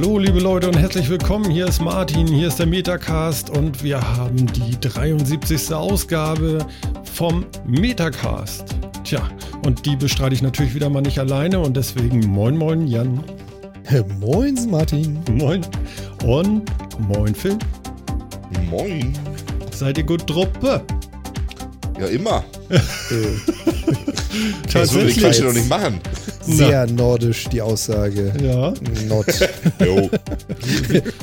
Hallo liebe Leute und herzlich willkommen. Hier ist Martin, hier ist der Metacast und wir haben die 73. Ausgabe vom Metacast. Tja, und die bestreite ich natürlich wieder mal nicht alleine und deswegen moin moin Jan. Moin Martin. Moin. Und moin Phil. Moin. Seid ihr gut Truppe? Ja, immer. Tatsächlich. So will ich doch nicht machen. Sehr nordisch die Aussage. Ja. Not. Jo.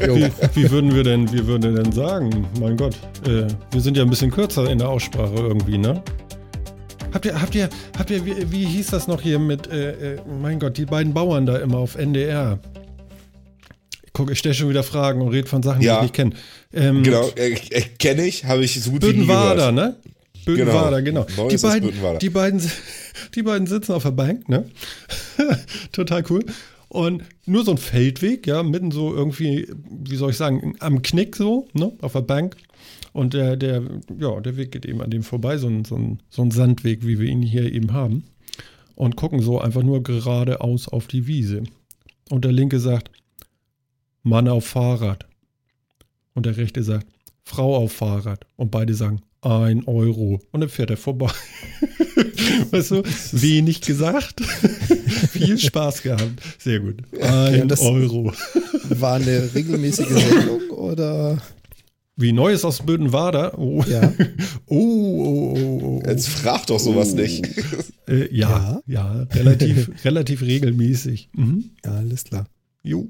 Jo. Wie, wie würden wir denn, wie würden wir denn sagen? Mein Gott, äh, wir sind ja ein bisschen kürzer in der Aussprache irgendwie, ne? Habt ihr, habt ihr, habt ihr, wie, wie hieß das noch hier mit, äh, äh, mein Gott, die beiden Bauern da immer auf NDR? Guck, ich stelle schon wieder Fragen und rede von Sachen, die Ja. ich nicht kenne. Ähm, Genau, äh, äh, kenne ich, habe ich so gut wie nie Bödenwader, gehört. ne? Bödenwader, genau. Genau. Die beiden, Bödenwader. die, beiden, si- die beiden sitzen auf der Bank, ne? Total cool. Und nur so ein Feldweg, ja, mitten so irgendwie, wie soll ich sagen, am Knick so, ne? Auf der Bank. Und der, der, ja, der Weg geht eben an dem vorbei, so ein, so, ein, so ein Sandweg, wie wir ihn hier eben haben. Und gucken so einfach nur geradeaus auf die Wiese. Und der linke sagt, Mann auf Fahrrad. Und der rechte sagt, Frau auf Fahrrad. Und beide sagen, ein Euro. Und dann fährt er vorbei. weißt du, wenig gesagt, viel Spaß gehabt. Sehr gut. Ein Ja, Euro. War eine regelmäßige Sendung oder? Wie Neues aus Bödenwader. Oh, Ja. oh, oh, oh, oh. Jetzt frag doch sowas nicht. Äh, ja, ja, relativ, relativ regelmäßig. Mhm. Ja, alles klar. Jo.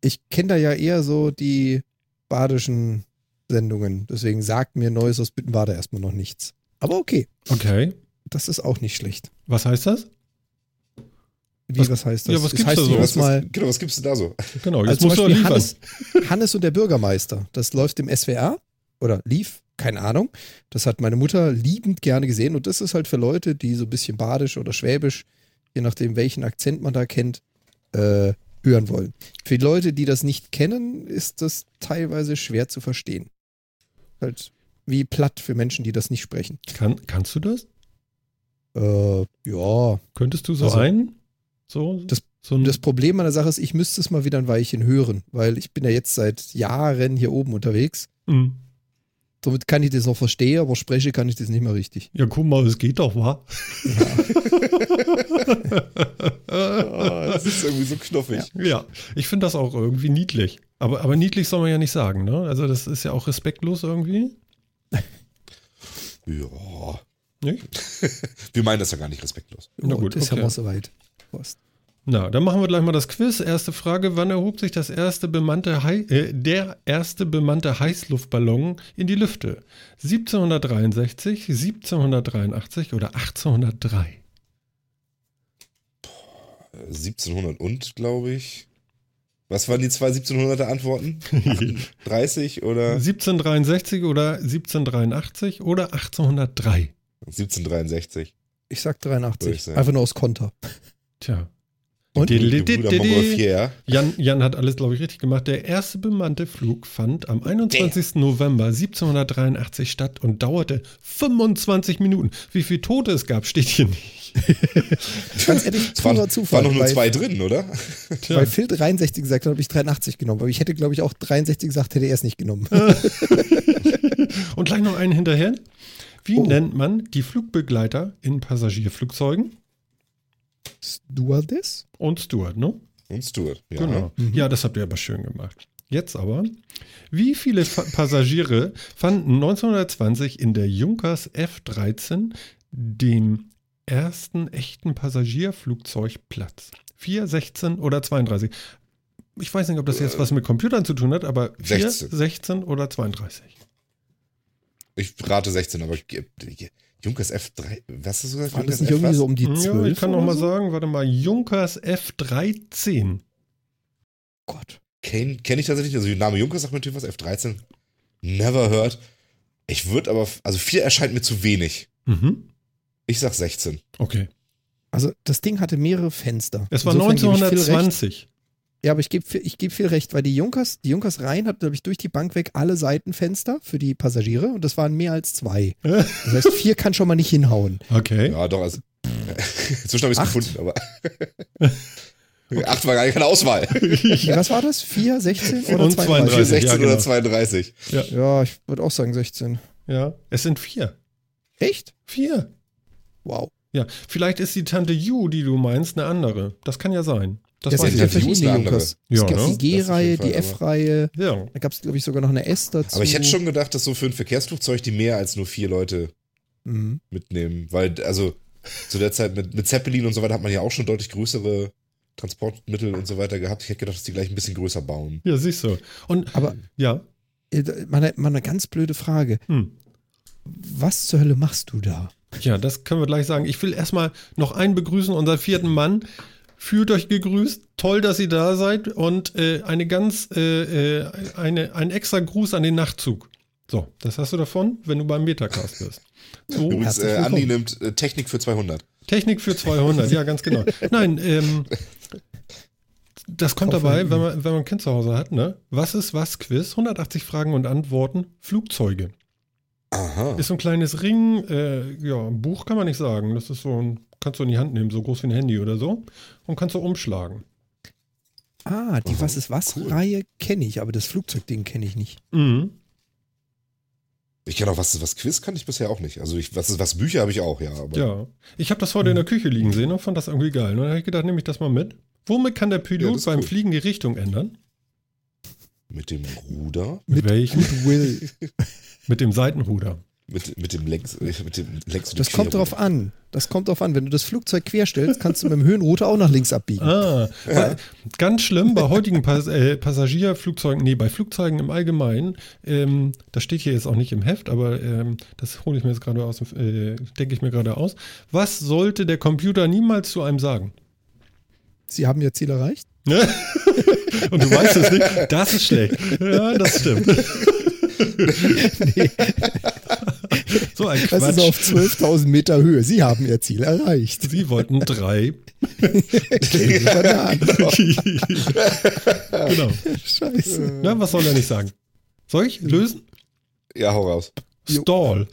Ich kenne da ja eher so die badischen Sendungen. Deswegen sagt mir Neues aus Büttenwader erstmal noch nichts. Aber okay, Okay. das ist auch nicht schlecht. Was heißt das? Wie, Was- was, heißt das? ja, was das gibt's heißt da so? Was, Mal, genau, was gibst du da so? Genau, jetzt also zum musst du liefern. Hannes, Hannes und der Bürgermeister. Das läuft im SWR oder lief, keine Ahnung. Das hat meine Mutter liebend gerne gesehen und das ist halt für Leute, die so ein bisschen badisch oder schwäbisch, je nachdem welchen Akzent man da kennt, äh, hören wollen. Für die Leute, die das nicht kennen, ist das teilweise schwer zu verstehen. Halt wie platt für Menschen, die das nicht sprechen. Kann, kannst du das? Äh, ja, Könntest du so Also, ein? So, das- so ein, Das Problem an der Sache ist, ich müsste es mal wieder ein Weilchen hören, weil ich bin ja jetzt seit Jahren hier oben unterwegs. Mhm. Somit kann ich das noch verstehen, aber spreche kann ich das nicht mehr richtig. Ja, guck mal, es geht doch, wa? Ah, das ist irgendwie so knuffig. Ja, ich finde das auch irgendwie niedlich. Aber, aber niedlich soll man ja nicht sagen, ne? Also das ist ja auch respektlos irgendwie. Ja. Nicht? Wir meinen das ja gar nicht respektlos. Na gut, okay. haben wir soweit. Prost. Na, dann machen wir gleich mal das Quiz. Erste Frage, wann erhob sich das erste bemannte Hei äh, der erste bemannte Heißluftballon in die Lüfte? 1763, 1783 oder 1803? 1700 und, glaube ich. Was waren die zwei 1700er Antworten? 30 oder 1763 oder 1783 oder 1803? 1763? Ich sag Würde 83. ich sagen. Einfach nur aus Konter. Tja. Und? Jan, Jan hat alles, glaube ich, richtig gemacht. Der erste bemannte Flug fand am 21. November 1783 statt und dauerte 25 Minuten. Wie viele Tote es gab, steht hier nicht. Ganz ehrlich, Es waren, purer Zufall. waren noch nur zwei drin, oder? Tja. weil Phil 63 gesagt hat, habe ich 83 genommen. Aber ich hätte, glaube ich, auch 63 gesagt, hätte er es nicht genommen. Und gleich noch einen hinterher. Wie Oh. nennt man die Flugbegleiter in Passagierflugzeugen? Stewardess? Und Steward, ne? Und Stuart. Ja. Genau. Ja, das habt ihr aber schön gemacht. Jetzt aber, wie viele Fa Passagiere fanden 1920 in der Junkers F-13, dem ersten echten Passagierflugzeug, Platz? 4, 16 oder 32? Ich weiß nicht, ob das jetzt was mit Computern zu tun hat, aber 4, 16. 16 oder 32? Ich rate 16, aber ich, Junkers F3, was hast du gesagt? War das nicht F irgendwie was? so um die 12? Ja, ich kann noch oder mal so? sagen, warte mal, Junkers F-13. Gott. Kenne kenn ich tatsächlich, also der Name Junkers sagt mir natürlich was, F13. Never heard. Ich würde aber, also 4 erscheint mir zu wenig. Mhm. Ich sag 16. Okay. Also das Ding hatte mehrere Fenster. Es war Insofern gebe ich Phil recht. 1920. Ja, aber ich gebe ich geb viel recht, weil die Junkers, die Junkers Reihen hat, glaube ich, durch die Bank weg alle Seitenfenster für die Passagiere und das waren mehr als zwei. Das heißt, vier kann schon mal nicht hinhauen. Okay. Ja, doch, also. Inzwischen habe ich es gefunden, aber. Acht war gar keine Auswahl. Was war das? 4, 16 oder Und 32? 32. 16 ja, genau. oder 32. Ja, ich würde auch sagen 16. Ja, es sind vier. Echt? Vier. Wow. Ja, vielleicht ist die Tante Yu, die du meinst, eine andere. Das kann ja sein. Das Das ich ja verschiedene. Junkers. Ja, es gab ne? die G-Reihe, die F-Reihe. Ja. Da gab es, glaube ich, sogar noch eine S dazu. Aber ich hätte schon gedacht, dass so für ein Verkehrsflugzeug die mehr als nur vier Leute Mhm. mitnehmen. Weil, also, zu der Zeit mit, mit Zeppelin und so weiter hat man ja auch schon deutlich größere Transportmittel und so weiter gehabt. Ich hätte gedacht, dass die gleich ein bisschen größer bauen. Ja, siehst du. Und Aber ja, äh, mal eine, mal eine ganz blöde Frage. hm. Was zur Hölle machst du da? ja, das können wir gleich sagen. Ich will erstmal noch einen begrüßen, unseren vierten Mann. Fühlt euch gegrüßt. Toll, dass ihr da seid. Und äh, eine ganz, äh, äh, eine, ein extra Gruß an den Nachtzug. So, das hast du davon, wenn du beim Metacast bist. So, Übrigens, äh, Andi nimmt äh, Technik für 200. Technik für 200, ja, ganz genau. Nein, ähm, das kommt dabei, wenn man, wenn man ein Kind zu Hause hat, ne? Was ist was? Quiz, 180 Fragen und Antworten, Flugzeuge. Aha. Ist so ein kleines Ring, äh, ja, ein Buch kann man nicht sagen. Das ist so ein, kannst du in die Hand nehmen, so groß wie ein Handy oder so. Und kannst du umschlagen. Ah, die Aha, Was ist was cool. Reihe kenne ich, aber das Flugzeugding kenne ich nicht. Mhm. Ich kenne auch was, was Quiz kann ich bisher auch nicht. Also ich, was ist was Bücher habe ich auch, ja. Aber Ja. Ich habe das heute in der Küche liegen sehen und fand das irgendwie geil. Und dann habe ich gedacht, nehme ich das mal mit. Womit kann der Ja, Pilot ist beim cool. Fliegen die Richtung ändern? mit dem Ruder, Mit, welchem? Will. Mit dem Seitenruder. Mit, mit dem Längs, äh, mit dem Längs Das kommt drauf an. Das kommt drauf an. Wenn du das Flugzeug querstellst, kannst du mit dem Höhenrouter auch nach links abbiegen. Ah, weil, ganz schlimm bei heutigen Pas äh, Passagierflugzeugen, nee, bei Flugzeugen im Allgemeinen, ähm, das steht hier jetzt auch nicht im Heft, aber ähm, das hole ich mir jetzt gerade aus, äh, denke ich mir gerade aus. Was sollte der Computer niemals zu einem sagen? Sie haben ihr Ziel erreicht? Ne? Und du weißt es nicht, das ist schlecht. Ja, das stimmt. so ein Das ist Quatsch. auf 12.000 Meter Höhe. Sie haben ihr Ziel erreicht. Sie wollten drei. Bananen. genau. Scheiße. Na, was soll er nicht sagen? Soll ich lösen? Ja, hau raus. Stall.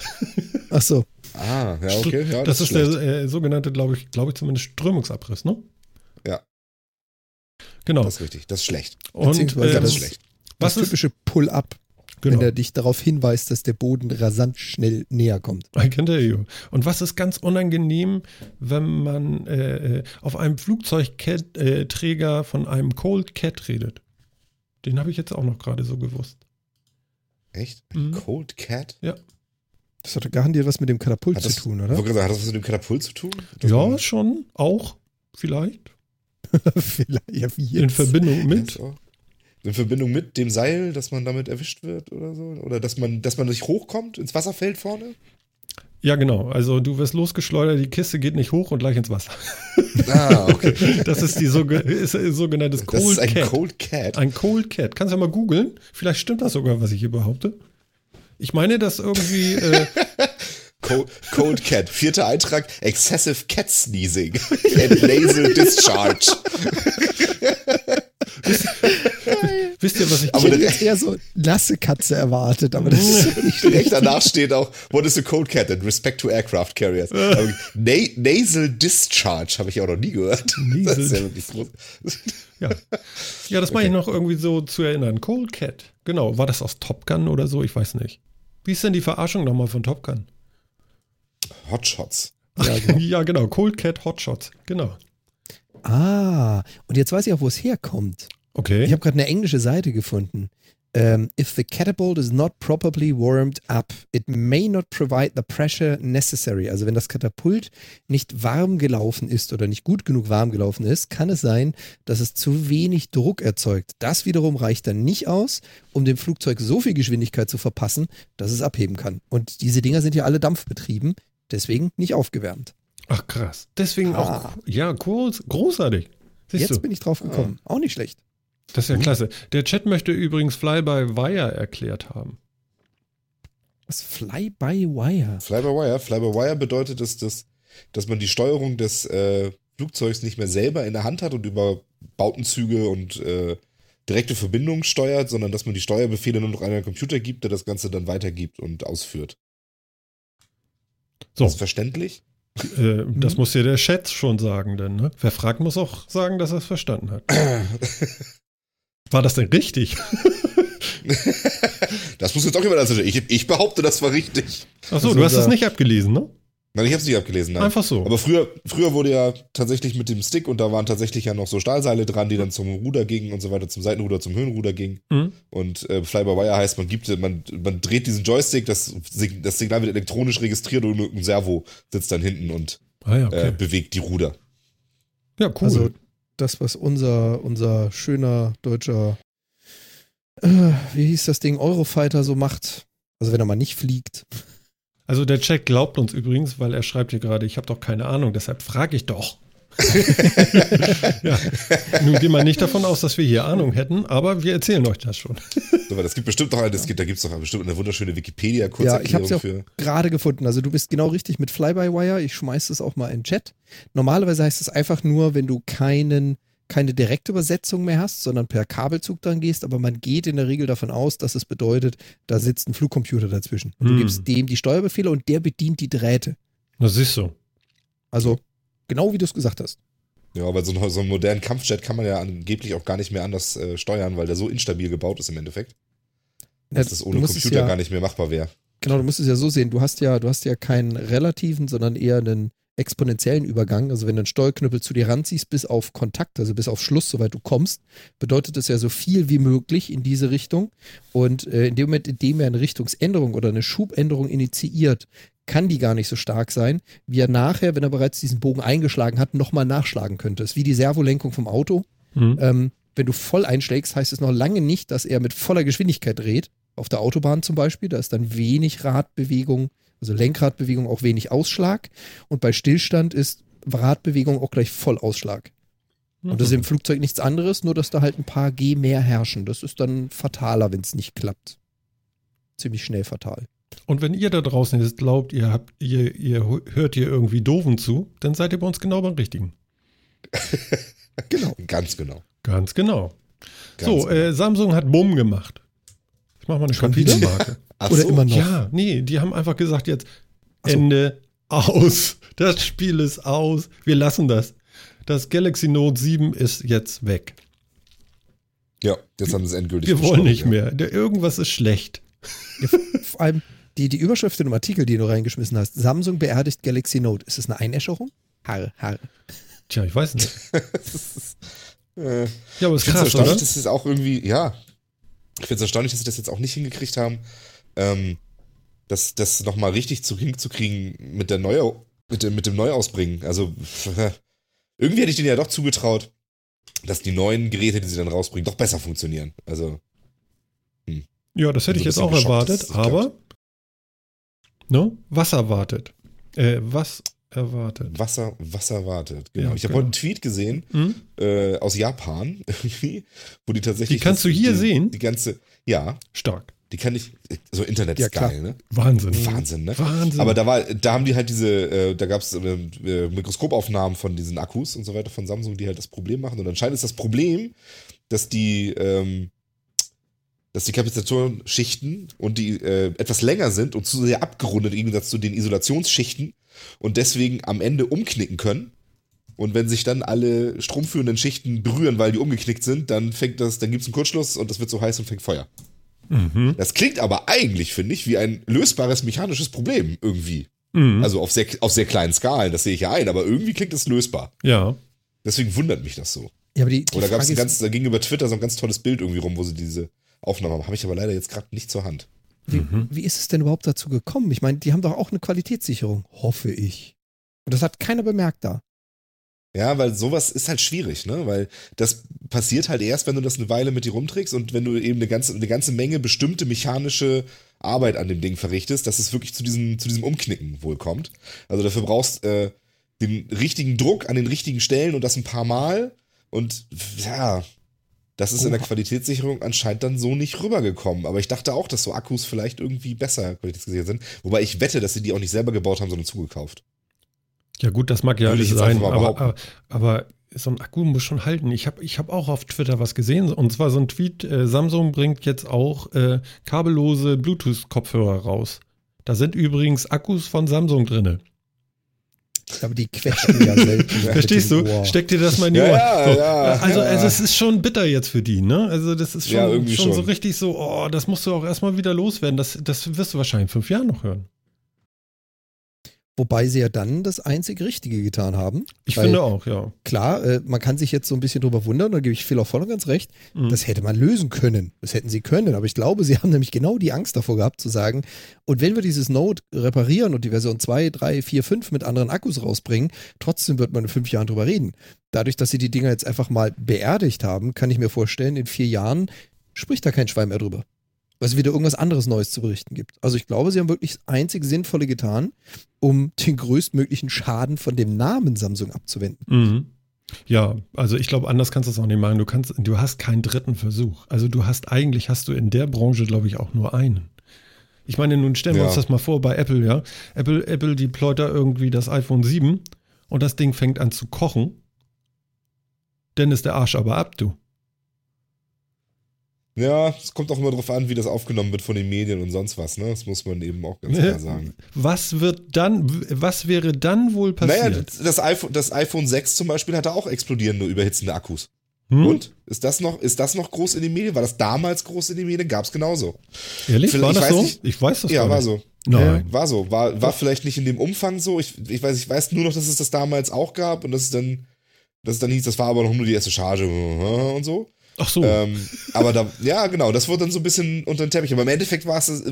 Ach so. Ah, ja, okay. Ja, das, ist schlecht. der äh, sogenannte, glaube ich, glaube ich zumindest Strömungsabriss, ne? Ja. Genau. Das ist richtig. Das ist schlecht. Und ähm, Das ist schlecht. was das typische Pull-up, genau? wenn er dich darauf hinweist, dass der Boden rasant schnell näher kommt. I can tell you. Und was ist ganz unangenehm, wenn man äh, äh, auf einem Flugzeugträger von einem Cold Cat redet? Den habe ich jetzt auch noch gerade so gewusst. Echt? Mhm. Cold Cat? Das hat garantiert was mit dem Katapult Hat zu das, tun, oder? hat das was mit dem Katapult zu tun? Dass ja, schon, auch, vielleicht. Vielleicht, ja, In? Verbindung mit. In Verbindung mit dem Seil, dass man damit erwischt wird oder so? Oder dass man, dass man nicht hochkommt, ins Wasser fällt vorne? Ja, genau. Also du wirst losgeschleudert, die Kiste geht nicht hoch und gleich ins Wasser. Ah, okay. Das ist die soge ist ein sogenanntes Das Cold ist ein Cat. Cold Cat. Ein Cold Cat. Kannst du ja mal googeln. Vielleicht stimmt das sogar, was ich hier behaupte. Ich meine, dass irgendwie. Äh, Cold, Cold Cat. Vierter Eintrag. Excessive Cat Sneezing and Nasal Discharge. Wisst ihr, was ich. Ich hätte eher so nasse Katze erwartet, aber das ist nicht Direkt danach steht auch, what is a Cold Cat in respect to aircraft carriers? Aber Na Nasal Discharge habe ich auch noch nie gehört. Das ist ja wirklich groß. Ja, ja das meine ich noch irgendwie so zu erinnern. Cold Cat. Genau. War das aus Top Gun oder so? Ich weiß nicht. Wie ist denn die Verarschung nochmal von Top Gun? Hotshots. Ja, genau. Ja, genau. Cold Cat Hotshots. Genau. Ah, und jetzt weiß ich auch, wo es herkommt. Okay. Ich habe gerade eine englische Seite gefunden. Ähm, if the catapult is not properly warmed up, it may not provide the pressure necessary. Also wenn das Katapult nicht warm gelaufen ist oder nicht gut genug warm gelaufen ist, kann es sein, dass es zu wenig Druck erzeugt. Das wiederum reicht dann nicht aus, um dem Flugzeug so viel Geschwindigkeit zu verpassen, dass es abheben kann. Und diese Dinger sind ja alle dampfbetrieben, deswegen nicht aufgewärmt. Ach krass. Deswegen auch. Ah. Ja, groß, großartig. Siehst Jetzt du? bin ich drauf gekommen. Auch nicht schlecht. Das ist ja klasse. Der Chat möchte übrigens Fly-by-Wire erklärt haben. Was Fly-by-Wire. Fly-by-Wire. Fly-by-Wire bedeutet, dass, dass, dass man die Steuerung des äh, Flugzeugs nicht mehr selber in der Hand hat und über Bautenzüge und äh, direkte Verbindungen steuert, sondern dass man die Steuerbefehle nur noch an einen Computer gibt, der das Ganze dann weitergibt und ausführt. So. Ist das verständlich? Äh, das muss dir der Chat schon sagen, denn ne? wer fragt, muss auch sagen, dass er es verstanden hat. War das denn richtig? das muss jetzt auch jemand also ich, ich behaupte, das war richtig. Achso, du hast es nicht abgelesen, ne? Nein, ich habe es nicht abgelesen. Nein. Einfach so. Aber früher, früher wurde ja tatsächlich mit dem Stick und da waren tatsächlich ja noch so Stahlseile dran, die dann zum Ruder gingen und so weiter, zum Seitenruder, zum Höhenruder gingen. Mhm. Und äh, Fly-by-Wire heißt, man gibt, man, man dreht diesen Joystick, das, das Signal wird elektronisch registriert und ein Servo sitzt dann hinten und ah, ja, okay. äh, bewegt die Ruder. Ja, cool. Also das, was unser, unser schöner deutscher, äh, wie hieß das Ding, Eurofighter so macht, also wenn er mal nicht fliegt. Also der Chat glaubt uns übrigens, weil er schreibt hier gerade, ich habe doch keine Ahnung, deshalb frage ich doch. ja. Nun gehen wir nicht davon aus, dass wir hier Ahnung hätten, aber wir erzählen euch das schon. so, das gibt bestimmt noch, das gibt, da gibt es doch bestimmt eine wunderschöne wikipedia Ja, ich habe es ja gerade gefunden. Also du bist genau richtig mit Fly-by-Wire. Ich schmeiße es auch mal in den Chat. Normalerweise heißt es einfach nur, wenn du keinen keine Direktübersetzung mehr hast, sondern per Kabelzug dran gehst, aber man geht in der Regel davon aus, dass es bedeutet, da sitzt ein Flugcomputer dazwischen. Und hm. du gibst dem die Steuerbefehle und der bedient die Drähte. Das ist so. Also, genau wie du es gesagt hast. Ja, aber so, so einen modernen Kampfjet kann man ja angeblich auch gar nicht mehr anders äh, steuern, weil der so instabil gebaut ist im Endeffekt. Dass ja, das ohne Computer ja, gar nicht mehr machbar wäre. Genau, du musst es ja so sehen. Du hast ja, du hast ja keinen relativen, sondern eher einen exponentiellen Übergang, also wenn du einen Steuerknüppel zu dir ranziehst, bis auf Kontakt, also bis auf Schluss, soweit du kommst, bedeutet das ja so viel wie möglich in diese Richtung. Und äh, in dem Moment, in dem er eine Richtungsänderung oder eine Schubänderung initiiert, kann die gar nicht so stark sein, wie er nachher, wenn er bereits diesen Bogen eingeschlagen hat, nochmal nachschlagen könnte. Das ist wie die Servolenkung vom Auto. Mhm. Ähm, wenn du voll einschlägst, heißt es noch lange nicht, dass er mit voller Geschwindigkeit dreht. Auf der Autobahn zum Beispiel, da ist dann wenig Radbewegung also Lenkradbewegung auch wenig Ausschlag. Und bei Stillstand ist Radbewegung auch gleich Vollausschlag. Mhm. Und das ist im Flugzeug nichts anderes, nur dass da halt ein paar G mehr herrschen. Das ist dann fataler, wenn es nicht klappt. Ziemlich schnell fatal. Und wenn ihr da draußen jetzt glaubt, ihr habt, ihr, ihr hört hier irgendwie doofen zu, dann seid ihr bei uns genau beim Richtigen. genau. Ganz genau. Ganz genau. Ganz so, genau. Äh, Samsung hat Bumm gemacht. Ich mach mal eine Kapitelmarke. Ach Oder so. immer noch? Ja, nee, die haben einfach gesagt, jetzt so. Ende, aus. Das Spiel ist aus. Wir lassen das. Das Galaxy Note 7 ist jetzt weg. Ja, jetzt haben sie es endgültig Wir wollen nicht ja. mehr. Der, irgendwas ist schlecht. Ja, vor allem die, die Überschrift in dem Artikel, die du reingeschmissen hast: Samsung beerdigt Galaxy Note. Ist das eine Einäscherung? Harr, harr. Tja, ich weiß nicht. äh, ja, aber es ist krass, oder? Das ist auch irgendwie, ja. Ich finde es erstaunlich, dass sie das jetzt auch nicht hingekriegt haben, ähm, das, das nochmal richtig zu hinzukriegen mit der Neu mit dem, mit dem Neuausbringen. Also irgendwie hätte ich denen ja doch zugetraut, dass die neuen Geräte, die sie dann rausbringen, doch besser funktionieren. Also. Hm. Ja, das hätte ich jetzt auch erwartet, aber. No? Was erwartet? Äh, was erwartet? Wasser, was erwartet, genau. Ja, ich habe genau. heute einen Tweet gesehen hm? äh, aus Japan, irgendwie, wo die tatsächlich. Die kannst du hier die, sehen? Die ganze, ja. Stark. Die kann ich, so Internet ist ja, geil, ne? Wahnsinn. Wahnsinn, ne? Wahnsinn. Aber da war, da haben die halt diese, äh, da gab es äh, Mikroskopaufnahmen von diesen Akkus und so weiter von Samsung, die halt das Problem machen. Und anscheinend ist das Problem, dass die, ähm, dass die Kapazitoren-Schichten und die äh, etwas länger sind und zu sehr abgerundet im Gegensatz zu den Isolationsschichten und deswegen am Ende umknicken können. Und wenn sich dann alle stromführenden Schichten berühren, weil die umgeknickt sind, dann fängt das, dann gibt es einen Kurzschluss und das wird so heiß und fängt Feuer. Mhm. Das klingt aber eigentlich, finde ich, wie ein lösbares mechanisches Problem irgendwie. Mhm. Also auf sehr, auf sehr kleinen Skalen, das sehe ich ja ein, aber irgendwie klingt es lösbar. Ja. Deswegen wundert mich das so. Ja, aber die, die Oder gab es ein ganz, da ging über Twitter so ein ganz tolles Bild irgendwie rum, wo sie diese Aufnahme haben. Habe ich aber leider jetzt gerade nicht zur Hand. Wie, mhm. wie ist es denn überhaupt dazu gekommen? Ich meine, die haben doch auch eine Qualitätssicherung, hoffe ich. Und das hat keiner bemerkt da. Ja, weil sowas ist halt schwierig, ne? Weil das passiert halt erst, wenn du das eine Weile mit dir rumträgst und wenn du eben eine ganze, eine ganze Menge bestimmte mechanische Arbeit an dem Ding verrichtest, dass es wirklich zu diesem, zu diesem Umknicken wohl kommt. Also dafür brauchst äh, den richtigen Druck an den richtigen Stellen und das ein paar Mal. Und ja, das ist in der Qualitätssicherung anscheinend dann so nicht rübergekommen. Aber ich dachte auch, dass so Akkus vielleicht irgendwie besser qualitätsgesichert sind. Wobei ich wette, dass sie die auch nicht selber gebaut haben, sondern zugekauft. Ja gut, das mag ja alles sein, aber, aber, aber, so ein Akku muss schon halten. Ich habe ich hab auch auf Twitter was gesehen und zwar so ein Tweet, äh, Samsung bringt jetzt auch äh, kabellose Bluetooth-Kopfhörer raus. Da sind übrigens Akkus von Samsung drinne. Aber die quetschen ja selten. Verstehst du? Ohr. Steck dir das mal in die Ja, Ohren. ja, so. ja, also, ja. also es ist schon bitter jetzt für die, ne? Also das ist schon, Ja, irgendwie schon, so schon. richtig so, oh, das musst du auch erstmal wieder loswerden. Das, das wirst du wahrscheinlich in fünf Jahren noch hören. Wobei sie ja dann das einzig Richtige getan haben. Ich Weil- finde auch, ja. Klar, äh, man kann sich jetzt so ein bisschen drüber wundern, da gebe ich Phil auch voll und ganz recht. Mhm. Das hätte man lösen können. Das hätten sie können. Aber ich glaube, sie haben nämlich genau die Angst davor gehabt, zu sagen, und wenn wir dieses Node reparieren und die Version 2, 3, 4, 5 mit anderen Akkus rausbringen, trotzdem wird man in fünf Jahren drüber reden. Dadurch, dass sie die Dinger jetzt einfach mal beerdigt haben, kann ich mir vorstellen, in vier Jahren spricht da kein Schwein mehr drüber. Weil es wieder irgendwas anderes Neues zu berichten gibt. Also ich glaube, sie haben wirklich das einzig Sinnvolle getan, um den größtmöglichen Schaden von dem Namen Samsung abzuwenden. Mhm. Ja, also ich glaube, anders kannst du es auch nicht machen. Du kannst, du hast keinen dritten Versuch. Also du hast eigentlich hast du in der Branche, glaube ich, auch nur einen. Ich meine, nun stellen wir Ja. uns das mal vor bei Apple, ja. Apple, Apple deployt da irgendwie das iPhone 7 und das Ding fängt an zu kochen. Dann ist der Arsch aber ab, du. Ja, es kommt auch immer drauf an, wie das aufgenommen wird von den Medien und sonst was, ne? Das muss man eben auch ganz klar sagen. Was wird dann, was wäre dann wohl passiert? Naja, das iPhone, das iPhone 6 zum Beispiel hatte auch explodierende, überhitzende Akkus. Hm? Und? Ist das, noch, ist das noch groß in den Medien? War das damals groß in den Medien? Gab es genauso. Ehrlich? Vielleicht- War ich das weiß so? nicht. Ich weiß das Ja, gar war nicht. so. Nein. War so. War, war vielleicht nicht in dem Umfang so. Ich, ich, weiß, ich weiß nur noch, dass es das damals auch gab und dass es dann, dass es dann hieß, das war aber noch nur die erste Charge und so. Ach so. Ähm, aber da, ja, genau, das wurde dann so ein bisschen unter den Teppich. Aber im Endeffekt war es das,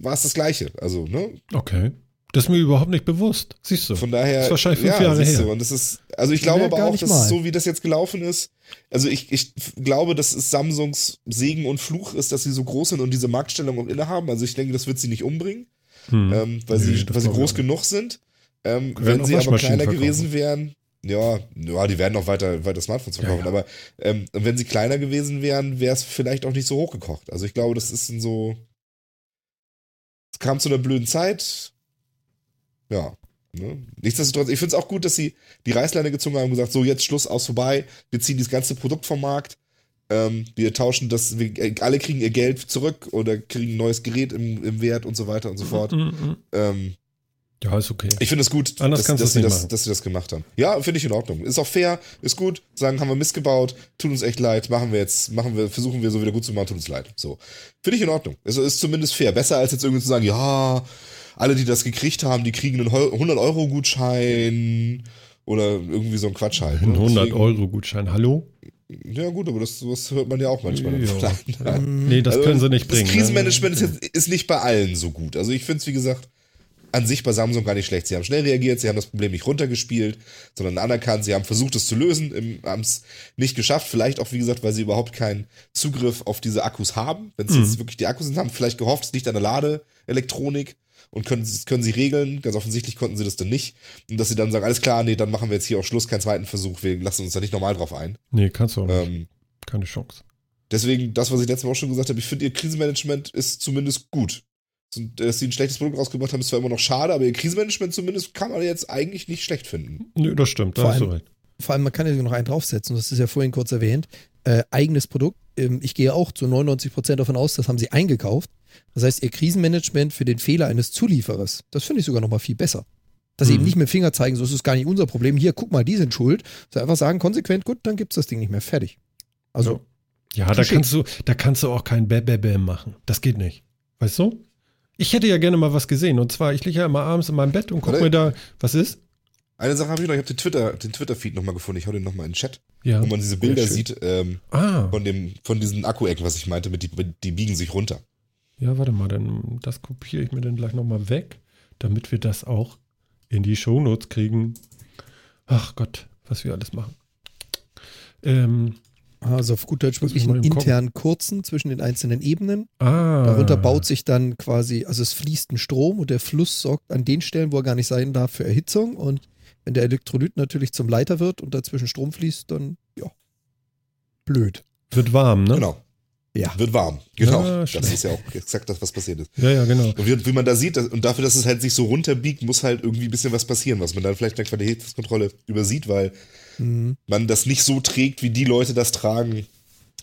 war es das Gleiche. Also, ne? Okay. Das ist mir überhaupt nicht bewusst. Siehst du. Von daher. Das ist wahrscheinlich fünf ja, Jahre her. Du, und das ist, also ich glaube Nee, aber auch, dass mal. so wie das jetzt gelaufen ist, also ich, ich glaube, dass es Samsungs Segen und Fluch ist, dass sie so groß sind und diese Marktstellung auch innehaben. Also ich denke, das wird sie nicht umbringen, Hm. ähm, weil Nee, sie, weil sie ich groß genug sind. Ähm, wenn sie aber kleiner verkaufen. gewesen wären, ja, ja, die werden auch weiter, weiter Smartphones Ja, verkaufen, ja. aber ähm, wenn sie kleiner gewesen wären, wäre es vielleicht auch nicht so hochgekocht. Also ich glaube, das ist so. Es kam zu einer blöden Zeit. Ja. Ne? Nichtsdestotrotz, ich finde es auch gut, dass sie die Reißleine gezogen haben und gesagt, so jetzt Schluss aus vorbei, wir ziehen dieses ganze Produkt vom Markt, ähm, wir tauschen das, wir, äh, alle kriegen ihr Geld zurück oder kriegen ein neues Gerät im, im Wert und so weiter und so fort. Mhm, mhm. Ähm, Ja, ist okay. ich finde es gut, Anders dass, kannst dass, sie das, machen. dass sie das gemacht haben. Ja, finde ich in Ordnung. Ist auch fair, ist gut. Sagen, haben wir missgebaut, tut uns echt leid, machen wir jetzt, machen wir, versuchen wir so wieder gut zu machen, tut uns leid. So. Finde ich in Ordnung. Also ist zumindest fair. Besser als jetzt irgendwie zu sagen, ja, alle, die das gekriegt haben, die kriegen einen 100-Euro-Gutschein oder irgendwie so ein Quatsch halt. Ein ne? 100 Deswegen- Euro Gutschein. Hallo? Ja, gut, aber das, das hört man ja auch manchmal. Ja. Nee, das Also, können sie nicht bringen. Das Krisenmanagement ist, jetzt, ist nicht bei allen so gut. Also ich finde es, wie gesagt, an sich bei Samsung gar nicht schlecht. Sie haben schnell reagiert, sie haben das Problem nicht runtergespielt, sondern anerkannt, sie haben versucht, es zu lösen, haben es nicht geschafft. Vielleicht auch, wie gesagt, weil sie überhaupt keinen Zugriff auf diese Akkus haben. Wenn es Mhm. jetzt wirklich die Akkus sind, haben vielleicht gehofft, es liegt an der Ladeelektronik und können, sie- können sie regeln. Ganz offensichtlich konnten sie das dann nicht. Und dass sie dann sagen, alles klar, nee, dann machen wir jetzt hier auch Schluss, keinen zweiten Versuch, wir lassen uns da nicht normal drauf ein. Nee, kannst du auch nicht. Ähm, Keine Chance. Deswegen, das, was ich letztes Mal auch schon gesagt habe, ich finde, ihr Krisenmanagement ist zumindest gut. Dass sie ein schlechtes Produkt rausgebracht haben, ist zwar immer noch schade, aber ihr Krisenmanagement zumindest kann man jetzt eigentlich nicht schlecht finden. Nö, das stimmt. Da Vor hast du allem- recht. Vor allem, man kann ja noch einen draufsetzen, das ist ja vorhin kurz erwähnt. Äh, eigenes Produkt. Ähm, ich gehe auch zu 99% davon aus, das haben sie eingekauft. Das heißt, ihr Krisenmanagement für den Fehler eines Zulieferers, das finde ich sogar noch mal viel besser. Dass sie Mhm. eben nicht mit dem Finger zeigen, so ist es gar nicht unser Problem. Hier, guck mal, die sind schuld. Sondern einfach sagen, konsequent, gut, dann gibt es das Ding nicht mehr. Fertig. Also, Ja, da Touché. kannst du, da kannst du auch kein Bäm machen. Das geht nicht. Weißt du? Ich hätte ja gerne mal was gesehen. Und zwar, ich liege ja immer abends in meinem Bett und gucke mir da, was ist? Eine Sache habe ich noch, ich habe den Twitter, den Twitter-Feed nochmal gefunden, ich hau den nochmal in den Chat, Ja. wo man diese Bilder schön. sieht ähm, Ah, von, dem, von diesen Akku-Ecken, was ich meinte, mit die, die biegen sich runter. ja, warte mal, dann das kopiere ich mir dann gleich nochmal weg, damit wir das auch in die Shownotes kriegen. Ach Gott, was wir alles machen. Ähm, also auf gut Deutsch wirklich einen internen Kurzen zwischen den einzelnen Ebenen. ah. Darunter baut sich dann quasi, also es fließt ein Strom und der Fluss sorgt an den Stellen, wo er gar nicht sein darf, für Erhitzung. Und wenn der Elektrolyt natürlich zum Leiter wird und dazwischen Strom fließt, dann, ja, blöd. Wird warm, ne? Genau. Ja. Wird warm. Genau. Ja, das ist ja auch exakt das, was passiert ist. Ja, ja, genau. Und wie, wie man da sieht, und dafür, dass es halt sich so runterbiegt, muss halt irgendwie ein bisschen was passieren, was man dann vielleicht in der Qualitätskontrolle übersieht, weil Mhm. man das nicht so trägt, wie die Leute das tragen,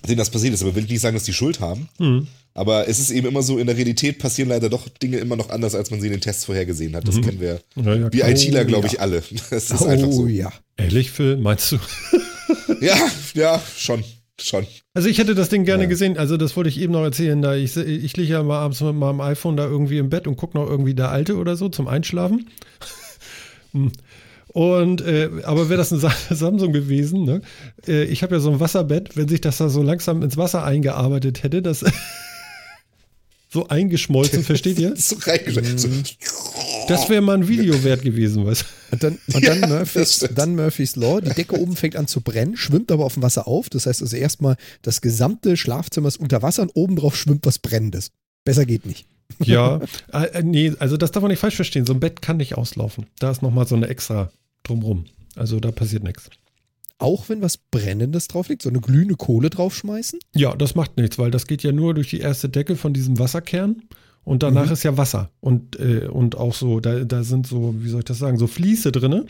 denen das passiert ist. Aber will ich nicht sagen, dass die Schuld haben. Mhm. Aber es ist eben immer so, in der Realität passieren leider doch Dinge immer noch anders, als man sie in den Tests vorhergesehen hat. Das Mhm. kennen wir, Ja, ja, klar. ITler, glaube ja. ich, alle. Das ist oh einfach so. ja. Ehrlich, Phil, meinst du? Ja, ja, schon, schon. Also ich hätte das Ding gerne Ja. gesehen. Also das wollte ich eben noch erzählen. Da ich, ich liege ja mal abends mit meinem iPhone da irgendwie im Bett und gucke noch irgendwie der Alte oder so zum Einschlafen. Und äh, aber wäre das ein Sa- Samsung gewesen, ne? Äh, ich habe ja so ein Wasserbett, wenn sich das da so langsam ins Wasser eingearbeitet hätte, das so eingeschmolzen, versteht ihr? So reingeschickt. So. Das wäre mal ein Video wert gewesen, was? Und dann, und dann, Ja, Murphys, dann Murphys Law, die Decke oben fängt an zu brennen, schwimmt aber auf dem Wasser auf. Das heißt also erstmal, das gesamte Schlafzimmer ist unter Wasser und oben drauf schwimmt was Brennendes. Besser geht nicht. Ja, äh, äh, nee, also das darf man nicht falsch verstehen. So ein Bett kann nicht auslaufen. Da ist nochmal so eine extra drumrum. Also da passiert nichts. Auch wenn was Brennendes drauf liegt, so eine glühende Kohle draufschmeißen. Ja, das macht nichts, weil das geht ja nur durch die erste Decke von diesem Wasserkern und danach Mhm. ist ja Wasser und, äh, und auch so, da, da sind so, wie soll ich das sagen, so Fließe drinne.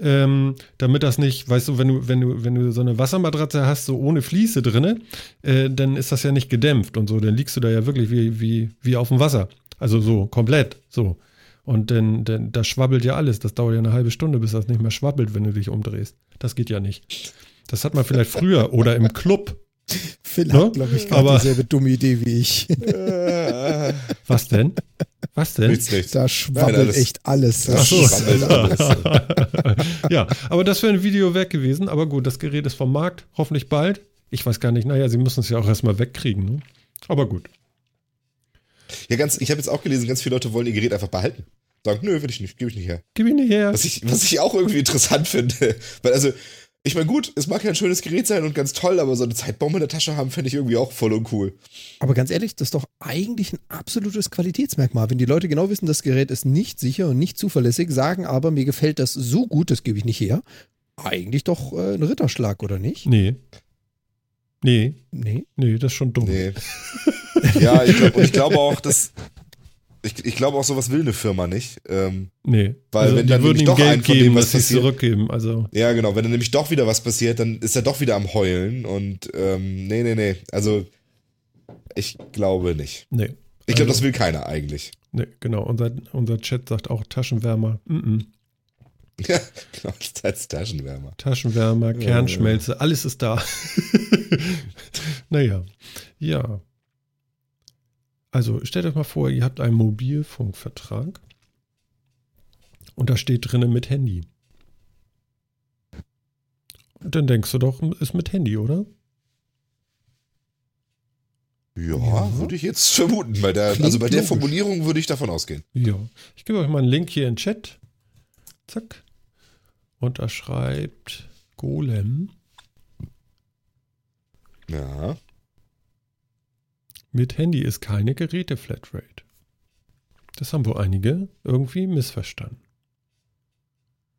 Ähm, damit das nicht, weißt du, wenn du, wenn du, wenn du so eine Wassermatratze hast, so ohne Fließe drinne, äh, dann ist das ja nicht gedämpft und so, dann liegst du da ja wirklich wie, wie, wie auf dem Wasser. Also so, komplett, so. Und dann, dann, das schwabbelt ja alles. Das dauert ja eine halbe Stunde, bis das nicht mehr schwabbelt, wenn du dich umdrehst. Das geht ja nicht. Das hat man vielleicht früher oder im Club. Phil Ne? hat, glaube ich, gerade dieselbe dumme Idee wie ich. Was denn? Was denn? Da schwabbelt alles. echt alles. Ach Das so. schwabbelt alles. ja, aber das wäre ein Video weg gewesen. Aber gut, das Gerät ist vom Markt, hoffentlich bald. Ich weiß gar nicht, naja, sie müssen es ja auch erstmal wegkriegen. Ne? Aber gut. Ja, ganz, ich habe jetzt auch gelesen, ganz viele Leute wollen ihr Gerät einfach behalten. Sagen, nö, will ich nicht, gebe ich nicht her. Gib ihn nicht her. Was ich, was ich auch irgendwie interessant finde. Weil also, ich meine, gut, es mag ja ein schönes Gerät sein und ganz toll, aber so eine Zeitbombe in der Tasche haben, fände ich irgendwie auch voll uncool. Aber ganz ehrlich, das ist doch eigentlich ein absolutes Qualitätsmerkmal. Wenn die Leute genau wissen, das Gerät ist nicht sicher und nicht zuverlässig, sagen aber, mir gefällt das so gut, das gebe ich nicht her. Eigentlich doch äh, ein Ritterschlag, oder nicht? Nee. Nee, Nee. nee, das ist schon dumm. Nee. ja, ich glaube, glaube auch, dass. Ich, ich glaube auch, sowas will eine Firma nicht. Ähm, Nee. Weil wenn die dann nämlich doch Geld einen von dem, geben, was was sie passiert- zurückgeben. Also, ja, genau. Wenn dann nämlich doch wieder was passiert, dann ist er doch wieder am Heulen. Und ähm, nee, nee, nee. Also, ich glaube nicht. nee. Ich glaube, Also- das will keiner eigentlich. Nee, genau. Unser, unser Chat sagt auch Taschenwärmer. Mm -mm. Ja, genau. Als Taschenwärmer. Taschenwärmer, Kernschmelze, alles ist da. naja, ja. Also stellt euch mal vor, ihr habt einen Mobilfunkvertrag und da steht drinnen mit Handy. Und dann denkst du doch, ist mit Handy, oder? Ja, Ja. würde ich jetzt vermuten. Bei der, Klingt also bei der logisch. Formulierung würde ich davon ausgehen. Ja. Ich gebe euch mal einen Link hier in den Chat. Zack. Und da schreibt Golem. Ja. Mit Handy ist keine Geräte-Flatrate. Das haben wohl einige irgendwie missverstanden.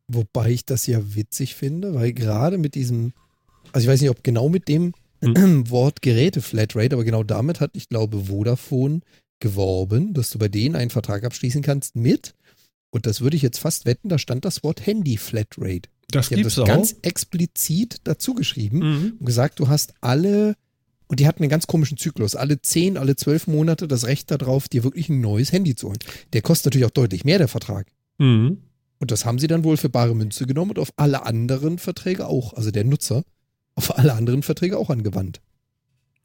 Wobei ich das ja witzig finde, weil gerade mit diesem, also ich weiß nicht, ob genau mit dem Hm. Wort Geräte Flatrate, aber genau damit hat, ich glaube, Vodafone geworben, dass du bei denen einen Vertrag abschließen kannst mit, und das würde ich jetzt fast wetten, da stand das Wort Handy Flatrate. Das Die haben gibt's das auch. ganz explizit dazu geschrieben Mhm. und gesagt, du hast alle, und die hatten einen ganz komischen Zyklus, alle 10, alle 12 Monate das Recht darauf, dir wirklich ein neues Handy zu holen. Der kostet natürlich auch deutlich mehr, der Vertrag. Mhm. Und das haben sie dann wohl für bare Münze genommen und auf alle anderen Verträge auch, also der Nutzer, auf alle anderen Verträge auch angewandt.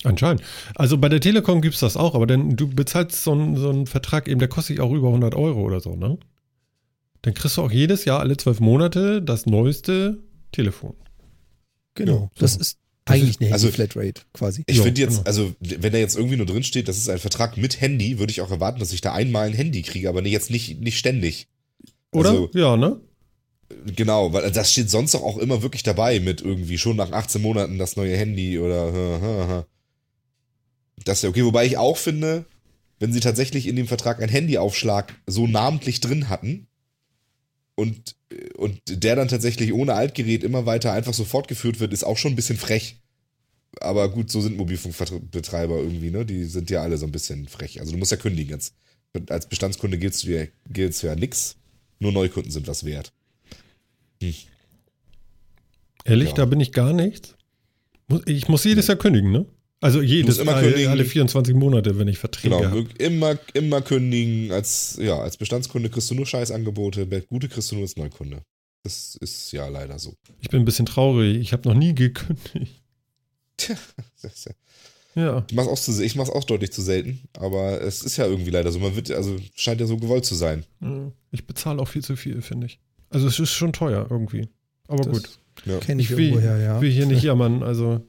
Anscheinend. Also bei der Telekom gibt's das auch, aber dann du bezahlst so einen, so einen Vertrag eben, der kostet dich auch über 100 Euro oder so, ne? Dann kriegst du auch jedes Jahr alle zwölf Monate das neueste Telefon. Genau. Ja, so. das ist eigentlich eine also- Handy-Flatrate quasi. Ich finde jetzt, genau. also wenn da jetzt irgendwie nur drin steht, das ist ein Vertrag mit Handy, würde ich auch erwarten, dass ich da einmal ein Handy kriege, aber nee, jetzt nicht, nicht ständig. Oder? Also- ja, ne? Genau, weil das steht sonst doch auch immer wirklich dabei mit irgendwie schon nach 18 Monaten das neue Handy oder das ist ja okay, wobei ich auch finde, wenn sie tatsächlich in dem Vertrag einen Handyaufschlag so namentlich drin hatten und, und der dann tatsächlich ohne Altgerät immer weiter einfach so fortgeführt wird, ist auch schon ein bisschen frech. Aber gut, so sind Mobilfunkbetreiber irgendwie, ne? Die sind ja alle so ein bisschen frech. Also du musst ja kündigen jetzt. Als Bestandskunde giltst du ja, giltst du ja nix. Nur Neukunden sind was wert. Ehrlich, Ja. da bin ich gar nichts. Ich muss jedes Jahr kündigen, ne? Also jedes immer alle, kündigen. alle 24 Monate, wenn ich Verträge Genau, habe. immer, immer kündigen. Als, ja, als Bestandskunde kriegst du nur Scheißangebote, gute kriegst du nur als Neukunde. Das ist ja leider so. Ich bin ein bisschen traurig. Ich habe noch nie gekündigt. Tja, ja, ich mach's auch zu, ich mach's auch deutlich zu selten, aber es ist ja irgendwie leider so. Man wird, also scheint ja so gewollt zu sein. Ja. Ich bezahle auch viel zu viel, finde ich. Also es ist schon teuer irgendwie. Aber Das gut. Ja. Kenne ich, Ich will- irgendwoher, ja. Will hier nicht jammern. Also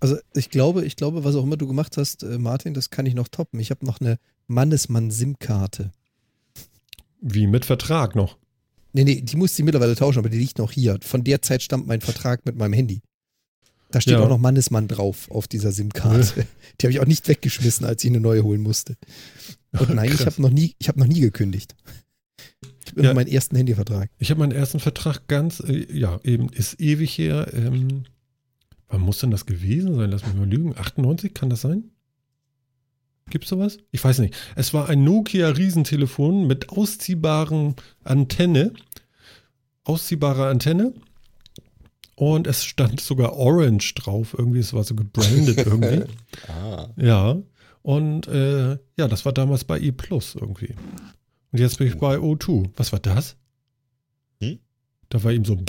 Also ich glaube, ich glaube, was auch immer du gemacht hast, äh, Martin, das kann ich noch toppen. Ich habe noch eine Mannesmann-SIM-Karte. wie mit Vertrag noch. Nee, nee, die musste ich mittlerweile tauschen, aber die liegt noch hier. Von der Zeit stammt mein Vertrag mit meinem Handy. Da steht Ja. auch noch Mannesmann drauf auf dieser SIM-Karte. Die habe ich auch nicht weggeschmissen, als ich eine neue holen musste. Und nein, ich Krass. habe noch nie, ich habe noch nie gekündigt. Ich habe Ja. meinen ersten Handyvertrag. Ich habe meinen ersten Vertrag ganz, äh, ja, eben ist ewig her. Ähm, wann muss denn das gewesen sein? Lass mich mal lügen. 98, kann das sein? Gibt's sowas? Ich weiß nicht. Es war ein Nokia Riesentelefon mit ausziehbaren Antenne. Ausziehbare Antenne. Und es stand sogar Orange drauf. Irgendwie, es war so gebrandet irgendwie. Ah. Ja. Und äh, ja, das war damals bei E Plus irgendwie. Und jetzt bin ich bei O2. Was war das? Hm? Da war ihm so.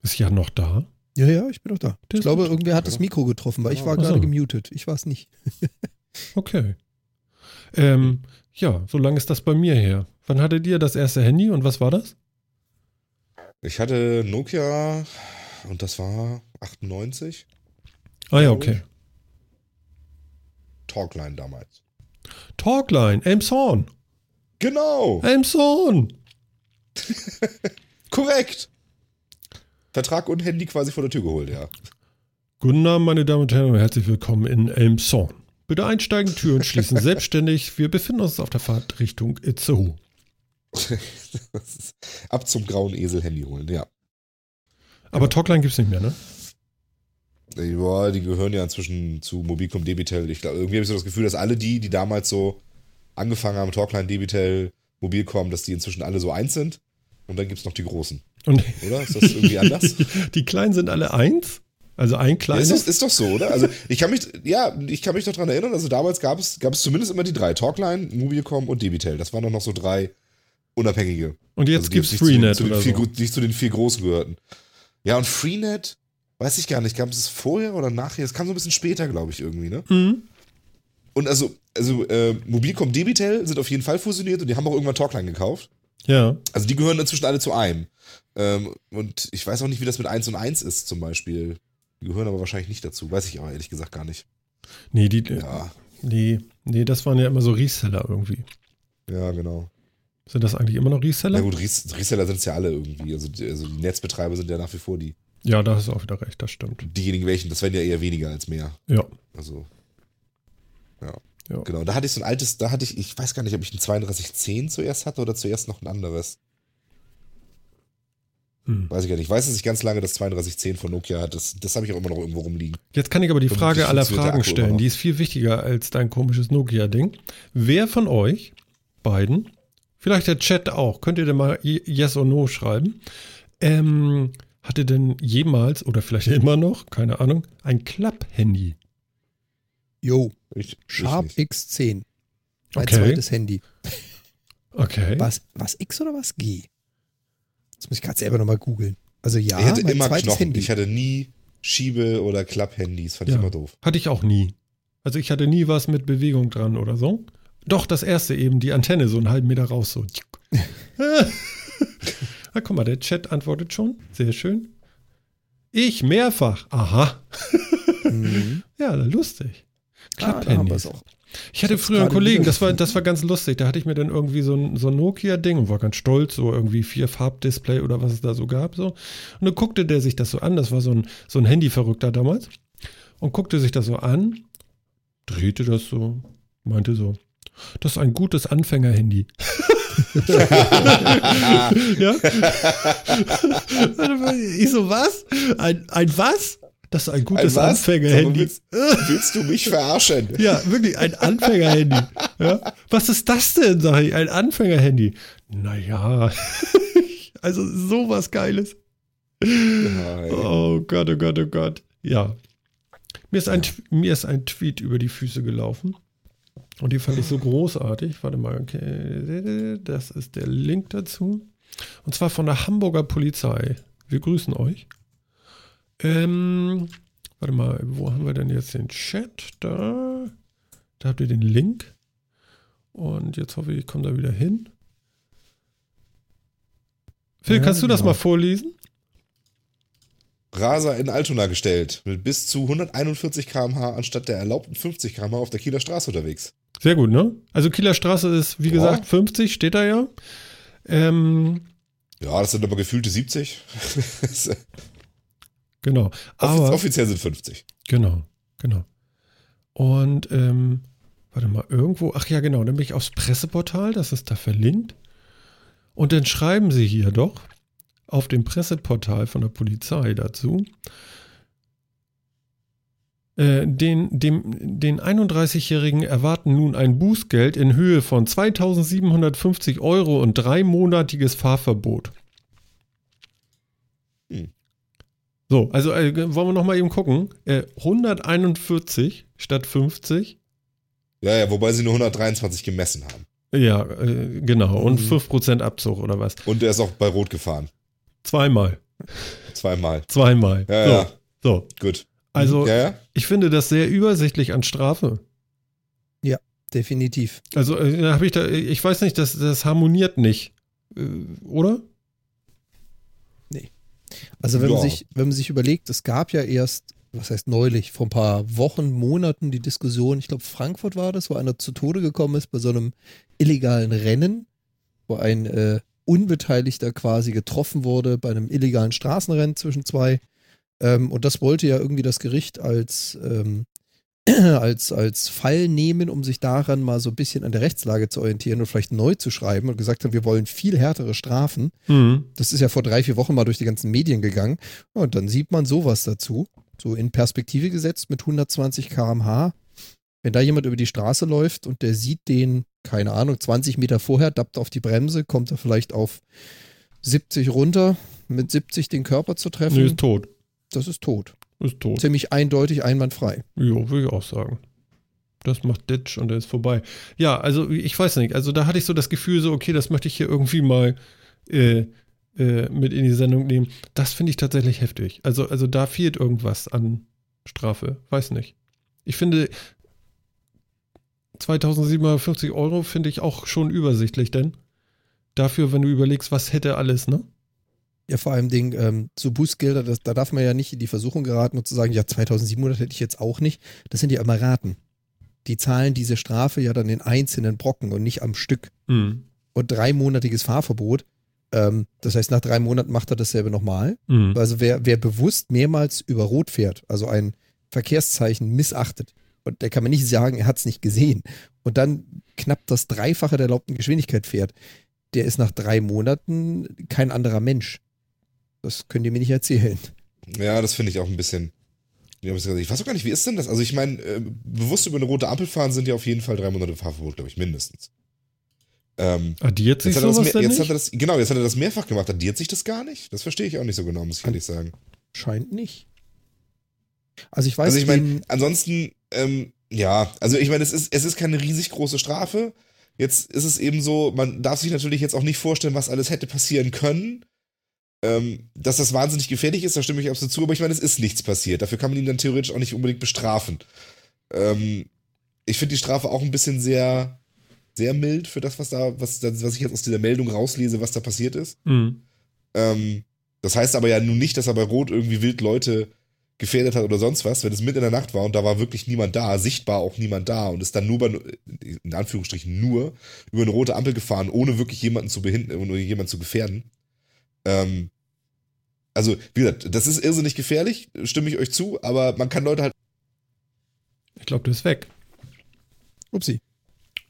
Ist ja noch da. Ja, ja, ich bin doch da. Der Ich glaube, irgendwer hat das Mikro getroffen, weil ich war Ach so. gerade gemutet. Ich war es nicht. Okay. Ähm, ja, so lange ist das bei mir her. Wann hattet ihr das erste Handy und was war das? Ich hatte Nokia und das war 98. Ah ja, okay. Talkline damals. Talkline, Elmshorn. Genau, Elmshorn. korrekt. Vertrag und Handy quasi vor der Tür geholt, ja. Guten Abend, meine Damen und Herren, und herzlich willkommen in Elmshorn. Bitte einsteigen, Türen schließen selbstständig. Wir befinden uns auf der Fahrt Richtung Itzehoe. Ist Ab zum grauen Esel Handy holen, ja. Aber Talkline gibt es nicht mehr, ne? Ja, die gehören ja inzwischen zu Mobilcom Debitel. Ich glaube, irgendwie habe ich so das Gefühl, dass alle die, die damals so angefangen haben, Talkline, Debitel, Mobilcom, dass die inzwischen alle so eins sind. Und dann gibt es noch die großen, Und oder? Ist das irgendwie anders? die Kleinen sind alle eins? Also ein Ja, kleines? ist, doch, ist doch so, oder? Also ich kann mich, ja, ich kann mich doch dran erinnern, also damals gab es, gab es zumindest immer die drei, Talkline, Mobilcom und Debitel. Das waren doch noch so drei unabhängige. und jetzt also gibt's nicht zu den- Freenet zu den oder vier, so. Nicht zu den vier großen gehörten. Ja, und Freenet, weiß ich gar nicht, gab es vorher oder nachher? Es kam so ein bisschen später, glaube ich, irgendwie, ne? Mhm. Und also, also äh, Mobilcom Debitel sind auf jeden Fall fusioniert und die haben auch irgendwann Talkline gekauft. Ja. Also die gehören inzwischen alle zu einem. Ähm, und ich weiß auch nicht, wie das mit 1 und 1 ist zum Beispiel. Die gehören aber wahrscheinlich nicht dazu. Weiß ich aber ehrlich gesagt gar nicht. Nee, die, Ja, nee, nee, das waren ja immer so Reseller irgendwie. ja, genau. Sind das eigentlich immer noch Na Reseller? gut, Res Reseller sind es ja alle irgendwie. Also die, also die Netzbetreiber sind ja nach wie vor die, Ja, da hast du auch wieder recht, das stimmt. diejenigen welchen. Das werden ja eher weniger als mehr. Ja. Also, ja. genau. Da hatte ich so ein altes, da hatte ich, ich weiß gar nicht, ob ich ein 3210 zuerst hatte oder zuerst noch ein anderes. Hm. Weiß ich gar nicht. Ich weiß, dass ich ganz lange das 3210 von Nokia hatte. Das, das habe ich auch immer noch irgendwo rumliegen. Jetzt kann ich aber die Frage aller Fragen stellen. Die ist viel wichtiger als dein komisches Nokia-Ding. Wer von euch beiden, vielleicht der Chat auch, könnt ihr denn mal Yes or No schreiben, ähm, hatte denn jemals oder vielleicht immer noch, keine Ahnung, ein Klapp-Handy? Jo, Ich, Sharp ich nicht. X10. Mein Okay. zweites Handy. Okay. Was, was X oder was G? Das muss ich gerade selber nochmal googeln. Also ja, ich hatte mein immer zweites Knochen. Handy. Ich hatte nie Schiebe- oder Klapp-Handys. Fand Ja. ich immer doof. Hatte ich auch nie. Also ich hatte nie was mit Bewegung dran oder so. Doch, das erste eben, die Antenne so einen halben Meter raus. So. ah, guck mal, der Chat antwortet schon. Sehr schön. Ich mehrfach. Aha. Mhm. Ja, lustig. Ah, Klapphandys. auch. Ich hatte früher einen Kollegen, das war, das war ganz lustig. Da hatte ich mir dann irgendwie so ein, so ein Nokia-Ding und war ganz stolz, so irgendwie vier Farbdisplay oder was es da so gab. So. Und dann guckte der sich das so an. Das war so ein, so ein Handy-Verrückter damals. Und guckte sich das so an, drehte das so, meinte so, das ist ein gutes Anfänger-Handy. ja? ich so, was? Ein, ein was? Das ist ein gutes? Anfänger-Handy. Willst, willst du mich verarschen? Ja, wirklich, ein Anfänger-Handy. Ja? Was ist das denn, sag ich, ein Anfänger-Handy? Naja, also sowas Geiles. Nein. Oh Gott, oh Gott, oh Gott. Ja. Mir ist, ein, mir ist ein Tweet über die Füße gelaufen. Und die fand ich so großartig. Warte mal, okay. Das ist der Link dazu. Und zwar von der Hamburger Polizei. Wir grüßen euch. Ähm, warte mal, wo haben wir denn jetzt den Chat? Da. Da habt ihr den Link. Und jetzt hoffe ich, ich komme da wieder hin. Phil, Ja, kannst du das genau. mal vorlesen? Raser in Altona gestellt. Mit bis zu 141 km/h anstatt der erlaubten 50 km/h auf der Kieler Straße unterwegs. Sehr gut, ne? Also Kieler Straße ist, wie Ja. gesagt, 50, steht da ja. Ähm, Ja, das sind aber gefühlte 70. genau. Aber, offiziell sind 50. genau, genau. Und, ähm, warte mal, irgendwo, ach ja, genau, dann bin ich aufs Presseportal, das ist da verlinkt. Und dann schreiben sie hier doch auf dem Presseportal von der Polizei dazu, den, dem, den 31-Jährigen erwarten nun ein Bußgeld in Höhe von 2750 Euro und dreimonatiges Fahrverbot. Hm. So, also äh, wollen wir noch mal eben gucken. Äh, 141 statt 50. Ja, ja, wobei sie nur 123 gemessen haben. Ja, äh, genau. Und Mhm. 5% Abzug oder was? Und er ist auch bei Rot gefahren. Zweimal. Zweimal. Zweimal. Ja, so, ja. so. Gut. Also, Ja, ja. ich finde das sehr übersichtlich an Strafe. Definitiv. Also, äh, habe ich da, ich weiß nicht, das, das harmoniert nicht. Äh, oder? Also wenn man Ja. sich, wenn man sich überlegt, es gab ja erst, was heißt neulich, vor ein paar Wochen, Monaten die Diskussion, ich glaube Frankfurt war das, wo einer zu Tode gekommen ist bei so einem illegalen Rennen, wo ein äh, Unbeteiligter quasi getroffen wurde bei einem illegalen Straßenrennen zwischen zwei. Ähm, und das wollte ja irgendwie das Gericht als, ähm, als, als Fall nehmen, um sich daran mal so ein bisschen an der Rechtslage zu orientieren und vielleicht neu zu schreiben und gesagt haben, wir wollen viel härtere Strafen. Mhm. Das ist ja vor drei, vier Wochen mal durch die ganzen Medien gegangen. Und dann sieht man sowas dazu, so in Perspektive gesetzt mit 120 km/h. Wenn da jemand über die Straße läuft und der sieht den, keine Ahnung, 20 Meter vorher, dappt auf die Bremse, kommt er vielleicht auf 70 runter, mit 70 den Körper zu treffen, Nee, ist tot. Das ist tot. Ist tot. Ziemlich eindeutig einwandfrei. Jo, würde ich auch sagen. Das macht Ditch und er ist vorbei. Ja, also ich weiß nicht. Also da hatte ich so das Gefühl, so, okay, das möchte ich hier irgendwie mal äh, äh, mit in die Sendung nehmen. Das finde ich tatsächlich heftig. Also, also da fehlt irgendwas an Strafe. Weiß nicht. Ich finde 2750 Euro finde ich auch schon übersichtlich, denn dafür, wenn du überlegst, was hätte alles, ne? Ja, vor allem Ding, ähm, so Bußgelder, das, da darf man ja nicht in die Versuchung geraten und zu sagen, ja, 2700 hätte ich jetzt auch nicht. Das sind ja immer Raten. Die zahlen diese Strafe ja dann in einzelnen Brocken und nicht am Stück. Mhm. Und dreimonatiges Fahrverbot. Ähm, das heißt, nach drei Monaten macht er dasselbe nochmal. Mhm. Also wer, wer bewusst mehrmals über Rot fährt, also ein Verkehrszeichen missachtet, und der kann man nicht sagen, er hat es nicht gesehen, und dann knapp das Dreifache der erlaubten Geschwindigkeit fährt, der ist nach drei Monaten kein anderer Mensch. Das könnt ihr mir nicht erzählen. Ja, das finde ich auch ein bisschen. Ich weiß auch gar nicht, wie ist denn das? Also ich meine, äh, bewusst über eine rote Ampel fahren sind ja auf jeden Fall drei Monate Fahrverbot, glaube ich, mindestens. Ähm, Addiert sich jetzt hat, er das, sowas mehr- denn jetzt nicht? hat er das, genau, jetzt hat er das mehrfach gemacht. Addiert sich das gar nicht? Das verstehe ich auch nicht so genau, muss ich ehrlich sagen. Scheint nicht. Also ich weiß Also ich meine, ansonsten, ähm, ja, also ich meine, es ist, es ist keine riesig große Strafe. Jetzt ist es eben so, man darf sich natürlich jetzt auch nicht vorstellen, was alles hätte passieren können. Ähm, dass das wahnsinnig gefährlich ist, da stimme ich absolut zu, aber ich meine, es ist nichts passiert. Dafür kann man ihn dann theoretisch auch nicht unbedingt bestrafen. Ähm, ich finde die Strafe auch ein bisschen sehr, sehr mild für das, was da, was, was ich jetzt aus dieser Meldung rauslese, was da passiert ist. Mhm. Ähm, das heißt aber ja nun nicht, dass er bei Rot irgendwie wild Leute gefährdet hat oder sonst was, wenn es mitten in der Nacht war und da war wirklich niemand da, sichtbar auch niemand da und ist dann nur bei, in Anführungsstrichen nur, über eine rote Ampel gefahren, ohne wirklich jemanden zu behindern, ohne jemanden zu gefährden. Ähm, also, wie gesagt, das ist irrsinnig gefährlich, stimme ich euch zu, aber man kann Leute halt, Ich glaube, der ist weg. Upsi.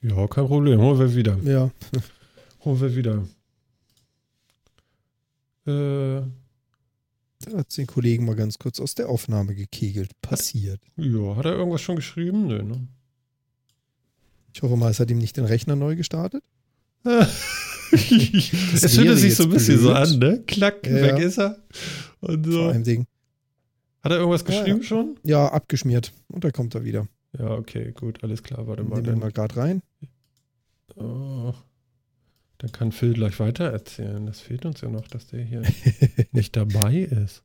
Ja, kein Problem. Holen wir wieder. Ja. Holen wir wieder. Äh, Da hat den Kollegen mal ganz kurz aus der Aufnahme gekegelt. Passiert. ja, hat er irgendwas schon geschrieben? Nö, ne? Ich hoffe mal, es hat ihm nicht den Rechner neu gestartet. es wäre fühlt sich so ein bisschen so blöd. an, ne? Klack, Ja. weg ist er. Und Vor so. allem Ding. Hat er irgendwas Ja, geschrieben schon? Ja, abgeschmiert. Und da kommt er wieder. Ja, okay, gut, alles klar. Warte mal. Nehmen wir Dann, mal gerade rein. oh, dann kann Phil gleich weiter erzählen. Das fehlt uns ja noch, dass der hier nicht dabei ist.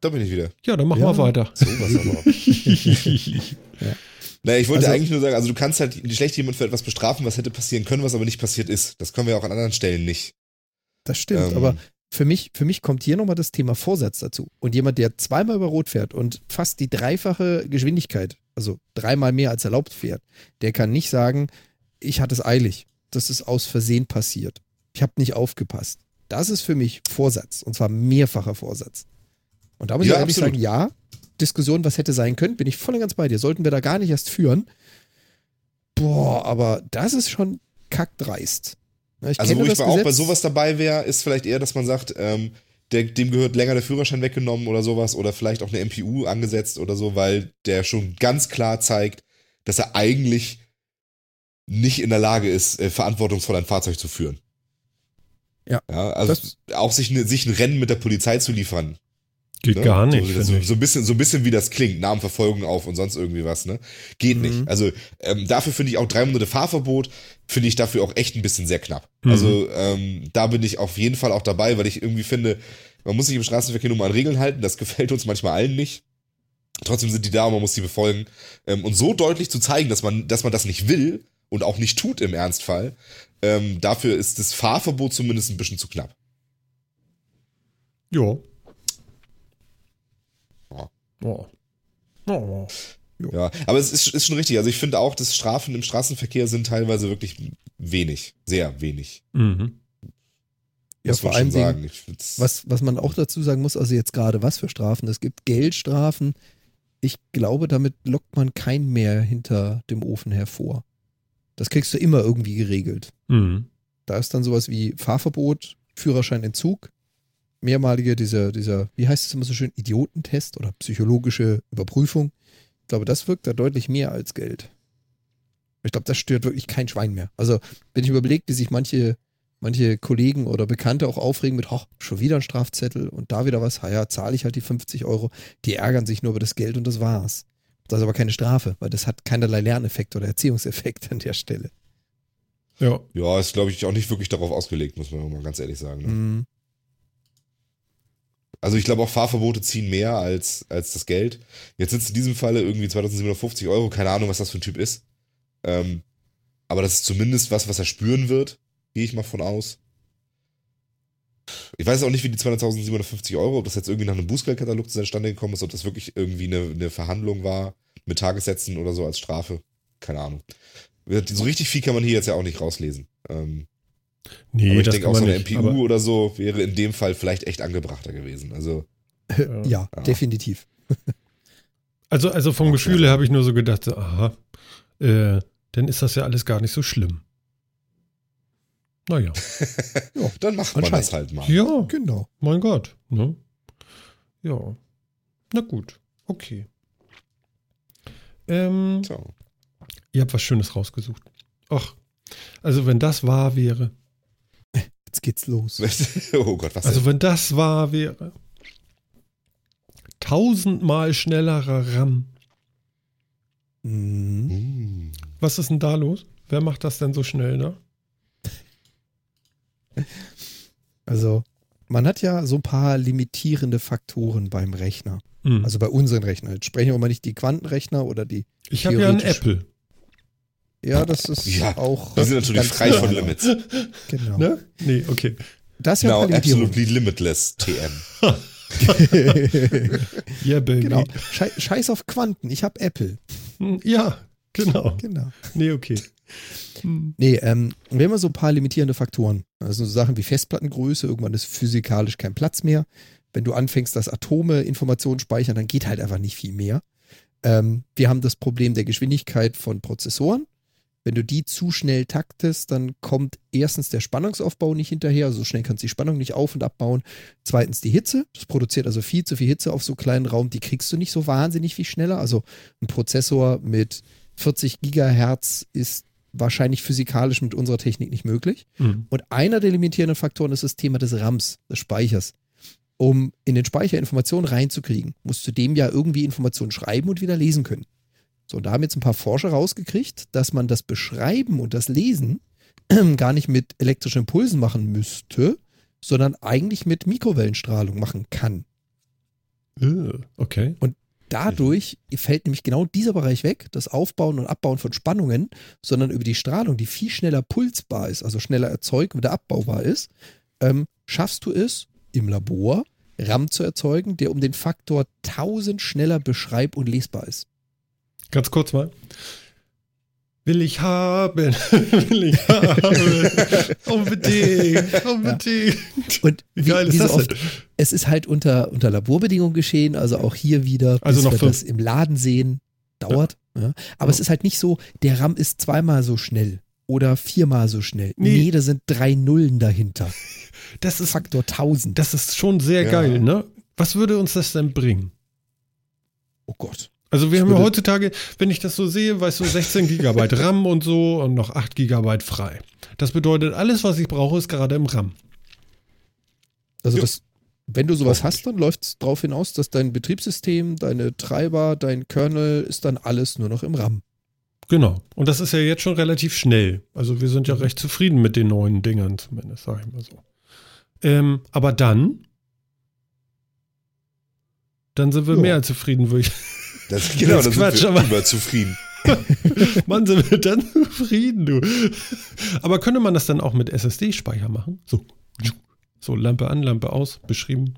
Da bin ich wieder. Ja, dann machen Ja. wir weiter. So was aber. Naja, ich wollte Also- eigentlich nur sagen, also du kannst halt schlecht jemand für etwas bestrafen, was hätte passieren können, was aber nicht passiert ist. Das können wir auch an anderen Stellen nicht. Das stimmt, Ähm, aber für mich, für mich kommt hier nochmal das Thema Vorsatz dazu. Und jemand, der zweimal über Rot fährt und fast die dreifache Geschwindigkeit, also dreimal mehr als erlaubt fährt, der kann nicht sagen, ich hatte es eilig. Das ist aus Versehen passiert. Ich habe nicht aufgepasst. Das ist für mich Vorsatz. Und zwar mehrfacher Vorsatz. Und da muss Ja, ich ehrlich absolut. sagen, ja, Diskussion, was hätte sein können, bin ich voll und ganz bei dir. Sollten wir da gar nicht erst führen. Boah, aber das ist schon kackdreist. Ich Also wo ich auch bei sowas dabei wäre, ist vielleicht eher, dass man sagt, ähm, der, dem gehört länger der Führerschein weggenommen oder sowas oder vielleicht auch eine MPU angesetzt oder so, weil der schon ganz klar zeigt, dass er eigentlich nicht in der Lage ist, äh, verantwortungsvoll ein Fahrzeug zu führen. Ja, ja also auch sich, ne, sich ein Rennen mit der Polizei zu liefern. Geht Ne? gar nicht, So, so, so, ein bisschen, so ein bisschen wie das klingt, Namenverfolgung auf und sonst irgendwie was, ne? Geht Mhm. nicht. Also ähm, dafür finde ich auch drei Monate Fahrverbot, finde ich dafür auch echt ein bisschen sehr knapp. Mhm. Also ähm, da bin ich auf jeden Fall auch dabei, weil ich irgendwie finde, man muss sich im Straßenverkehr nur mal an Regeln halten, das gefällt uns manchmal allen nicht. Trotzdem sind die da und man muss die befolgen. Ähm, und so deutlich zu zeigen, dass man, dass man das nicht will und auch nicht tut im Ernstfall, ähm, dafür ist das Fahrverbot zumindest ein bisschen zu knapp. Ja. Ja. Oh. Oh. Ja, aber es ist, ist schon richtig. Also ich finde auch, dass Strafen im Straßenverkehr sind teilweise wirklich wenig, sehr wenig. Mhm. Ja, muss vor man allem sagen. Was, was man auch dazu sagen muss, also jetzt gerade was für Strafen. Es gibt Geldstrafen. Ich glaube, damit lockt man kein mehr hinter dem Ofen hervor. Das kriegst du immer irgendwie geregelt. Mhm. Da ist dann sowas wie Fahrverbot, Führerscheinentzug, mehrmalige dieser, dieser, wie heißt es immer so schön, Idiotentest oder psychologische Überprüfung. Ich glaube, das wirkt da deutlich mehr als Geld. Ich glaube, das stört wirklich kein Schwein mehr. Also, wenn ich überlege, wie sich manche, manche Kollegen oder Bekannte auch aufregen mit, hoch, schon wieder ein Strafzettel und da wieder was, ha ja, zahle ich halt die 50 Euro. Die ärgern sich nur über das Geld und das war's. Das ist aber keine Strafe, weil das hat keinerlei Lerneffekt oder Erziehungseffekt an der Stelle. Ja. ja, ist glaube ich auch nicht wirklich darauf ausgelegt, muss man mal ganz ehrlich sagen. Ne? Mhm. Also ich glaube auch Fahrverbote ziehen mehr als, als das Geld. Jetzt sind es in diesem Falle irgendwie 2750 Euro, keine Ahnung, was das für ein Typ ist. Ähm, aber das ist zumindest was, was er spüren wird, gehe ich mal von aus. Ich weiß auch nicht, wie die 200.750 Euro, ob das jetzt irgendwie nach einem Bußgeldkatalog zustande gekommen ist, ob das wirklich irgendwie eine, eine Verhandlung war mit Tagessätzen oder so als Strafe. Keine Ahnung. So richtig viel kann man hier jetzt ja auch nicht rauslesen. Ähm, Nee, aber ich das denke kann auch so eine nicht. MPU oder so wäre in dem Fall vielleicht echt angebrachter gewesen. Also Ja. Ja, Ja. definitiv. also, also vom Auch Gefühl her habe ich nur so gedacht, so, aha, äh, dann ist das ja alles gar nicht so schlimm. Naja. dann macht man das halt mal. Ja, Genau. mein Gott. Ne? Ja. Na gut. Okay. Ähm, So. ihr habt was Schönes rausgesucht. Ach, also wenn das wahr wäre. Jetzt geht's los. oh Gott, was Also denn? wenn das wahr wäre. Tausendmal schnellerer RAM. Mhm. Was ist denn da los? Wer macht das denn so schnell, ne? Also, man hat ja so ein paar limitierende Faktoren beim Rechner. Hm. Also bei unseren Rechnern. Jetzt sprechen wir mal nicht die Quantenrechner oder die. ich habe ja einen Apple. Ja, das ist Ja, auch. Die sind natürlich frei von. Limits. Genau. Ne? Nee, okay. Das ist ja Now Limitierung. absolutely limitless TM. Yeah, baby. genau. Schei Scheiß auf Quanten. Ich habe Apple. Hm, Ja, genau. Genau. Nee, okay. Hm. Nee, ähm, wir haben so ein paar limitierende Faktoren. Also so Sachen wie Festplattengröße, irgendwann ist physikalisch kein Platz mehr. Wenn du anfängst, dass Atome Informationen speichern, dann geht halt einfach nicht viel mehr. Ähm, wir haben das Problem der Geschwindigkeit von Prozessoren. Wenn du die zu schnell taktest, dann kommt erstens der Spannungsaufbau nicht hinterher, also so schnell kannst du die Spannung nicht auf- und abbauen. Zweitens die Hitze, das produziert also viel zu viel Hitze auf so kleinen Raum, die kriegst du nicht so wahnsinnig viel schneller. Also ein Prozessor mit 40 Gigahertz ist wahrscheinlich physikalisch mit unserer Technik nicht möglich. Mhm. Und einer der limitierenden Faktoren ist das Thema des RAMs, des Speichers. Um in den Speicher Informationen reinzukriegen, musst du dem ja irgendwie Informationen schreiben und wieder lesen können. So, und da haben jetzt ein paar Forscher rausgekriegt, dass man das Beschreiben und das Lesen gar nicht mit elektrischen Impulsen machen müsste, sondern eigentlich mit Mikrowellenstrahlung machen kann. Äh, Okay. Dadurch fällt nämlich genau dieser Bereich weg, das Aufbauen und Abbauen von Spannungen, sondern über die Strahlung, die viel schneller pulsbar ist, also schneller erzeugt und abbaubar ist, ähm, schaffst du es im Labor, RAM zu erzeugen, der um den Faktor 1000 schneller beschreib- und lesbar ist. Ganz kurz mal. Will ich haben, will ich haben. unbedingt, unbedingt. Und Wie geil ist so das oft, denn? es ist halt unter, unter Laborbedingungen geschehen, also auch hier wieder, bis Also noch wir fünf. das im Laden sehen, dauert. Ja. Aber Ja. es ist halt nicht so, der RAM ist zweimal so schnell oder viermal so schnell. Nee. Nee, da sind drei Nullen dahinter. Das ist, Faktor 1000. das ist schon sehr Ja. geil, ne? Was würde uns das denn bringen? oh Gott. Also wir haben ja heutzutage, wenn ich das so sehe, weißt du, 16 Gigabyte RAM und so und noch 8 Gigabyte frei. Das bedeutet, alles, was ich brauche, ist gerade im RAM. Also Ja. das, wenn du sowas hast, dann läuft es darauf hinaus, dass dein Betriebssystem, deine Treiber, dein Kernel ist dann alles nur noch im RAM. Genau. Und das ist ja jetzt schon relativ schnell. Also wir sind ja recht zufrieden mit den neuen Dingern zumindest, sag ich mal so. Ähm, aber dann, dann sind wir Ja. mehr als zufrieden, würde ich. Das, genau, Das Quatsch, sind aber- wir überzufrieden. Mann, sind wir dann zufrieden, du. Aber könnte man das dann auch mit SSD-Speicher machen? So. So, Lampe an, Lampe aus, beschrieben,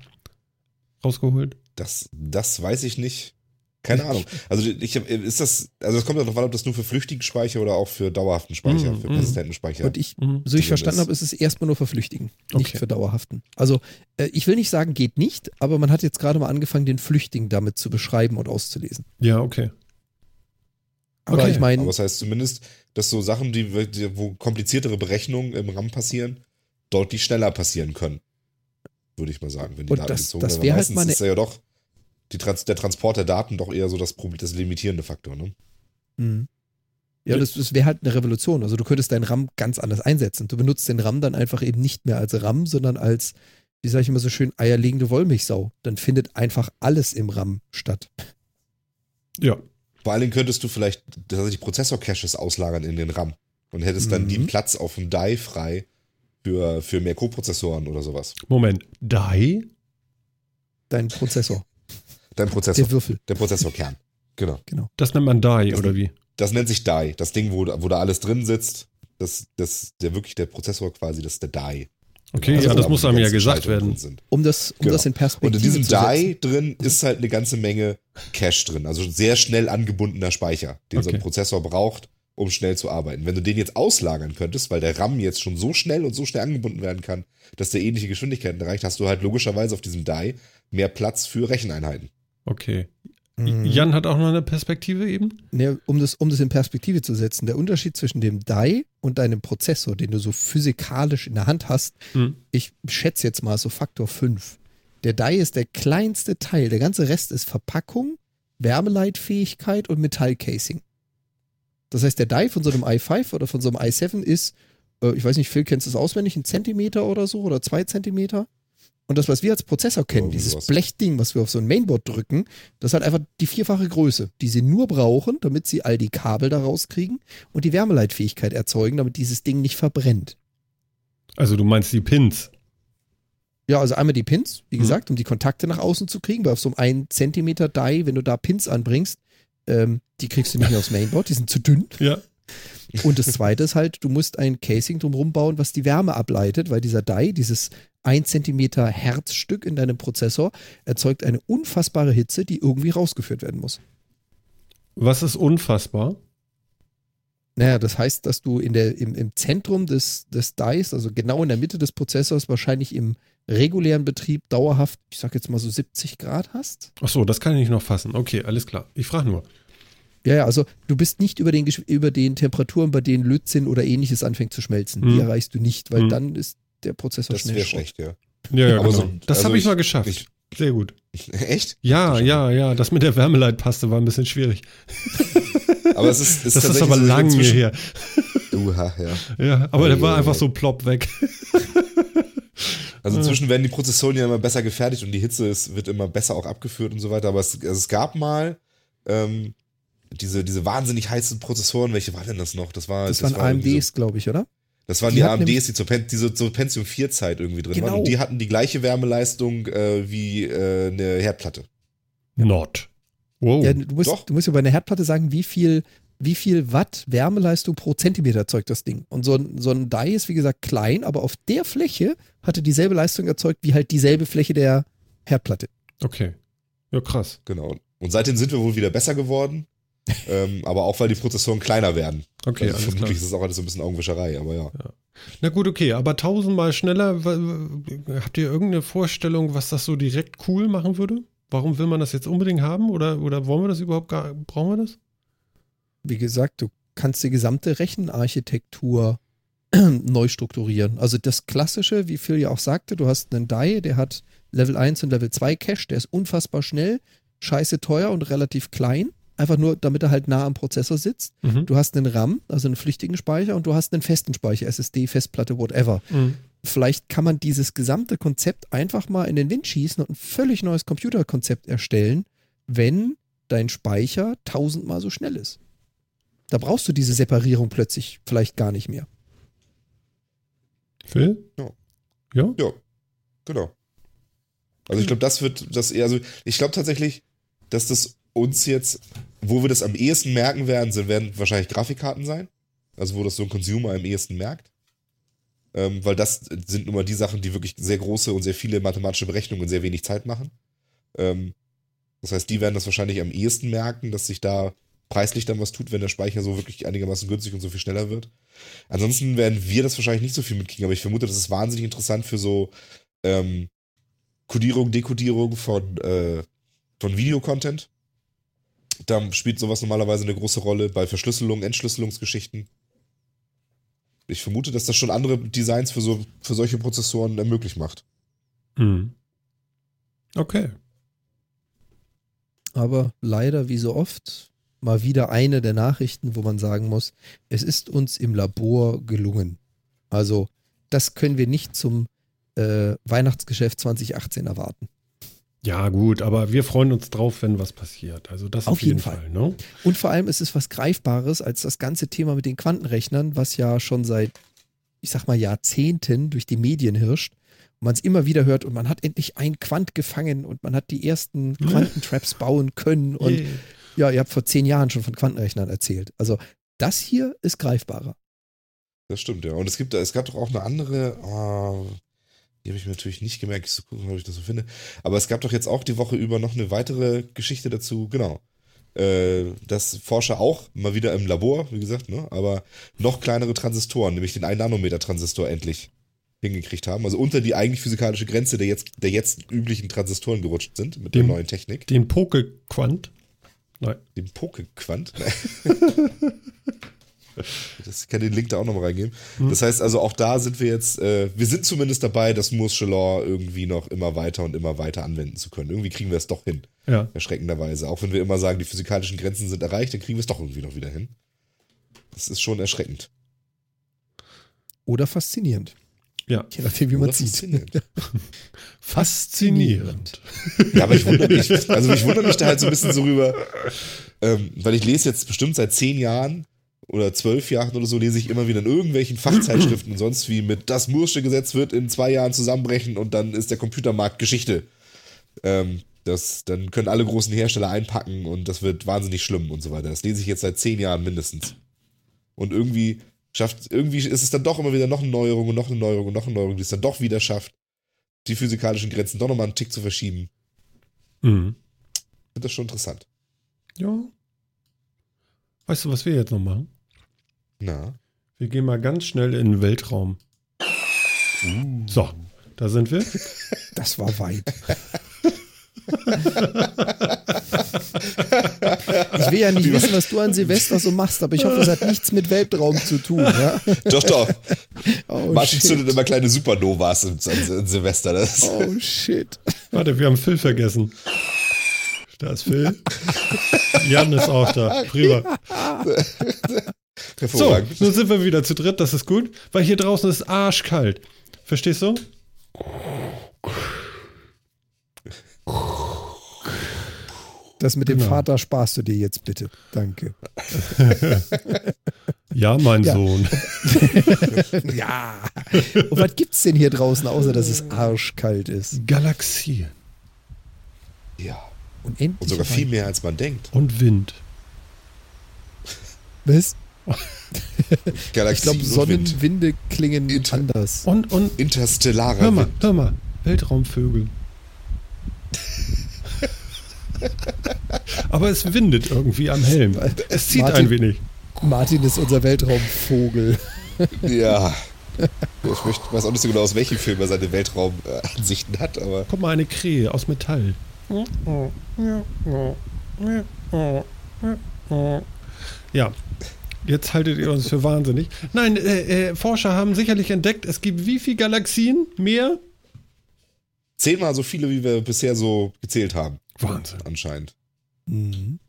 rausgeholt. Das, das weiß ich nicht. Keine Ahnung. Also ich hab, ist das, also es kommt ja darauf an, ob das nur für flüchtigen Speicher oder auch für dauerhaften Speicher, Mhm, für mhm. persistenten Speicher. Und ich, so ich verstanden habe, ist es erstmal nur für Flüchtigen, nicht Okay. für Dauerhaften. Also äh, ich will nicht sagen, geht nicht, aber man hat jetzt gerade mal angefangen, den Flüchtigen damit zu beschreiben und auszulesen. Ja, okay. Aber Okay. ich meine, Aber das heißt zumindest, dass so Sachen, die, die, wo kompliziertere Berechnungen im RAM passieren, deutlich schneller passieren können. Würde ich mal sagen, wenn die Und Daten das- gezogen das werden. halt meistens ist ja doch Trans der Transport der Daten doch eher so das, Problem, das limitierende Faktor. Ne? Mhm. Ja, das, das wäre halt eine Revolution. Also du könntest deinen RAM ganz anders einsetzen. Du benutzt den RAM dann einfach eben nicht mehr als RAM, sondern als, wie sage ich immer so schön, eierlegende Wollmilchsau. Dann findet einfach alles im RAM statt. Ja. Vor allen Dingen könntest du vielleicht tatsächlich Prozessor-Caches auslagern in den RAM und hättest dann Mhm. den Platz auf dem Die frei für, für mehr Co-Prozessoren oder sowas. Moment. Die? Dein Prozessor, Dein Prozessor, der Würfel. der Prozessorkern. Genau. Das nennt man Die, Das- oder wie? Das nennt sich Die. Das Ding, wo, wo da alles drin sitzt, das, das, der wirklich der Prozessor quasi, das ist der Die. Okay, Also ja, da, das muss einem ja gesagt werden. Um das, um Genau. das in Perspektive Und in diesem. Die drin ist halt eine ganze Menge Cache drin. Also sehr schnell angebundener Speicher, den so ein Okay. Prozessor braucht, um schnell zu arbeiten. Wenn du den jetzt auslagern könntest, weil der RAM jetzt schon so schnell und so schnell angebunden werden kann, dass der ähnliche Geschwindigkeiten erreicht, hast du halt logischerweise auf diesem Die mehr Platz für Recheneinheiten. Okay. Mhm. Jan hat auch noch eine Perspektive eben? Ne, um, das, um das in Perspektive zu setzen, der Unterschied zwischen dem Die und deinem Prozessor, den du so physikalisch in der Hand hast, Hm. ich schätze jetzt mal so Faktor 5. Der Die ist der kleinste Teil, der ganze Rest ist Verpackung, Wärmeleitfähigkeit und Metallcasing. Das heißt, der Die von so einem i5 oder von so einem i7 ist, äh, ich weiß nicht, Phil, kennst du es auswendig, ein Zentimeter oder so oder zwei Zentimeter? Und das, was wir als Prozessor kennen, Irgendwie dieses sowas. Blechding, was wir auf so ein Mainboard drücken, das ist halt einfach die vierfache Größe, die sie nur brauchen, damit sie all die Kabel da rauskriegen und die Wärmeleitfähigkeit erzeugen, damit dieses Ding nicht verbrennt. Also du meinst die Pins. Ja, also einmal die Pins, wie Mhm. gesagt, um die Kontakte nach außen zu kriegen, weil auf so einem 1 Zentimeter Die, wenn du da Pins anbringst, ähm, die kriegst du nicht mehr aufs Mainboard, die sind zu dünn. Ja. Und das zweite ist halt, du musst ein Casing drumherum bauen, was die Wärme ableitet, weil dieser Die, dieses 1 Zentimeter Herzstück in deinem Prozessor, erzeugt eine unfassbare Hitze, die irgendwie rausgeführt werden muss. Was ist unfassbar? Naja, das heißt, dass du in der, im, im Zentrum des, des Dies, also genau in der Mitte des Prozessors, wahrscheinlich im regulären Betrieb dauerhaft, ich sag jetzt mal so 70 Grad hast. Ach so, das kann ich nicht noch fassen. Okay, alles klar. Ich frage nur. Ja, ja, also du bist nicht über den, über den Temperaturen, bei denen Lötzinn oder ähnliches anfängt zu schmelzen. Die Hm. erreichst du nicht, weil Hm. dann ist der Prozessor Das schnell wäre Schrott. schlecht, ja. Ja, ja, Aber genau. so- das also habe ich ich- mal geschafft. ich- Sehr gut. Echt? Ja, ja, ja. Das mit der Wärmeleitpaste war ein bisschen schwierig. Aber es ist, ist Das ist aber so, lang inzwischen- her. Uha, ja. Ja, aber der war Ja. einfach so plopp weg. Also inzwischen werden die Prozessoren ja immer besser gefertigt und die Hitze ist, wird immer besser auch abgeführt und so weiter. Aber es, also es gab mal ähm, diese, diese wahnsinnig heißen Prozessoren. Welche waren denn das noch? Das, war, Das, waren war AMDs, glaube ich, oder? Das waren Die die, AMDs, die zur, Pen, die so zur Pentium 4 Zeit irgendwie drin waren. Genau. Und die hatten die gleiche Wärmeleistung äh, wie äh, eine Herdplatte. Not. Wow. Ja, du, musst, Doch. du musst ja bei einer Herdplatte sagen, wie viel, wie viel Watt Wärmeleistung pro Zentimeter erzeugt das Ding. Und so ein, so ein Die ist, wie gesagt, klein, aber auf der Fläche hatte dieselbe Leistung erzeugt wie halt dieselbe Fläche der Herdplatte. Okay. Ja, krass. Genau. Und seitdem sind wir wohl wieder besser geworden. Ähm, aber auch weil die Prozessoren kleiner werden. Okay, also alles klar. vermutlich ist es auch alles so ein bisschen Augenwischerei, aber ja. Na gut, okay, aber tausendmal schneller. Habt ihr irgendeine Vorstellung, was das so direkt cool machen würde? Warum will man das jetzt unbedingt haben? Oder, oder wollen wir das überhaupt gar, brauchen wir das? Wie gesagt, du kannst die gesamte Rechenarchitektur neu strukturieren. Also das Klassische, wie Phil ja auch sagte, du hast einen Die, der hat Level 1 und Level 2 Cache, der ist unfassbar schnell, scheiße teuer und relativ klein. Einfach nur, damit er halt nah am Prozessor sitzt. Mhm. Du hast einen RAM, also einen flüchtigen Speicher, und du hast einen festen Speicher, SSD, Festplatte, whatever. Mhm. Vielleicht kann man dieses gesamte Konzept einfach mal in den Wind schießen und ein völlig neues Computerkonzept erstellen, wenn dein Speicher tausendmal so schnell ist. Da brauchst du diese Separierung plötzlich vielleicht gar nicht mehr. Phil? Ja. Ja? Ja, genau. Also ich glaube, das wird das eher, also ich glaube tatsächlich, dass das uns jetzt, wo wir das am ehesten merken werden, sind, werden wahrscheinlich Grafikkarten sein. Also wo das so ein Consumer am ehesten merkt. Ähm, weil das sind nun mal die Sachen, die wirklich sehr große und sehr viele mathematische Berechnungen in sehr wenig Zeit machen. Ähm, das heißt, die werden das wahrscheinlich am ehesten merken, dass sich da preislich dann was tut, wenn der Speicher so wirklich einigermaßen günstig und so viel schneller wird. Ansonsten werden wir das wahrscheinlich nicht so viel mitkriegen, aber ich vermute, das ist wahnsinnig interessant für so ähm, Codierung, Dekodierung von, äh, von Videocontent. Da spielt sowas normalerweise eine große Rolle bei Verschlüsselung, Entschlüsselungsgeschichten. Ich vermute, dass das schon andere Designs für, so, für solche Prozessoren äh, möglich macht. Mhm. Okay. Aber leider, wie so oft, mal wieder eine der Nachrichten, wo man sagen muss, es ist uns im Labor gelungen. Also, das können wir nicht zum äh, Weihnachtsgeschäft 2018 erwarten. Ja, gut, aber wir freuen uns drauf, wenn was passiert. Also das auf, Auf jeden jeden Fall. Fall. ne? Und vor allem ist es was Greifbares als das ganze Thema mit den Quantenrechnern, was ja schon seit, ich sag mal, Jahrzehnten durch die Medien hirscht. Und man es immer wieder hört und man hat endlich ein Quant gefangen und man hat die ersten Quantentraps bauen können. Und Yeah. ja, ihr habt vor zehn Jahren schon von Quantenrechnern erzählt. Also das hier ist greifbarer. Das stimmt, ja. Und es gibt, es gab doch auch eine andere, ah, die habe ich mir natürlich nicht gemerkt, ich so gucken, ob ich das so finde. Aber es gab doch jetzt auch die Woche über noch eine weitere Geschichte dazu, genau. Äh, dass Forscher auch mal wieder im Labor, wie gesagt, ne, aber noch kleinere Transistoren, nämlich den 1-Nanometer-Transistor endlich hingekriegt haben. Also unter die eigentlich physikalische Grenze der jetzt, der jetzt üblichen Transistoren gerutscht sind mit der Dem- neuen Technik. Den Pokequant. Nein. Dem Pokequant. Das ich kann den Link da auch nochmal reingeben. Das heißt also, auch da sind wir jetzt, äh, wir sind zumindest dabei, das Moore'sche Law irgendwie noch immer weiter und immer weiter anwenden zu können. Irgendwie kriegen wir es doch hin, Ja. erschreckenderweise. Auch wenn wir immer sagen, die physikalischen Grenzen sind erreicht, dann kriegen wir es doch irgendwie noch wieder hin. Das ist schon erschreckend. Oder faszinierend. Ja. Je nachdem, wie man Oder sieht. faszinierend. Faszinierend. Ja, aber ich wundere mich, also ich wundere mich da halt so ein bisschen so rüber, ähm, weil ich lese jetzt bestimmt seit zehn Jahren oder zwölf Jahren oder so, lese ich immer wieder in irgendwelchen Fachzeitschriften und sonst wie mit das Moore'sche Gesetz wird in zwei Jahren zusammenbrechen und dann ist der Computermarkt Geschichte. Ähm, das, dann können alle großen Hersteller einpacken und das wird wahnsinnig schlimm und so weiter. Das lese ich jetzt seit zehn Jahren mindestens. Und irgendwie schafft, irgendwie ist es dann doch immer wieder noch eine Neuerung und noch eine Neuerung und noch eine Neuerung, die es dann doch wieder schafft, die physikalischen Grenzen doch nochmal einen Tick zu verschieben. Mhm. Ich finde das schon interessant. Ja. Weißt du, was wir jetzt noch machen? Na. Wir gehen mal ganz schnell in den Weltraum. So, da sind wir. Das war weit. Ich will ja nicht wissen, was du an Silvester so machst, aber ich hoffe, es hat nichts mit Weltraum zu tun. Ja? Doch, doch. Oh, Martin shit. zündet immer kleine Supernovas in, Silvester. Das. Oh shit. Warte, wir haben Phil vergessen. Da ist Phil. Jan ist auch da. Prima. So, nun sind wir wieder zu dritt, das ist gut, weil hier draußen ist arschkalt. Verstehst du? Das mit dem Genau. Vater sparst du dir jetzt bitte. Danke. Ja, mein Ja. Sohn. ja. Und was gibt's denn hier draußen, außer dass es arschkalt ist? Galaxien Ja. Unendlich. Und sogar viel mehr, als man denkt. und Wind. Was? Ich glaube. Sonnenwinde klingen Inter- anders. Und, und, Interstellarer hör mal, Wind. hör mal, Weltraumvögel. Aber es windet irgendwie am Helm. Es zieht Martin- ein wenig. Martin ist unser Weltraumvogel. Ja. Ich möchte, weiß auch nicht so genau, aus welchem Film er seine Weltraumansichten hat, aber Guck mal, eine Krähe aus Metall. Ja, jetzt haltet ihr uns für wahnsinnig. Nein, äh, äh, Forscher haben sicherlich entdeckt, es gibt wie viele Galaxien? Mehr? zehnmal so viele, wie wir bisher so gezählt haben, Wahnsinn. anscheinend. Mhm.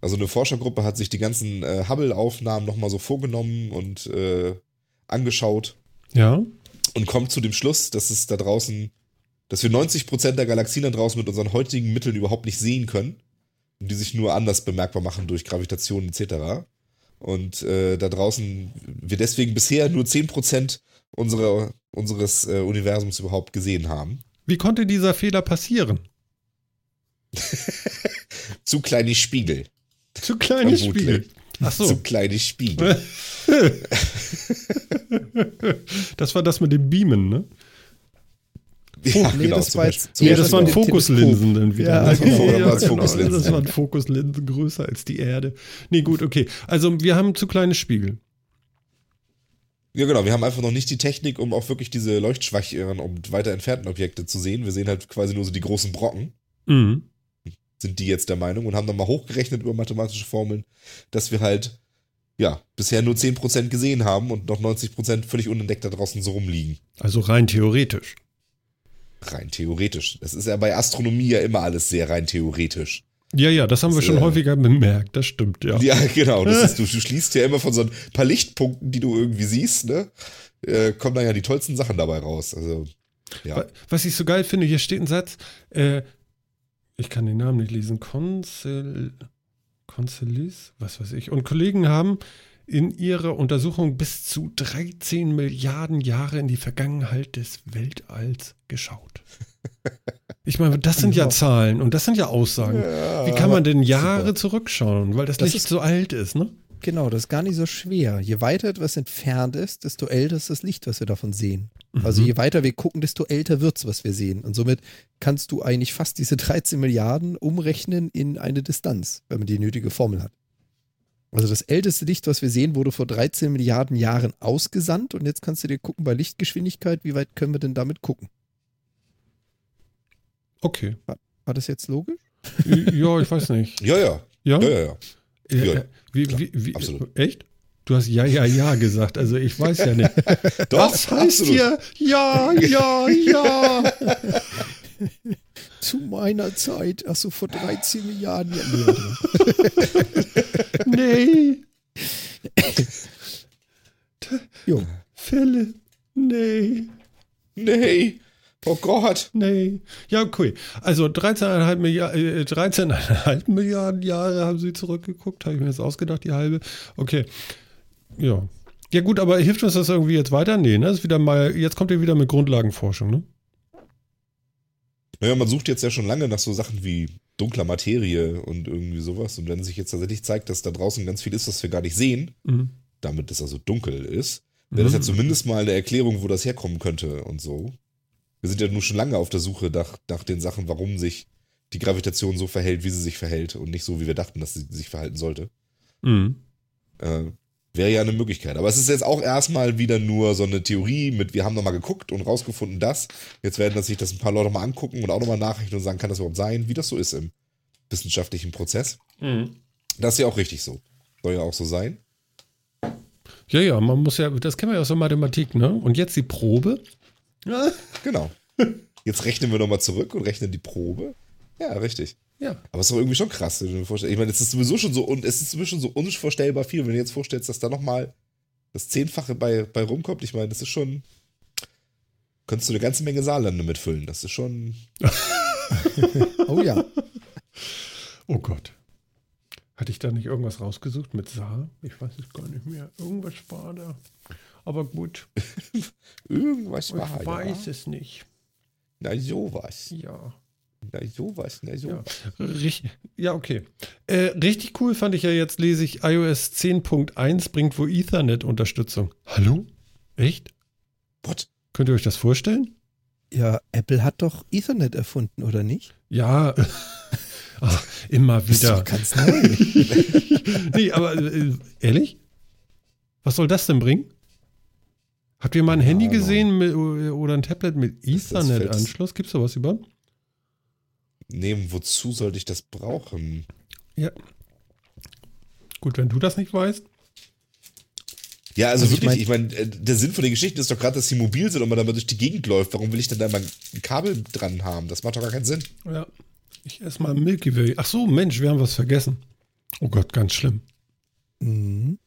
Also eine Forschergruppe hat sich die ganzen äh, Hubble-Aufnahmen nochmal so vorgenommen und äh, angeschaut Ja, und kommt zu dem Schluss, dass es da draußen, dass wir 90% der Galaxien da draußen mit unseren heutigen Mitteln überhaupt nicht sehen können und die sich nur anders bemerkbar machen durch Gravitation etc. Und äh, da draußen wir deswegen bisher nur 10% unserer, unseres äh, Universums überhaupt gesehen haben. wie konnte dieser Fehler passieren? Zu kleine Spiegel. Zu kleine. Spiegel. Ach Zu so, kleine Spiegel. das war das mit dem Beamen, ne? Ja, nee, genau, das war jetzt- Nee, Ja, das waren Fokuslinsen dann wieder. Ja, ne? genau, da waren es genau, Fokuslinsen. Das waren Fokuslinsen größer als die Erde. Nee, gut, okay. Also wir haben zu kleine Spiegel. Ja, genau. Wir haben einfach noch nicht die Technik, um auch wirklich diese leuchtschwächeren und weiter entfernten Objekte zu sehen. Wir sehen halt quasi nur so die großen Brocken, Mhm. sind die jetzt der Meinung und haben dann mal hochgerechnet über mathematische Formeln, dass wir halt, ja, bisher nur 10% gesehen haben und noch 90% völlig unentdeckt da draußen so rumliegen. Also rein theoretisch. Rein theoretisch. Das ist ja bei Astronomie ja immer alles sehr rein theoretisch. Ja, ja, das haben wir Das, schon äh, häufiger bemerkt, das stimmt, ja. Ja, genau. Das ist, du, du schließt ja immer von so ein paar Lichtpunkten, die du irgendwie siehst, ne? Äh, kommen da ja die tollsten Sachen dabei raus. Also, ja. Wa- Was ich so geil finde, hier steht ein Satz, äh, ich kann den Namen nicht lesen, Consul, Consulis, was weiß ich, und Kollegen haben in ihrer Untersuchung bis zu 13 Milliarden Jahre in die Vergangenheit des Weltalls geschaut. Ich meine, das sind ja. Zahlen und das sind ja Aussagen. Ja, Wie kann man denn super. Jahre zurückschauen, weil das, Das Licht so alt ist, ne? Genau, das ist gar nicht so schwer. Je weiter etwas entfernt ist, desto älter ist das Licht, was wir davon sehen. Also Mhm. je weiter wir gucken, desto älter wird's, was wir sehen. Und somit kannst du eigentlich fast diese 13 Milliarden umrechnen in eine Distanz, wenn man die nötige Formel hat. Also das älteste Licht, was wir sehen, wurde vor 13 Milliarden Jahren ausgesandt und jetzt kannst du dir gucken bei Lichtgeschwindigkeit, wie weit können wir denn damit gucken? Okay. War das jetzt logisch? Ja, ich weiß nicht. Ja, ja. Ja? Ja, ja, ja. Äh, Ja, äh, wie, wie, wie, absolut. Echt? Du hast ja, ja, ja gesagt. Also ich weiß ja nicht. Doch, Was heißt absolut. hier ja, ja, ja? Zu meiner Zeit, ach so vor 13 Milliarden Jahren. Nee. Jo. Philipp. Nee. Nee. Oh Gott. Nee. Ja, okay. Also 13,5 Milliarden, äh, 13,5 Milliarden Jahre haben sie zurückgeguckt. Habe ich mir jetzt ausgedacht, die halbe. Okay. Ja. Ja, gut, aber hilft uns das irgendwie jetzt weiter? Nee, ne? Das ist wieder mal, jetzt kommt ihr wieder mit Grundlagenforschung, ne? Naja, man sucht jetzt ja schon lange nach so Sachen wie dunkler Materie und irgendwie sowas. Und wenn sich jetzt tatsächlich zeigt, dass da draußen ganz viel ist, was wir gar nicht sehen, Mhm. damit es also dunkel ist, wäre das ja Mhm. zumindest mal eine Erklärung, wo das herkommen könnte und so. Wir sind ja nun schon lange auf der Suche nach, nach den Sachen, warum sich die Gravitation so verhält, wie sie sich verhält und nicht so, wie wir dachten, dass sie sich verhalten sollte. Mhm. Äh, wäre ja eine Möglichkeit. Aber es ist jetzt auch erstmal wieder nur so eine Theorie mit, wir haben nochmal geguckt und rausgefunden, das. Jetzt werden sich das ein paar Leute mal angucken und auch nochmal nachrechnen und sagen, kann das überhaupt sein, wie das so ist im wissenschaftlichen Prozess. Mhm. Das ist ja auch richtig so. Soll ja auch so sein. Ja, ja, man muss ja, das kennen wir ja aus der Mathematik, ne? Und jetzt die Probe. Ja. Genau. Jetzt rechnen wir nochmal zurück und rechnen die Probe. Ja, richtig. Ja. Aber es ist doch irgendwie schon krass, wenn du dir vorstellst. Ich meine, es ist sowieso schon so, und es ist sowieso schon so unvorstellbar viel, wenn du jetzt vorstellst, dass da nochmal das Zehnfache bei, bei rumkommt. Ich meine, das ist schon. Könntest du eine ganze Menge Saarlande mitfüllen. Das ist schon. Oh ja. Oh Gott. Hatte ich da nicht irgendwas rausgesucht mit Saar? Ich weiß es gar nicht mehr. Irgendwas war da. Aber gut, Irgendwas ich war weiß ja. es nicht. Na, sowas. Ja. Na, sowas. Na, so. Ja, Richt- ja okay. Äh, richtig cool fand ich ja jetzt, lese ich, iOS 10.1 bringt wohl Ethernet-Unterstützung. Hallo? Echt? What? Könnt ihr euch das vorstellen? Ja, Apple hat doch Ethernet erfunden, oder nicht? Ja. Ach, immer Das ist wieder. doch ganz neu. nee, aber äh, ehrlich? Was soll das denn bringen? Habt ihr mal ein Keine Handy gesehen mit, oder ein Tablet mit Ethernet-Anschluss? Gibt es sowas überhaupt? Nee, wozu sollte ich das brauchen? Ja. Gut, wenn du das nicht weißt. Ja, also, Also ich wirklich, ich meine, äh, der Sinn von der Geschichte ist doch gerade, dass sie mobil sind und man damit durch die Gegend läuft. Warum will ich denn da mal ein Kabel dran haben? Das macht doch gar keinen Sinn. Ja. Ich esse mal Milky Way. Ach so, Mensch, wir haben was vergessen. Oh Gott, ganz schlimm. Mhm.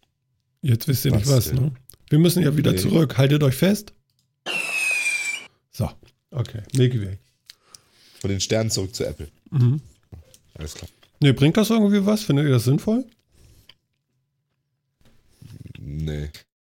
Jetzt wisst ihr nicht Was was, denn? ne? Wir müssen ja wieder Nee. zurück. Haltet euch fest. So, okay. Milky Way. Von den Sternen zurück zu Apple. Mhm. Alles klar. Nee, bringt das irgendwie was? Findet ihr das sinnvoll? Nee.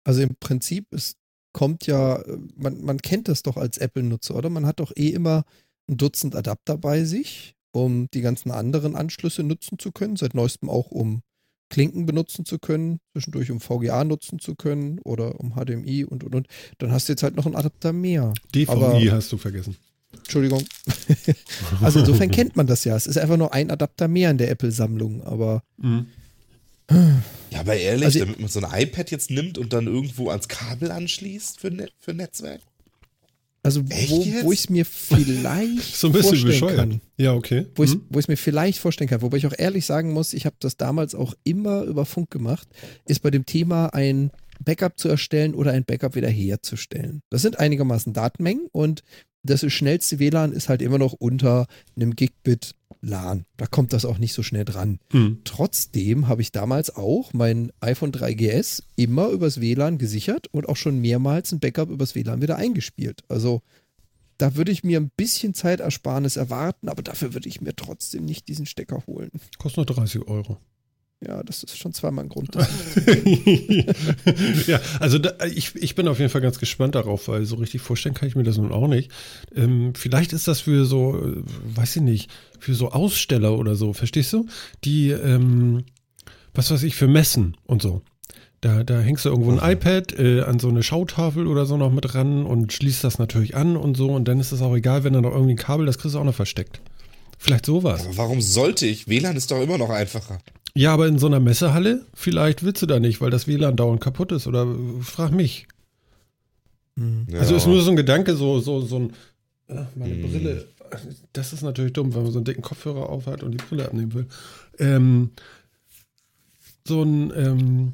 Also im Prinzip, es kommt ja, äh, man, man kennt das doch als Apple-Nutzer, oder? Man hat doch eh immer ein Dutzend Adapter bei sich, um die ganzen anderen Anschlüsse nutzen zu können. Seit neuestem auch, um Klinken benutzen zu können, zwischendurch um VGA nutzen zu können oder um HDMI und und und. Dann hast du jetzt halt noch einen Adapter mehr. DVI Aber- hast du vergessen. Entschuldigung. also insofern kennt man das ja. Es ist einfach nur ein Adapter mehr in der Apple-Sammlung, aber Mhm. Ja, aber ehrlich, Also- damit man so ein iPad jetzt nimmt und dann irgendwo ans Kabel anschließt für, ne für Netzwerk? also Echt wo, jetzt? wo ich es mir vielleicht So ein bisschen vorstellen bescheuert. kann. Ja, okay. wo ich Mhm. wo ich mir vielleicht vorstellen kann, wobei ich auch ehrlich sagen muss, ich habe das damals auch immer über Funk gemacht, ist bei dem Thema ein Backup zu erstellen oder ein Backup wiederherzustellen. Das sind einigermaßen Datenmengen und das schnellste WLAN ist halt immer noch unter einem Gigabit LAN. Da kommt das auch nicht so schnell dran. Mhm. Trotzdem habe ich damals auch mein iPhone 3GS immer übers WLAN gesichert und auch schon mehrmals ein Backup übers WLAN wieder eingespielt. Also da würde ich mir ein bisschen Zeitersparnis erwarten, aber dafür würde ich mir trotzdem nicht diesen Stecker holen. Kostet nur 30 Euro. Ja, das ist schon zweimal ein Grund. ja, also da, ich, ich bin auf jeden Fall ganz gespannt darauf, weil so richtig vorstellen kann ich mir das nun auch nicht. Ähm, vielleicht ist das für so, äh, weiß ich nicht, für so Aussteller oder so, verstehst du? Die, ähm, was weiß ich, für Messen und so. Da, da hängst du irgendwo ein iPad äh, an so eine Schautafel oder so noch mit ran und schließt das natürlich an und so und dann ist es auch egal, wenn da noch irgendwie ein Kabel, das kriegst du auch noch versteckt. Vielleicht sowas. Aber warum sollte ich? WLAN ist doch immer noch einfacher. Ja, aber in so einer Messehalle, vielleicht willst du da nicht, weil das WLAN dauernd kaputt ist. Oder äh, frag mich. Hm. Also Ja. ist nur so ein Gedanke, so, so, so ein. Ach, meine Hm. Brille. Das ist natürlich dumm, wenn man so einen dicken Kopfhörer aufhat und die Brille abnehmen will. Ähm, so ein, ähm,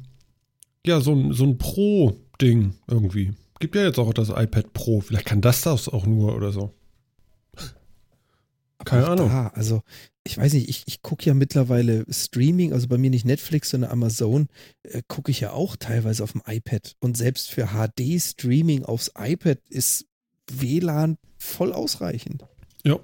ja, so ein, so ein Pro-Ding irgendwie. Gibt ja jetzt auch das iPad Pro. Vielleicht kann das das auch nur oder so. Keine Ahnung. Da, also, ich weiß nicht, ich, ich gucke ja mittlerweile Streaming, also bei mir nicht Netflix, sondern Amazon, äh, gucke ich ja auch teilweise auf dem iPad. Und selbst für HD-Streaming aufs iPad ist WLAN voll ausreichend. Ja.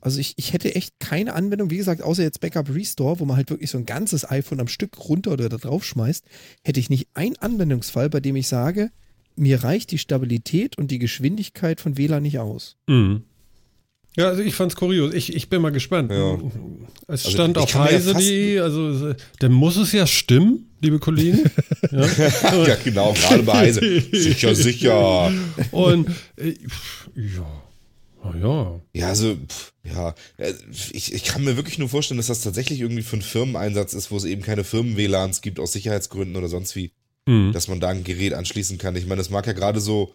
Also ich, ich hätte echt keine Anwendung, wie gesagt, außer jetzt Backup Restore, wo man halt wirklich so ein ganzes iPhone am Stück runter oder da drauf schmeißt, hätte ich nicht einen Anwendungsfall, bei dem ich sage, mir reicht die Stabilität und die Geschwindigkeit von WLAN nicht aus. Mhm. Ja, also ich fand's kurios. Ich, ich bin mal gespannt. Ja. Es Also stand auf mir ja heise.de, also dann muss es ja stimmen, liebe Kollegen. ja. ja, genau, gerade bei Heise. Sicher, sicher. Und äh, ja, ja. Ja, also, ja, äh, ich, ich kann mir wirklich nur vorstellen, dass das tatsächlich irgendwie für einen Firmeneinsatz ist, wo es eben keine Firmen-WLANs gibt aus Sicherheitsgründen oder sonst wie, Mhm. dass man da ein Gerät anschließen kann. Ich meine, das mag ja gerade so,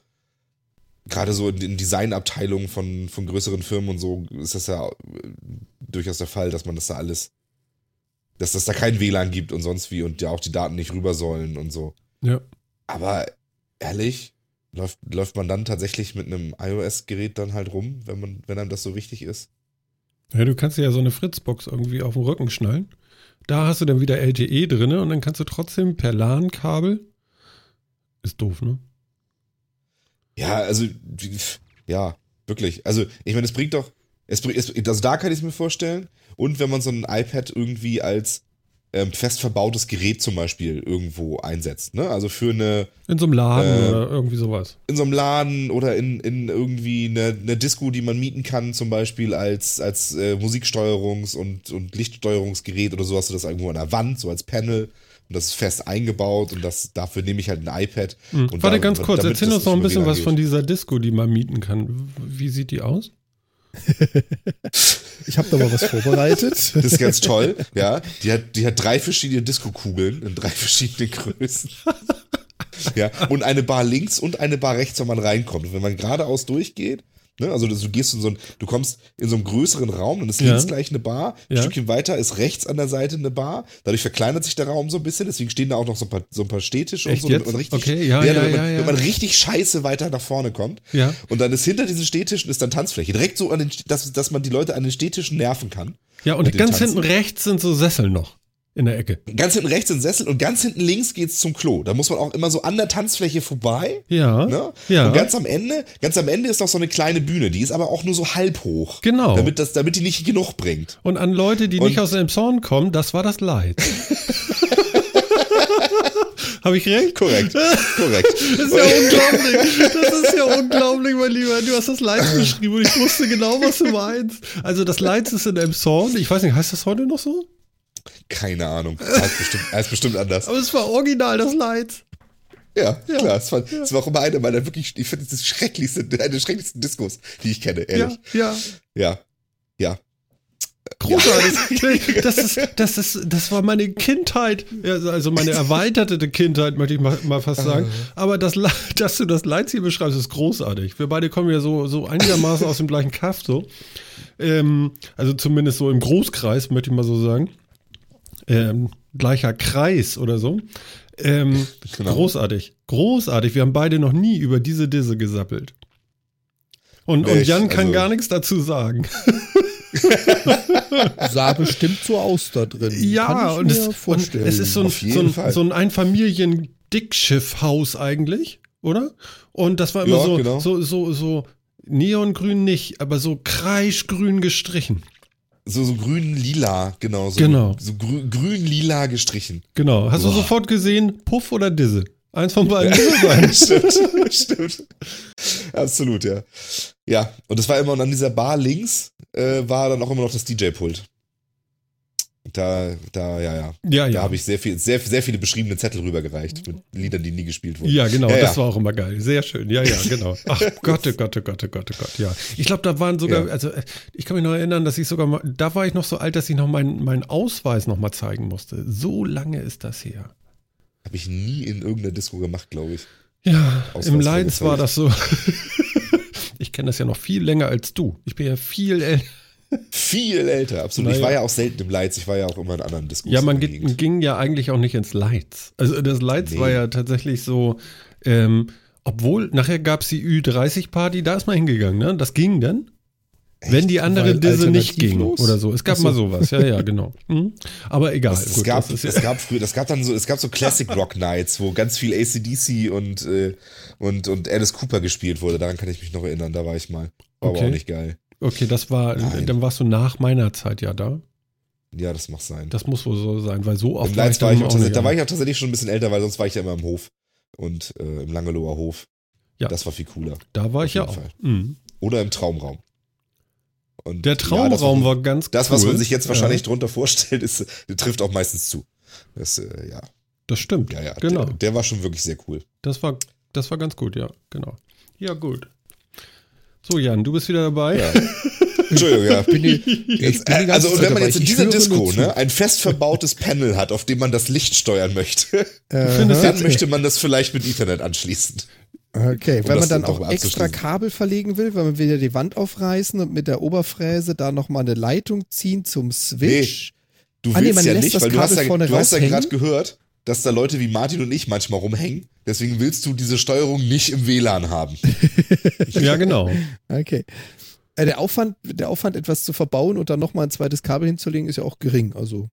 gerade so in den Designabteilungen von, von größeren Firmen und so ist das ja äh, durchaus der Fall, dass man das da alles, dass das da kein WLAN gibt und sonst wie und ja auch die Daten nicht rüber sollen und so. Ja. Aber ehrlich, läuft, läuft man dann tatsächlich mit einem iOS-Gerät dann halt rum, wenn man, wenn einem das so wichtig ist? Ja, du kannst ja so eine Fritzbox irgendwie auf den Rücken schnallen. Da hast du dann wieder LTE drin und dann kannst du trotzdem per LAN-Kabel. Ist doof, ne? Ja, also, ja, wirklich. Also, ich meine, es bringt doch, es es, also da kann ich es mir vorstellen. Und wenn man so ein iPad irgendwie als ähm, fest verbautes Gerät zum Beispiel irgendwo einsetzt, ne? Also für eine. In so einem Laden Äh, oder irgendwie sowas. In so einem Laden oder in, in irgendwie eine, eine Disco, die man mieten kann, zum Beispiel als, als äh, Musiksteuerungs- und, und Lichtsteuerungsgerät oder so hast du das irgendwo an der Wand, so als Panel. Und das ist fest eingebaut und das, dafür nehme ich halt ein iPad. Hm. Und Warte da- ganz kurz, erzähl uns noch ein bisschen was geht. von dieser Disco, die man mieten kann. Wie sieht die aus? Ich habe da mal was vorbereitet. Das ist ganz toll, ja. Die hat, die hat drei verschiedene Disco-Kugeln in drei verschiedenen Größen. Ja, und eine Bar links und eine Bar rechts, wenn man reinkommt. Und wenn man geradeaus durchgeht, ne, also du gehst in so ein, du kommst in so einem größeren Raum, dann ist Ja. links gleich eine Bar, ein Ja. Stückchen weiter ist rechts an der Seite eine Bar. Dadurch verkleinert sich der Raum so ein bisschen, deswegen stehen da auch noch so ein paar, so ein paar Städtische Echt und so, jetzt? man richtig, Okay, ja, ja, ja, man, ja. wenn man richtig scheiße weiter nach vorne kommt. Ja. Und dann ist hinter diesen Städtischen ist dann Tanzfläche. Direkt so an den, dass, dass man die Leute an den Städtischen nerven kann. Ja, und den ganz hinten rechts sind so Sessel noch in der Ecke. Ganz hinten rechts sind Sessel und ganz hinten links geht's zum Klo. Da muss man auch immer so an der Tanzfläche vorbei. Ja. Ne? Ja. Und ganz am Ende, ganz am Ende ist noch so eine kleine Bühne, die ist aber auch nur so halb hoch. Genau. Damit, das, damit die nicht genug bringt. Und an Leute, die Und- nicht aus dem Zorn kommen, das war das Leid. Habe ich recht? Korrekt. Korrekt. Das ist ja unglaublich. Das ist ja unglaublich, mein Lieber. Du hast das Leid beschrieben und ich wusste genau, was du meinst. Also das Leid ist in Elmshorn. Ich weiß nicht, heißt das heute noch so? Keine Ahnung. Heißt bestimmt, heißt bestimmt anders. Aber es war original das Leid. Ja, klar. Es war, es war auch immer eine meiner wirklich, ich finde, das ist schrecklichste, eine der schrecklichsten Diskos, die ich kenne, ehrlich. Ja, ja. Ja. Ja. Großartig. Das, ist, das, ist, das war meine Kindheit. Ja, Also meine erweiterte Kindheit, möchte ich mal, mal fast sagen. Aber das, dass du das Leitziel beschreibst, ist großartig. Wir beide kommen ja so, so einigermaßen aus dem gleichen Kaff, so. Ähm, also zumindest so im Großkreis, möchte ich mal so sagen. Ähm, gleicher Kreis oder so. Ähm, Genau. Großartig. Großartig. Wir haben beide noch nie über diese Disse gesappelt. Und, und Jan kann also- gar nichts dazu sagen. Sah bestimmt so aus da drin. Ja, und, es, und es ist so ein, so ein, so ein Einfamilien-Dickschiffhaus eigentlich, oder? Und das war immer Ja, so, genau. so, so, so neongrün nicht, aber so kreischgrün gestrichen. So, so grün-lila, genau. So, Genau. So grü grün-lila gestrichen. Genau. Hast du Boah. sofort gesehen, Puff oder Disse? Eins von beiden sein. stimmt, stimmt. Absolut, ja. Ja, und es war immer, und an dieser Bar links äh, war dann auch immer noch das DJ-Pult. Da, da, ja, ja. Ja, Da ja. habe ich sehr viel, sehr, sehr viele beschriebene Zettel rübergereicht mit Liedern, die nie gespielt wurden. Ja, genau, Ja, das ja. war auch immer geil. Sehr schön. Ja, ja, genau. Ach Gott, oh Gott, oh Gott, oh Gott, oh Gott, ja. Ich glaube, da waren sogar, also äh, ich kann mich noch erinnern, dass ich sogar mal, da war ich noch so alt, dass ich noch meinen meinen Ausweis noch mal zeigen musste. So lange ist das her. Habe ich nie in irgendeiner Disco gemacht, glaube ich. Ja, Ausweis im Leins vorgezeigt. war das so. ich kenne das ja noch viel länger als du. Ich bin ja viel älter. Viel älter, absolut. Ich Naja. war ja auch selten im Leitz, ich war ja auch immer in anderen Discos. Ja, man Gegend. ging ja eigentlich auch nicht ins Leitz. Also das Leitz Nee. war ja tatsächlich so, ähm, obwohl nachher gab es die Ü30-Party, da ist man hingegangen, ne? Das ging dann. Wenn die andere Weil Disse nicht ging oder so. Es gab so. mal sowas, ja, ja, genau. Mhm. Aber egal. Es, es, gut, gab, das ist es gab früher, das gab dann so, es gab so Classic Rock Nights, wo ganz viel ACDC und, äh, und, und Alice Cooper gespielt wurde. Daran kann ich mich noch erinnern, da war ich mal. War aber Okay. auch nicht geil. Okay, das war, Nein. dann warst du nach meiner Zeit ja da. Ja, das mag sein. Das muss wohl so sein, weil so oft Im war war ich nun auch, auch da war ich auch tatsächlich schon ein bisschen älter, weil sonst war ich ja immer im Hof. Und äh, im Langeloher Hof. Ja. Das war viel cooler. Da war ich ja auch. Mhm. Oder im Traumraum. Und Der ja, das, Traumraum was- war ganz Das, cool. was man sich jetzt wahrscheinlich Ja, drunter vorstellt, ist, trifft auch meistens zu. Das, äh, ja, das stimmt. ja, ja. Genau. Der, der war schon wirklich sehr cool. Das war, das war ganz gut, ja, genau. Ja, gut. So, Jan, du bist wieder dabei. Ja. Entschuldigung, ja. bin die, ich Jetzt, bin äh, also, und wenn man jetzt in dieser Disco ne, ein fest verbautes Panel hat, auf dem man das Licht steuern möchte, Äh, dann möchte man das vielleicht mit Ethernet anschließen. Okay, Um wenn das man dann auch extra. Kabel verlegen will, weil man ja die Wand aufreißen und mit der Oberfräse da nochmal eine Leitung ziehen zum Switch. Du Ah, nee, willst man ja lässt nicht, das weil du hast Kabel ja, vorne du hast ja gerade gehört, dass da Leute wie Martin und ich manchmal rumhängen. Deswegen willst du diese Steuerung nicht im WLAN haben. Ja, genau. Okay. Äh, der, Aufwand, der Aufwand, etwas zu verbauen und dann nochmal ein zweites Kabel hinzulegen, ist ja auch gering. Also.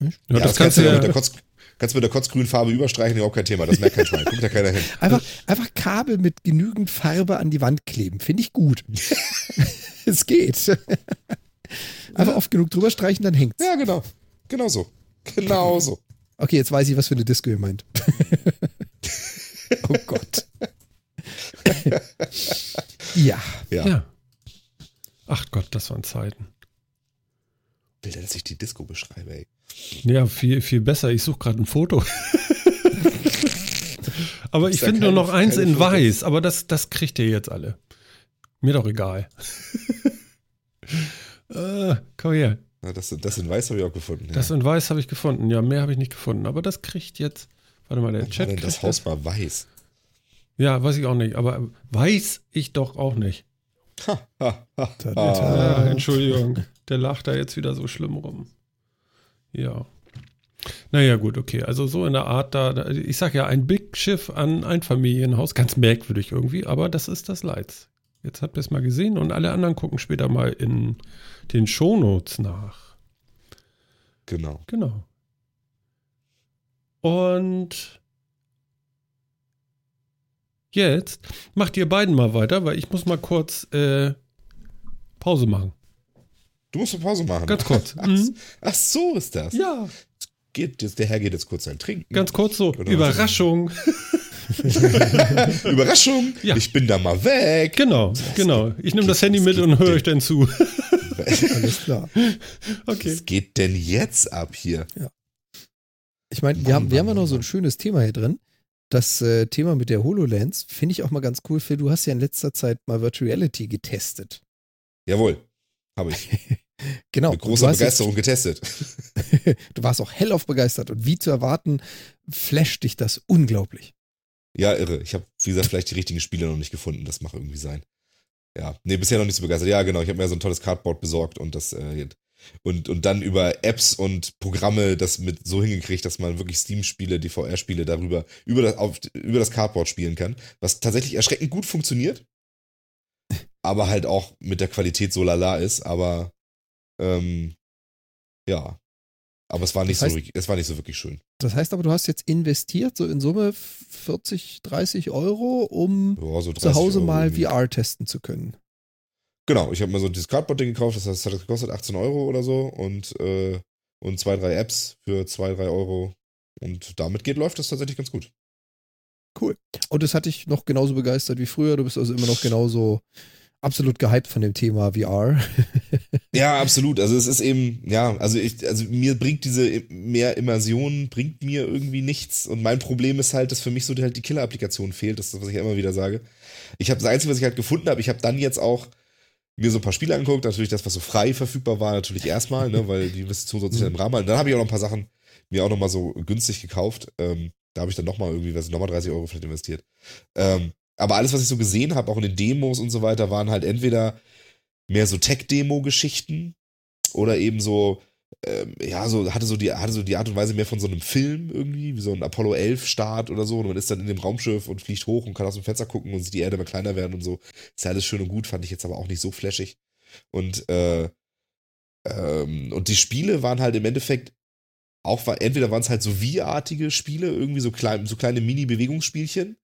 Ja, Ja, das kannst du ja mit der Kotz, kannst du mit der kotzgrünen Farbe überstreichen, überhaupt kein Thema. Das merkt kein Schwein. Guckt da keiner hin. Einfach, einfach Kabel mit genügend Farbe an die Wand kleben. Finde ich gut. es geht. Einfach oft genug drüber streichen, dann hängt's. Ja, genau. Genau so. Genau so. Okay, jetzt weiß ich, was für eine Disco ihr meint. oh Gott. ja. Ja. Ja. Ach Gott, das waren Zeiten. Bilder, dass ich die Disco beschreibe, ey. Ja, viel, viel besser. Ich suche gerade ein Foto. aber ich finde nur noch eins in Fotos? weiß, aber das, das kriegt ihr jetzt alle. Mir doch egal. äh, komm her. Ja, das, das in Weiß habe ich auch gefunden. Ja. Das in weiß habe ich gefunden. Ja, mehr habe ich nicht gefunden. Aber das kriegt jetzt. Warte mal, der war Chat denn das Haus mal weiß. Ja, weiß ich auch nicht. Aber weiß ich doch auch nicht. Ha, ha, ha, Äh. Entschuldigung. Der lacht da jetzt wieder so schlimm rum. Ja. Naja, gut, okay. Also so in der Art da, ich sag ja, ein Big Schiff an ein Familienhaus, ganz merkwürdig irgendwie, aber das ist das Lights. Jetzt habt ihr es mal gesehen und alle anderen gucken später mal in den Shownotes nach. Genau. Genau. Und jetzt macht ihr beiden mal weiter, weil ich muss mal kurz äh, Pause machen. Du musst eine Pause machen. Ganz kurz. Ach, Mhm. ach so ist das. Ja, Geht, jetzt, der Herr geht jetzt kurz ein Trinken. ganz kurz so. Genau. Überraschung. Überraschung. Ja. Ich bin da mal weg. Genau, genau. Ich nehme das Handy mit und höre euch dann zu. Alles klar. Okay. Was geht denn jetzt ab hier? Ich meine, wir haben, wir haben ja noch so ein schönes Thema hier drin. Das äh, Thema mit der HoloLens finde ich auch mal ganz cool. Phil, du hast ja in letzter Zeit mal Virtual Reality getestet. Jawohl. Habe ich. Genau. Mit großer Begeisterung getestet. Jetzt, du warst auch hellauf begeistert. Und wie zu erwarten, flasht dich das unglaublich. Ja, irre. Ich habe, wie gesagt, vielleicht die richtigen Spiele noch nicht gefunden. Das macht irgendwie sein. Ja, nee, bisher noch nicht so begeistert. Ja, genau. Ich habe mir so ein tolles Cardboard besorgt und das äh, und, und dann über Apps und Programme das mit so hingekriegt, dass man wirklich Steam-Spiele, die VR-Spiele darüber über das, auf, über das Cardboard spielen kann, was tatsächlich erschreckend gut funktioniert, aber halt auch mit der Qualität so lala ist. Aber ähm, ja, aber es war nicht Das heißt- so, wirklich- es war nicht so wirklich schön. Das heißt aber, du hast jetzt investiert, so in Summe 40, 30 Euro, um Ja, so 30 zu Hause Euro mal irgendwie. VR testen zu können. Genau, ich habe mir so dieses Cardboard-Ding gekauft, das heißt, das hat gekostet 18 Euro oder so und, äh, und zwei, drei Apps für zwei, drei Euro. Und damit geht, läuft das tatsächlich ganz gut. Und es hat dich noch genauso begeistert wie früher. Du bist also immer noch genauso absolut gehypt von dem Thema VR. Ja, absolut. Also es ist eben, ja, also ich, also mir bringt diese mehr Immersion, bringt mir irgendwie nichts. Und mein Problem ist halt, dass für mich so halt die Killer-Applikation fehlt. Das ist das, was ich immer wieder sage. Ich habe das Einzige, was ich halt gefunden habe, ich habe dann jetzt auch mir so ein paar Spiele angeguckt, natürlich das, was so frei verfügbar war, natürlich erstmal, ne, weil die Investition ja im Rahmen halten. Dann habe ich auch noch ein paar Sachen mir auch noch mal so günstig gekauft. Ähm, da habe ich dann noch mal irgendwie, was noch mal 30 Euro vielleicht investiert. Ähm, aber alles, was ich so gesehen habe, auch in den Demos und so weiter, waren halt entweder mehr so Tech-Demo-Geschichten oder eben so, ähm, ja, so, hatte so die, hatte so die Art und Weise mehr von so einem Film irgendwie, wie so ein Apollo 11 Start oder so. Und man ist dann in dem Raumschiff und fliegt hoch und kann aus dem Fenster gucken und sieht die Erde immer kleiner werden und so. Ist ja alles schön und gut, fand ich jetzt aber auch nicht so flashig. Und, äh, ähm, und die Spiele waren halt im Endeffekt auch, entweder waren es halt so VR-artige Spiele, irgendwie so, klein, so kleine Mini-Bewegungsspielchen,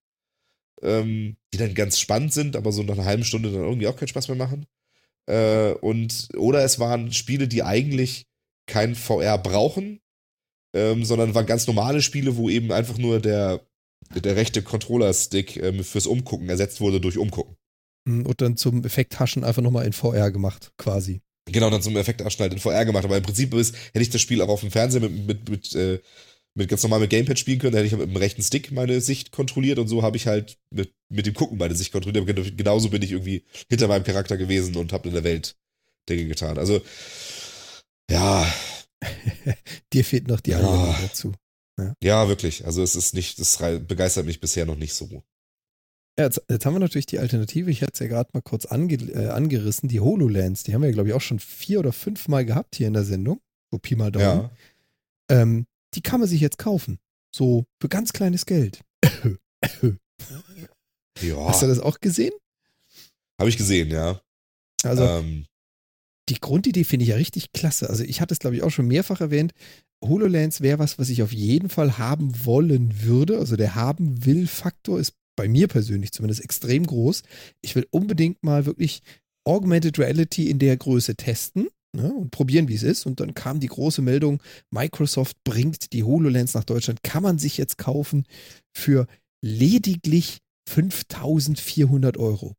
ähm, die dann ganz spannend sind, aber so nach einer halben Stunde dann irgendwie auch keinen Spaß mehr machen. Äh, und, oder es waren Spiele, die eigentlich kein VR brauchen, ähm, sondern waren ganz normale Spiele, wo eben einfach nur der, der rechte Controller-Stick ähm, fürs Umgucken ersetzt wurde durch Umgucken. Und dann zum Effekthaschen einfach nochmal in VR gemacht, quasi. Genau, dann zum Effektabschneid in VR gemacht. Aber im Prinzip ist, hätte ich das Spiel auch auf dem Fernseher mit, mit, mit, äh, mit ganz normal mit Gamepad spielen können, dann hätte ich mit dem rechten Stick meine Sicht kontrolliert und so habe ich halt mit, mit dem Gucken meine Sicht kontrolliert. Aber genau- genauso bin ich irgendwie hinter meinem Charakter gewesen und habe in der Welt Dinge getan. Also, ja, Dir fehlt noch die Ja. Anwendung dazu. ja, wirklich. Also es ist nicht, das begeistert mich bisher noch nicht so. Ja, jetzt, jetzt haben wir natürlich die Alternative. Ich hatte es ja gerade mal kurz ange, äh, angerissen. Die HoloLens, die haben wir, glaube ich, auch schon vier oder fünf Mal gehabt hier in der Sendung. So Pi mal Daumen. Ja. Ähm, die kann man sich jetzt kaufen. So für ganz kleines Geld. Ja, Hast du das auch gesehen? habe ich gesehen, ja. Also ähm, die Grundidee finde ich ja richtig klasse. Also ich hatte es, glaube ich, auch schon mehrfach erwähnt. HoloLens wäre was, was ich auf jeden Fall haben wollen würde. Also der haben will Faktor ist bei mir persönlich zumindest extrem groß. Ich will unbedingt mal wirklich Augmented Reality in der Größe testen ne, und probieren, wie es ist. Und dann kam die große Meldung, Microsoft bringt die HoloLens nach Deutschland. Kann man sich jetzt kaufen für lediglich 5400 Euro.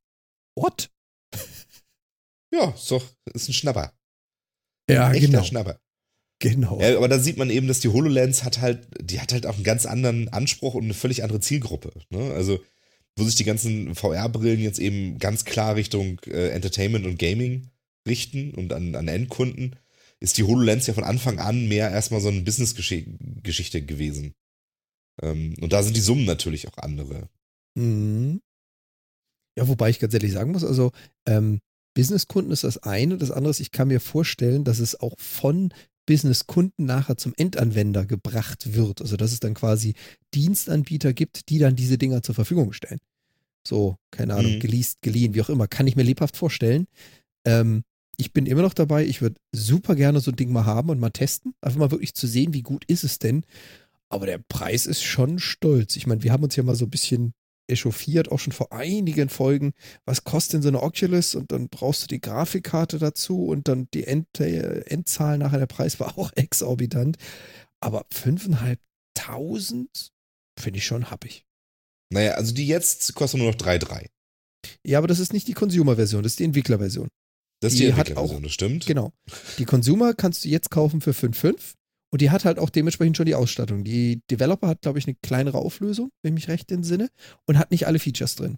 What? ja, ist doch, ist ein Schnapper. Ja, Echter genau. Schnapper. Genau. Ja, aber da sieht man eben, dass die HoloLens hat halt, die hat halt auch einen ganz anderen Anspruch und eine völlig andere Zielgruppe. Ne? Also, wo sich die ganzen VR-Brillen jetzt eben ganz klar Richtung äh, Entertainment und Gaming richten und an, an Endkunden, ist die HoloLens ja von Anfang an mehr erstmal so eine Business-Geschichte gewesen. Ähm, und da sind die Summen natürlich auch andere. Mhm. Ja, wobei ich ganz ehrlich sagen muss, also ähm, Businesskunden ist das eine, das andere ist, ich kann mir vorstellen, dass es auch von Businesskunden nachher zum Endanwender gebracht wird. Also dass es dann quasi Dienstanbieter gibt, die dann diese Dinger zur Verfügung stellen. So, keine Ahnung, Mhm. geleast, geliehen, wie auch immer, kann ich mir lebhaft vorstellen. Ähm, ich bin immer noch dabei, ich würde super gerne so ein Ding mal haben und mal testen, einfach mal wirklich zu sehen, wie gut ist es denn. Aber der Preis ist schon stolz. Ich meine, wir haben uns ja mal so ein bisschen echauffiert, auch schon vor einigen Folgen. Was kostet denn so eine Oculus? Und dann brauchst du die Grafikkarte dazu und dann die End äh, Endzahl nachher, der Preis war auch exorbitant. Aber 5.500 finde ich schon happig. Naja, also die jetzt kostet nur noch 3,3. Ja, aber das ist nicht die Consumer-Version, das ist die Entwicklerversion. Das ist Die die hat Entwicklerversion, das stimmt. Genau. Die Consumer kannst du jetzt kaufen für 5,5 und die hat halt auch dementsprechend schon die Ausstattung. Die Developer hat, glaube ich, eine kleinere Auflösung, wenn ich mich recht entsinne, und hat nicht alle Features drin.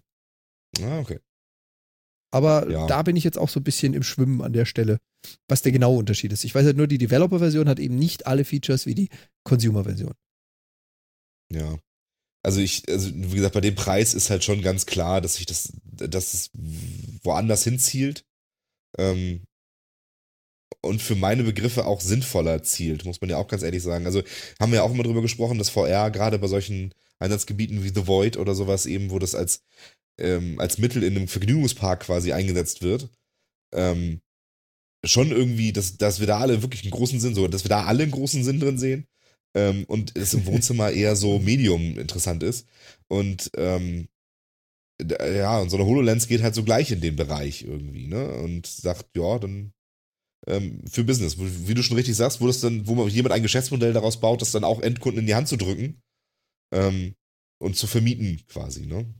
Ah, okay. Aber Ja. da bin ich jetzt auch so ein bisschen im Schwimmen an der Stelle, was der genaue Unterschied ist. Ich weiß halt nur, die Developer-Version hat eben nicht alle Features wie die Consumer-Version. Ja. Also ich, also wie gesagt, bei dem Preis ist halt schon ganz klar, dass sich das, dass es woanders hinzielt. Ähm, und für meine Begriffe auch sinnvoller zielt, muss man ja auch ganz ehrlich sagen. Also haben wir ja auch immer drüber gesprochen, dass VR gerade bei solchen Einsatzgebieten wie The Void oder sowas eben, wo das als, ähm, als Mittel in einem Vergnügungspark quasi eingesetzt wird, ähm, schon irgendwie, dass, dass wir da alle wirklich einen großen Sinn, so, dass wir da alle einen großen Sinn drin sehen ähm, und es im Wohnzimmer eher so Medium interessant ist. Und ähm, ja, und so eine HoloLens geht halt so gleich in den Bereich irgendwie, ne? Und sagt, ja, dann ähm, für Business, wie du schon richtig sagst, wo das dann, wo man jemand ein Geschäftsmodell daraus baut, das dann auch Endkunden in die Hand zu drücken ähm, und zu vermieten quasi, ne?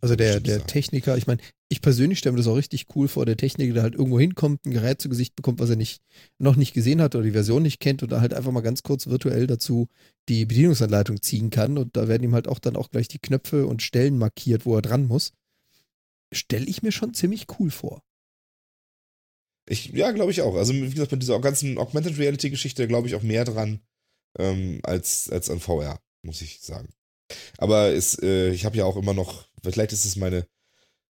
Also der, der. Techniker, ich meine, ich persönlich stelle mir das auch richtig cool vor, der Techniker, der halt irgendwo hinkommt, ein Gerät zu Gesicht bekommt, was er nicht, noch nicht gesehen hat oder die Version nicht kennt und da halt einfach mal ganz kurz virtuell dazu die Bedienungsanleitung ziehen kann und da werden ihm halt auch dann auch gleich die Knöpfe und Stellen markiert, wo er dran muss. Stelle ich mir schon ziemlich cool vor. Ich, ja, glaube ich auch. Also, wie gesagt, bei dieser ganzen Augmented Reality-Geschichte glaube ich auch mehr dran ähm, als, als an VR, muss ich sagen. Aber es, äh, ich habe ja auch immer noch, vielleicht ist es meine,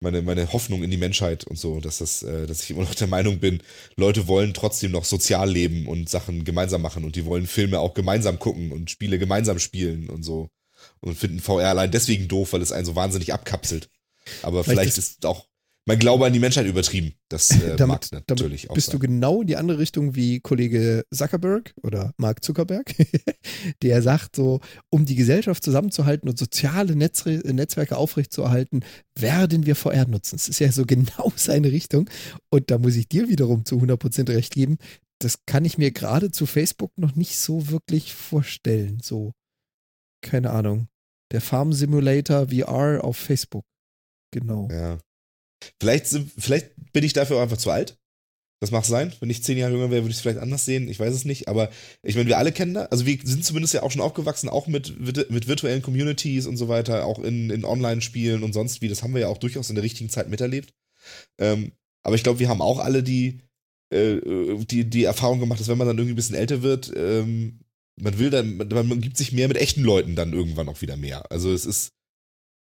meine, meine Hoffnung in die Menschheit und so, dass das, äh, dass ich immer noch der Meinung bin, Leute wollen trotzdem noch sozial leben und Sachen gemeinsam machen und die wollen Filme auch gemeinsam gucken und Spiele gemeinsam spielen und so. Und finden VR allein deswegen doof, weil es einen so wahnsinnig abkapselt. Aber Vielleicht vielleicht, ist auch mein Glaube an die Menschheit übertrieben. Das äh, Damit- mag damit natürlich auch Bist du sein. genau in die andere Richtung wie Kollege Zuckerberg oder Mark Zuckerberg, der sagt so, um die Gesellschaft zusammenzuhalten und soziale Netzre Netzwerke aufrechtzuerhalten, werden wir VR nutzen. Das ist ja so genau seine Richtung. Und da muss ich dir wiederum zu 100% recht geben. Das kann ich mir gerade zu Facebook noch nicht so wirklich vorstellen. So, keine Ahnung. Der Farm Simulator VR auf Facebook. Genau. Ja. Vielleicht, vielleicht bin ich dafür auch einfach zu alt. Das mag sein. Wenn ich zehn Jahre jünger wäre, würde ich es vielleicht anders sehen. Ich weiß es nicht. Aber ich meine, wir alle kennen da. Also wir sind zumindest ja auch schon aufgewachsen, auch mit, mit, mit virtuellen Communities und so weiter, auch in, in Online-Spielen und sonst wie. Das haben wir ja auch durchaus in der richtigen Zeit miterlebt. Ähm, aber ich glaube, wir haben auch alle die, äh, die, die Erfahrung gemacht, dass wenn man dann irgendwie ein bisschen älter wird, ähm, man will dann, man, man gibt sich mehr mit echten Leuten dann irgendwann auch wieder mehr. Also es ist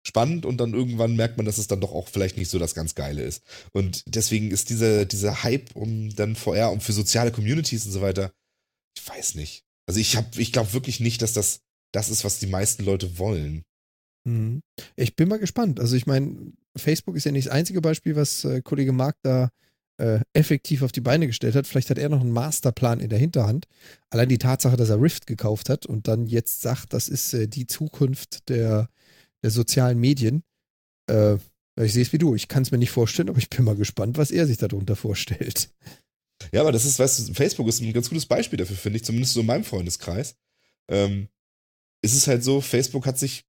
spannend und dann irgendwann merkt man, dass es dann doch auch vielleicht nicht so das ganz Geile ist. Und deswegen ist dieser, dieser Hype um dann VR und für soziale Communities und so weiter, ich weiß nicht. Also ich habe, ich glaube wirklich nicht, dass das das ist, was die meisten Leute wollen. Mhm. Ich bin mal gespannt. Also ich meine, Facebook ist ja nicht das einzige Beispiel, was äh, Kollege Mark da äh, effektiv auf die Beine gestellt hat. Vielleicht hat er noch einen Masterplan in der Hinterhand. Allein die Tatsache, dass er Rift gekauft hat und dann jetzt sagt, das ist äh, die Zukunft der, der sozialen Medien. Äh, ich sehe es wie du. Ich kann es mir nicht vorstellen, aber ich bin mal gespannt, was er sich darunter vorstellt. Ja, aber das ist, weißt du, Facebook ist ein ganz gutes Beispiel dafür, finde ich, zumindest so in meinem Freundeskreis. Ähm, ist es halt so, Facebook hat sich,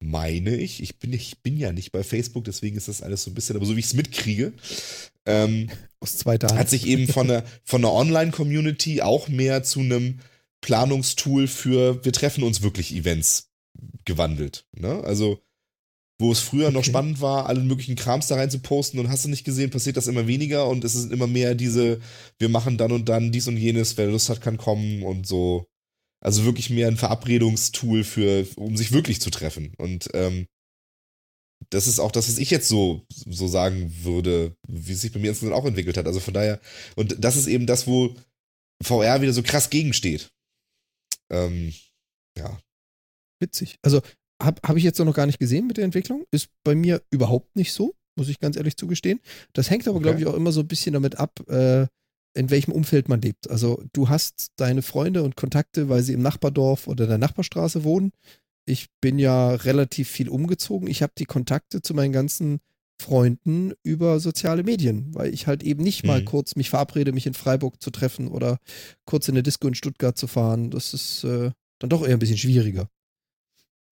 meine ich, ich bin, ich bin ja nicht bei Facebook, deswegen ist das alles so ein bisschen, aber so wie ich es mitkriege, ähm, aus zweiter Hand. Hat sich eben von der, von der Online-Community auch mehr zu einem Planungstool für wir treffen uns wirklich Events gewandelt. Ne? Also, wo es früher okay. noch spannend war, allen möglichen Krams da rein zu posten und hast du nicht gesehen, passiert das immer weniger und es ist immer mehr diese, wir machen dann und dann dies und jenes, wer Lust hat, kann kommen und so. Also wirklich mehr ein Verabredungstool für, um sich wirklich zu treffen. Und ähm, das ist auch das, was ich jetzt so, so sagen würde, wie es sich bei mir insgesamt auch entwickelt hat. Also von daher, und das ist eben das, wo VR wieder so krass gegensteht. Ähm, ja. Witzig. Also habe hab ich jetzt noch gar nicht gesehen mit der Entwicklung. Ist bei mir überhaupt nicht so, muss ich ganz ehrlich zugestehen. Das hängt aber, okay. glaube ich, auch immer so ein bisschen damit ab, äh, in welchem Umfeld man lebt. Also du hast deine Freunde und Kontakte, weil sie im Nachbardorf oder in der Nachbarstraße wohnen ich bin ja relativ viel umgezogen. Ich habe die Kontakte zu meinen ganzen Freunden über soziale Medien, weil ich halt eben nicht mal mhm. kurz mich verabrede, mich in Freiburg zu treffen oder kurz in eine Disco in Stuttgart zu fahren. Das ist äh, dann doch eher ein bisschen schwieriger.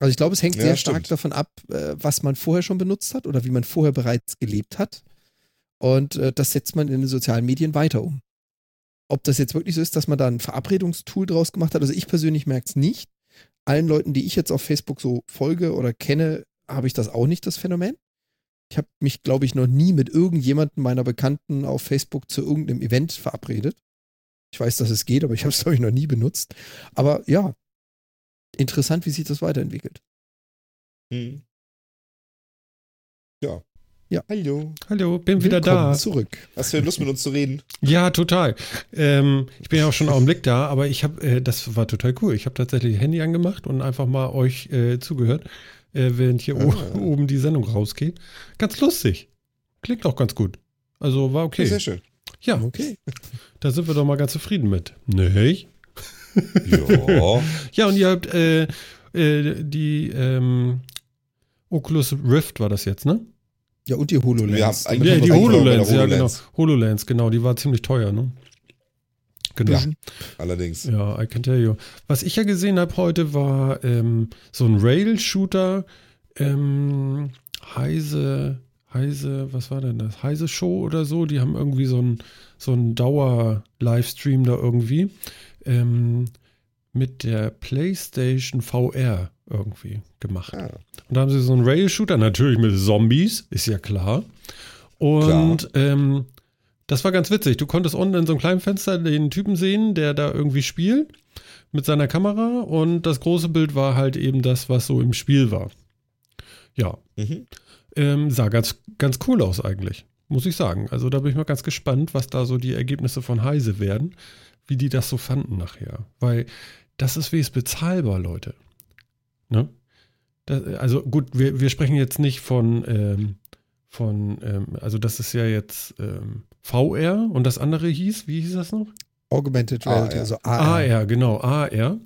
Also ich glaube, es hängt ja, sehr stimmt. stark davon ab, äh, was man vorher schon benutzt hat oder wie man vorher bereits gelebt hat. Und äh, das setzt man in den sozialen Medien weiter um. Ob das jetzt wirklich so ist, dass man da ein Verabredungstool draus gemacht hat, also ich persönlich merke es nicht allen Leuten, die ich jetzt auf Facebook so folge oder kenne, habe ich das auch nicht, das Phänomen. Ich habe mich, glaube ich, noch nie mit irgendjemandem meiner Bekannten auf Facebook zu irgendeinem Event verabredet. Ich weiß, dass es geht, aber ich habe es, glaube ich, noch nie benutzt. Aber ja, interessant, wie sich das weiterentwickelt. Hm. Ja, ja. Hallo. Hallo, bin wieder da. zurück. Hast du Lust mit uns zu reden? Ja, total. Ähm, ich bin ja auch schon einen Augenblick da, aber ich habe, äh, das war total cool. Ich habe tatsächlich Handy angemacht und einfach mal euch äh, zugehört, äh, während hier ah. oben die Sendung rausgeht. Ganz lustig. Klingt auch ganz gut. Also war okay. Sehr schön. Ja, okay. Da sind wir doch mal ganz zufrieden mit. Nicht? Ja. ja, und ihr habt äh, äh, die ähm, Oculus Rift war das jetzt, ne? Ja, und die HoloLens. Ja, ja die HoloLens, ja, genau. HoloLens, genau, die war ziemlich teuer, ne? Genau. Ja, allerdings. Ja, I can tell you. Was ich ja gesehen habe heute war ähm, so ein Rail-Shooter, ähm, Heise, Heise, was war denn das? Heise Show oder so. Die haben irgendwie so ein so ein Dauer-Livestream da irgendwie ähm, mit der PlayStation VR irgendwie gemacht. Ja. Und da haben sie so einen Rail-Shooter, natürlich mit Zombies, ist ja klar. Und ähm, das war ganz witzig. Du konntest unten in so einem kleinen Fenster den Typen sehen, der da irgendwie spielt mit seiner Kamera und das große Bild war halt eben das, was so im Spiel war. Ja. Mhm. Ähm, sah ganz, ganz cool aus eigentlich, muss ich sagen. Also da bin ich mal ganz gespannt, was da so die Ergebnisse von Heise werden, wie die das so fanden nachher. Weil das ist wie es bezahlbar, Leute. Ne? Das, also gut, wir, wir sprechen jetzt nicht von, ähm, von ähm, also das ist ja jetzt ähm, VR und das andere hieß, wie hieß das noch? Augmented Reality, also AR. AR, genau, AR.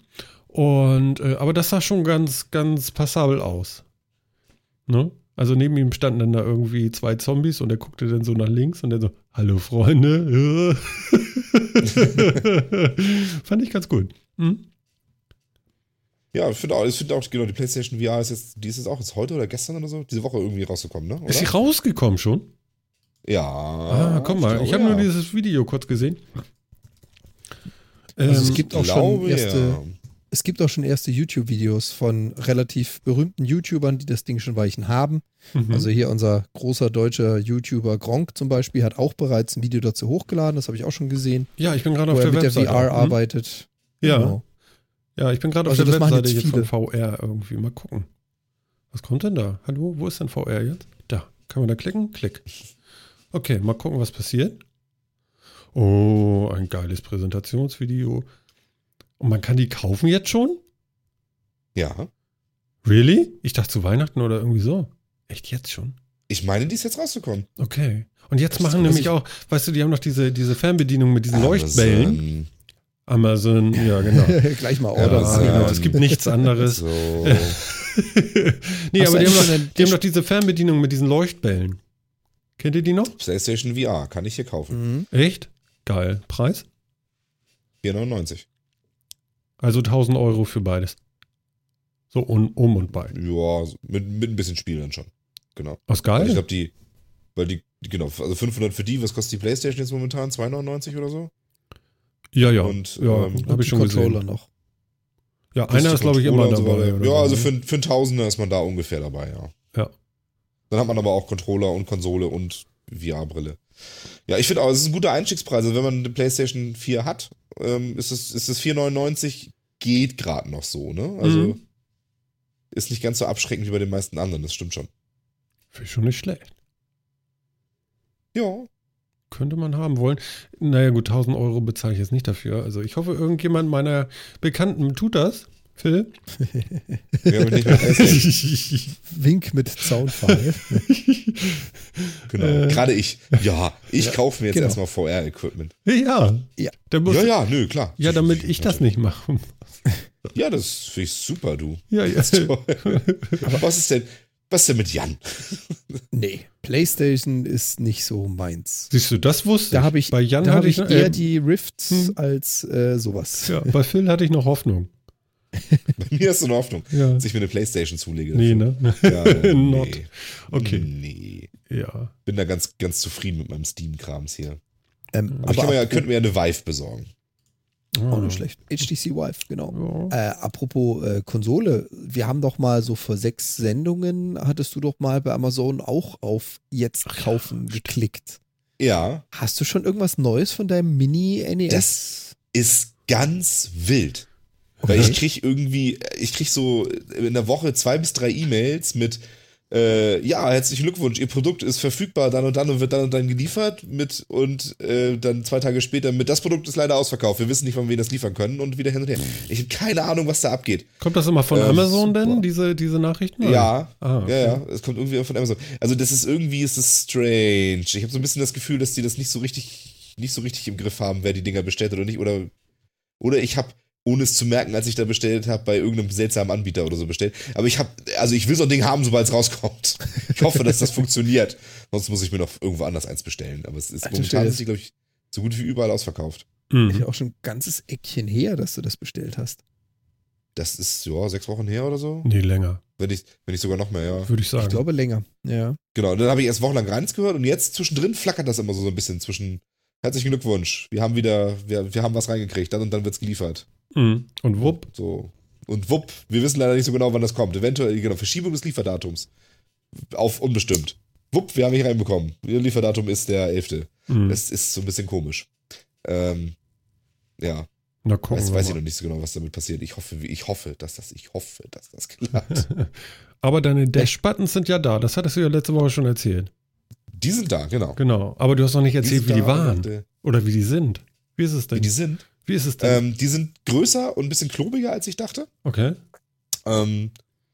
Und, äh, aber das sah schon ganz, ganz passabel aus. Ne? Also neben ihm standen dann da irgendwie zwei Zombies und er guckte dann so nach links und dann so, hallo Freunde. Fand ich ganz gut. Hm? Ja, ich finde auch, ich find auch, genau, die PlayStation VR ist jetzt, die ist jetzt auch jetzt heute oder gestern oder so, diese Woche irgendwie rausgekommen, ne? Oder? Ist sie rausgekommen schon? Ja. Ah, komm mal, ich, ich habe ja. nur dieses Video kurz gesehen. Also ähm, es gibt auch schon erste, ja. Es gibt auch schon erste YouTube-Videos von relativ berühmten YouTubern, die das Ding schon Weichen haben. Mhm. Also hier unser großer deutscher YouTuber Gronk zum Beispiel hat auch bereits ein Video dazu hochgeladen, das habe ich auch schon gesehen. Ja, ich bin gerade auf der mit Webseite. der VR mhm. arbeitet. Ja. Genau. Ja, ich bin gerade also auf der Webseite jetzt von VR irgendwie. Mal gucken. Was kommt denn da? Hallo, wo ist denn VR jetzt? Da. Kann man da klicken? Klick. Okay, mal gucken, was passiert. Oh, ein geiles Präsentationsvideo. Und man kann die kaufen jetzt schon? Ja. Really? Ich dachte zu Weihnachten oder irgendwie so. Echt jetzt schon? Ich meine, die ist jetzt rausgekommen. Okay. Und jetzt Das machen nämlich ich- auch, weißt du, die haben noch diese, diese Fernbedienung mit diesen Leuchtbällen. Amazon. Amazon, ja, genau. Gleich mal Ja, Order. Amazon. genau. Es gibt nichts anderes. So. nee, Hast aber die haben, noch, die haben noch diese Fernbedienung mit diesen Leuchtbällen. Kennt ihr die noch? PlayStation VR kann ich hier kaufen. Mhm. Echt? Geil. Preis? 4,99. Also 1000 Euro für beides. So um, um und bei. Ja, so mit, mit ein bisschen Spiel dann schon. Genau. Was Also geil? ich glaube, die, weil die, die, genau, also 500 für die, was kostet die PlayStation jetzt momentan? 2,99 oder so? ja, ja. Und, ja, ähm, habe ich schon Controller gesehen. noch. Ja, Plus einer ist, glaube ich, immer so dabei. oder ja, so, also ne? für, für einen Tausender ist man da ungefähr dabei, ja. Ja. Dann hat man aber auch Controller und Konsole und VR-Brille. Ja, ich finde auch, es ist ein guter Einstiegspreis. Also wenn man eine PlayStation 4 hat, ähm, ist es ist es 4,99 geht gerade noch so, ne? Also Mhm. ist nicht ganz so abschreckend wie bei den meisten anderen, das stimmt schon. Finde ich schon nicht schlecht. Ja. Könnte man haben wollen. Naja, gut, 1000 Euro bezahle ich jetzt nicht dafür. Also ich hoffe, irgendjemand meiner Bekannten tut das. Phil? Wir haben nicht mehr. Wink mit Zaunpfahl. Genau. Äh. Gerade ich. Ja, ich kaufe mir jetzt genau. erstmal VR-Equipment. ja. Ja. Ja, ja, ja, nö, klar. damit ich das nicht mache. Ja, das finde ich super, du. Ja, ja. Was ist denn, was ist denn mit Jan? nee, PlayStation ist nicht so meins. Siehst du, das wusste Da ich. ich, bei Jan da hatte habe ich eher äh, die Rifts hm. als äh, sowas. Ja, bei Phil hatte ich noch Hoffnung. Bei mir ist so eine Hoffnung, Ja. dass ich mir eine Playstation zulege. Nee, ne? Ja, Not. nee. Okay. Nee. Ja. Bin da ganz, ganz zufrieden mit meinem Steam-Krams hier. Ähm, Aber ich ja, apropos- könnte mir ja eine Vive besorgen. auch nicht schlecht. HTC Vive, genau. Ja. Äh, apropos äh, Konsole, wir haben doch mal so vor sechs Sendungen, hattest du doch mal bei Amazon auch auf Jetzt kaufen geklickt. Ja, Hast du schon irgendwas Neues von deinem Mini-NES? Das- ist ganz wild. Weil ich krieg irgendwie, ich krieg so in der Woche zwei bis drei E-Mails mit, äh, ja, herzlichen Glückwunsch, Ihr Produkt ist verfügbar dann und dann und wird dann und dann geliefert mit und äh, dann zwei Tage später mit, das Produkt ist leider ausverkauft, wir wissen nicht, wann wir das liefern können und wieder hin und her. Ich habe keine Ahnung, was da abgeht. Kommt das immer von Ähm, Amazon denn, super. diese, diese Nachrichten? Ja, Ah, okay. ja, ja, es kommt irgendwie von Amazon. Also das ist irgendwie, ist es strange. Ich habe so ein bisschen das Gefühl, dass die das nicht so richtig, nicht so richtig im Griff haben, wer die Dinger bestellt oder nicht. Oder, oder ich habe, ohne es zu merken, als ich da bestellt habe, bei irgendeinem seltsamen Anbieter oder so bestellt. Aber ich habe, also ich will so ein Ding haben, sobald es rauskommt. Ich hoffe, dass das funktioniert. Sonst muss ich mir noch irgendwo anders eins bestellen. Aber es ist Alter momentan ist die, glaube ich, so gut wie überall ausverkauft. Mhm. Ist ja auch schon ein ganzes Eckchen her, dass du das bestellt hast. Das ist, ja, sechs Wochen her oder so. Nee, länger, Wenn ich, wenn ich sogar noch mehr, ja. würde ich sagen. Ich glaube länger. Ja. Genau, und dann habe ich erst wochenlang gar nichts gehört und jetzt zwischendrin flackert das immer so, so ein bisschen zwischen. Herzlichen Glückwunsch, wir haben wieder, wir, wir haben was reingekriegt, dann und dann wird's geliefert. Mhm. Und wupp. So. Und wupp, wir wissen leider nicht so genau, wann das kommt. Eventuell, genau, Verschiebung des Lieferdatums. Auf unbestimmt. Wupp, wir haben hier reinbekommen. Ihr Lieferdatum ist der 11. Mhm. Das ist so ein bisschen komisch. Ähm, ja, Na, gucken weiß, weiß ich noch nicht so genau, was damit passiert. Ich hoffe, ich hoffe, dass das, ich hoffe, dass das klappt. Aber deine Dash-Buttons sind ja da. Das hattest du ja letzte Woche schon erzählt. die sind da, genau. Genau. Aber du hast noch nicht erzählt, wie die waren. Oder wie die sind. Wie ist es denn? Wie die sind. Wie ist es denn? Ähm, die sind größer und ein bisschen klobiger, als ich dachte. okay. Ähm,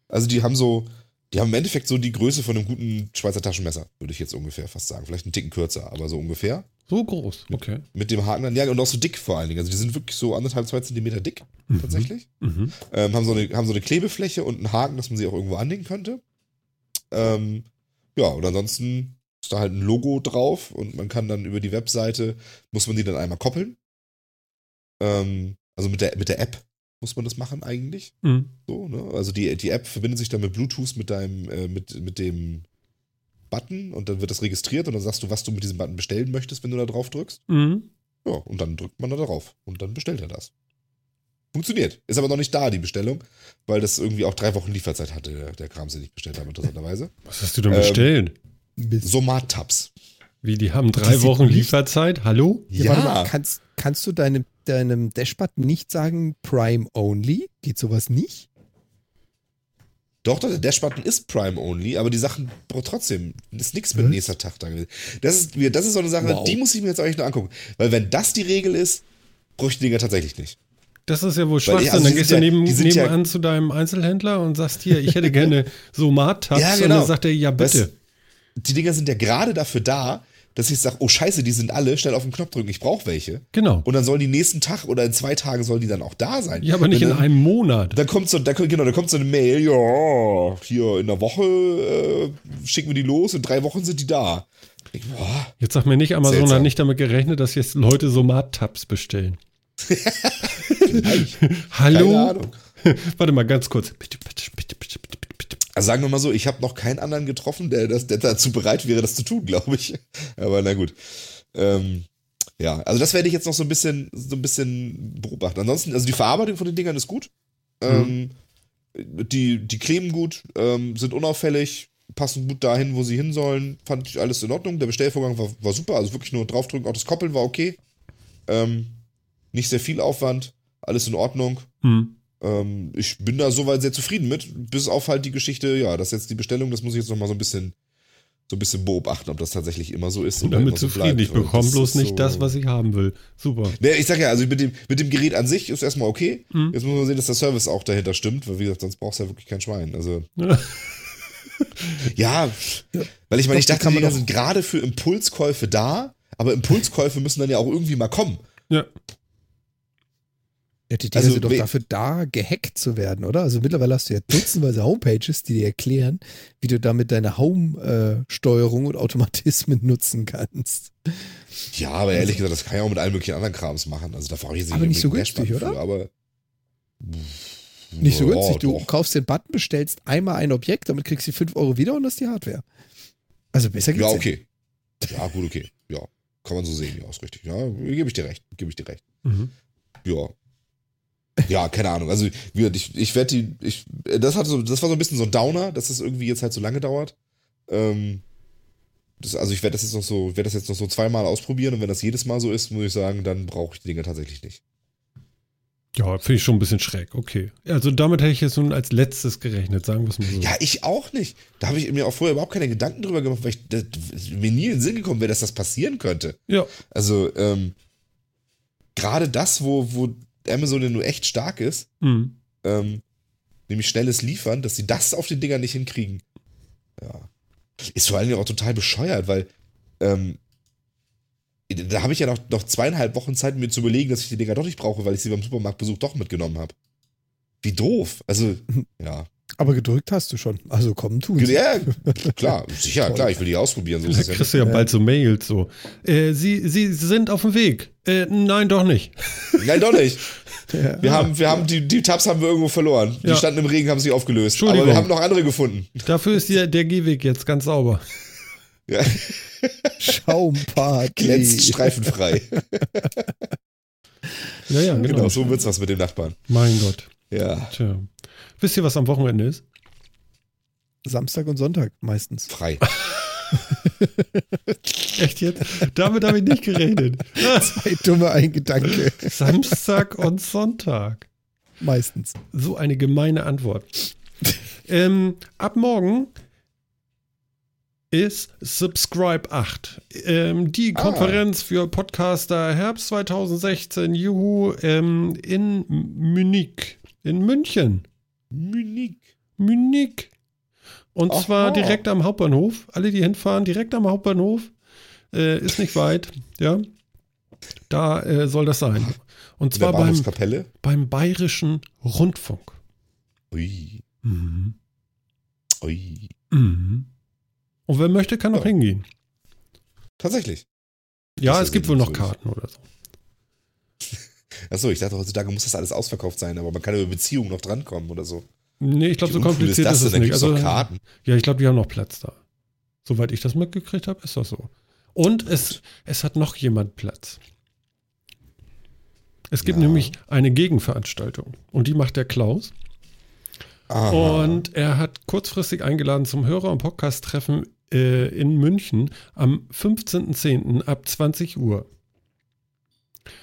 also die haben so, die haben im Endeffekt so die Größe von einem guten Schweizer Taschenmesser, würde ich jetzt ungefähr fast sagen. Vielleicht einen Ticken kürzer, aber so ungefähr. So groß. Okay. Mit dem Haken dann, ja, und auch so dick vor allen Dingen. Also die sind wirklich so anderthalb, zwei Zentimeter dick, tatsächlich. Mhm. Ähm, haben, so eine, haben so eine Klebefläche und einen Haken, dass man sie auch irgendwo anlegen könnte. Ähm, ja, und ansonsten ist da halt ein Logo drauf und man kann dann über die Webseite, muss man die dann einmal koppeln. Ähm, also mit der, mit der App muss man das machen eigentlich. Mhm. So, ne? Also die, die App verbindet sich dann mit Bluetooth mit deinem, äh, mit, mit dem Button und dann wird das registriert und dann sagst du, was du mit diesem Button bestellen möchtest, wenn du da drauf drückst. Mhm. Ja, und dann drückt man da drauf und dann bestellt er das. Funktioniert. Ist aber noch nicht da, die Bestellung, weil das irgendwie auch drei Wochen Lieferzeit hatte, der, der Kram, den ich bestellt habe, interessanterweise. Was hast du denn Ähm, bestellt? Somat-Tabs. Wie, die haben drei die Wochen Lieferzeit? Hallo? Ja, warte mal, kannst, kannst du deinem, deinem Dashbutton nicht sagen Prime Only? Geht sowas nicht? Doch, doch, der Dash-Button ist Prime-only, aber die Sachen braucht trotzdem, ist nichts mit nächster Tag da gewesen. Das ist, mir- das ist so eine Sache, Wow. die muss ich mir jetzt eigentlich nur angucken. Weil wenn das die Regel ist, brauche ich die Dinger tatsächlich nicht. Das ist ja wohl Schwachsinn. also dann gehst sind du ja- neben, sind ja- nebenan zu deinem Einzelhändler und sagst hier, ich hätte gerne so Mat-Tabs. Ja, Und genau. dann sagt er, ja bitte. Weißt, die Dinger sind ja gerade dafür da, dass ich sage, oh scheiße, die sind alle, schnell auf den Knopf drücken, ich brauche welche. genau. Und dann sollen die nächsten Tag oder in zwei Tagen sollen die dann auch da sein. Ja, aber nicht Wenn in dann, einem Monat. Dann kommt so, dann, kommt- genau, dann kommt so eine Mail, ja, hier in der Woche äh, schicken wir die los, in drei Wochen sind die da. Ich, boah, Jetzt sag mir nicht, Amazon Seltsam. hat nicht damit gerechnet, dass jetzt Leute so Mat-Tabs bestellen. Hallo? Warte mal ganz kurz. Bitte, bitte, bitte, Also sagen wir mal so, ich habe noch keinen anderen getroffen, der, das, der dazu bereit wäre, das zu tun, glaube ich. Aber na gut. Ähm, ja, also das werde ich jetzt noch so ein bisschen, so ein bisschen beobachten. Ansonsten, also die Verarbeitung von den Dingern ist gut. Ähm, die, die kleben gut, ähm, sind unauffällig, passen gut dahin, wo sie hin sollen. Fand ich alles in Ordnung. Der Bestellvorgang war, war super, also wirklich nur draufdrücken. Auch das Koppeln war okay. Ähm, nicht sehr viel Aufwand, alles in Ordnung. Hm. Ähm, ich bin da soweit sehr zufrieden mit, bis auf halt die Geschichte, ja, das ist jetzt die Bestellung, das muss ich jetzt noch mal so ein bisschen, so ein bisschen beobachten, ob das tatsächlich immer so ist. Und damit so zufrieden. bleibt. Ich bekomme bloß nicht so- das, was ich haben will. Super. Nee, ich sag ja, also mit dem, mit dem Gerät an sich ist erstmal okay. Mhm. Jetzt muss man sehen, dass der Service auch dahinter stimmt, weil wie gesagt, sonst brauchst du ja wirklich kein Schwein. Also, ja, weil ich meine, ich dachte, die sind gerade für Impulskäufe da, aber Impulskäufe müssen dann ja auch irgendwie mal kommen. Ja. Ja, die Also, sind doch dafür da, gehackt zu werden, oder? Also mittlerweile hast du ja dutzendweise Homepages, die dir erklären, wie du damit deine Home-Steuerung und Automatismen nutzen kannst. Ja, aber ehrlich gesagt, das kann ich auch mit allen möglichen anderen Krams machen. Also da brauche ich jetzt Aber nicht so günstig, oder? Für, aber Nicht so Ja, günstig. Du doch. kaufst den Button, bestellst einmal ein Objekt, damit kriegst du 5 Euro wieder und das ist die Hardware. Also besser geht's Ja, nicht. okay. Ja, gut, okay. Ja, kann man so sehen, ja, ist richtig. Ja, gebe ich dir recht. Gebe ich dir recht. Mhm. Ja. Ja, keine Ahnung. Also, ich, ich werde die, ich, das hat so, das war so ein bisschen so ein Downer, dass es irgendwie jetzt halt so lange dauert. Ähm, das, also ich werde das jetzt noch so, werde das jetzt noch so zweimal ausprobieren und wenn das jedes Mal so ist, muss ich sagen, dann brauche ich die Dinger tatsächlich nicht. Ja, finde ich schon ein bisschen schräg. Okay. Also damit hätte ich jetzt nun als letztes gerechnet, sagen wir es mal so. Ja, ich auch nicht. Da habe ich mir auch vorher überhaupt keine Gedanken drüber gemacht, weil ich das, mir nie in den Sinn gekommen wäre, dass das passieren könnte. Ja. Also, ähm, gerade das, wo, wo Amazon ja nur echt stark ist, Mhm. ähm, nämlich schnelles Liefern, dass sie das auf den Dingern nicht hinkriegen. Ja. Ist vor allen Dingen auch total bescheuert, weil ähm, da habe ich ja noch, noch zweieinhalb Wochen Zeit, mir zu überlegen, dass ich die Dinger doch nicht brauche, weil ich sie beim Supermarktbesuch doch mitgenommen habe. Wie doof. Also, ja. Aber gedrückt hast du schon. Also komm, tu es. Ja, klar, sicher, klar, ich will die ausprobieren. So ist Da ja kriegst du ja bald so Mails so. Äh, Sie, Sie sind auf dem Weg. Äh, nein, doch nicht. Nein, doch nicht. Ja. Wir haben, wir haben die, die Tabs haben wir irgendwo verloren. Die Ja. standen im Regen, haben sich aufgelöst. Aber wir haben noch andere gefunden. Dafür ist der, der Gehweg jetzt ganz sauber. Ja. Schaumparty. Glänzt streifenfrei. Ja, ja, genau. Genau, so wird's was mit dem Nachbarn. Mein Gott. Ja, Tja. Wisst ihr, was am Wochenende ist? Samstag und Sonntag meistens. frei. Echt jetzt? Damit habe ich nicht gerechnet. Zwei dumme ein Gedanke. Samstag und Sonntag. Meistens. So eine gemeine Antwort. ähm, ab morgen ist Subscribe 8. Ähm, die Ah. Konferenz für Podcaster Herbst 2016, Juhu, ähm, in Munich. In München. Munich. Munich. Und Aha. zwar direkt am Hauptbahnhof. Alle, die hinfahren, direkt am Hauptbahnhof. Äh, ist nicht weit, ja. Da äh, soll das sein. Und zwar beim, beim Bayerischen Rundfunk. Ui, Mhm. ui. Mhm. Und wer möchte, kann auch Ja. hingehen. Tatsächlich. Ja, Das es gibt wohl noch. Karten oder so. Achso, ich dachte, heutzutage muss das alles ausverkauft sein, aber man kann über Beziehungen noch drankommen oder so. Nee, ich glaube, so kompliziert ist, denn? es Da nicht. Also, Karten. ja, ich glaube, die haben noch Platz da. Soweit ich das mitgekriegt habe, ist das so. Und es, es hat noch jemand Platz. Es gibt Ja. nämlich eine Gegenveranstaltung und die macht der Klaus. Aha. Und er hat kurzfristig eingeladen zum Hörer- und Podcast-Treffen äh, in München am 15.10. ab 20 Uhr.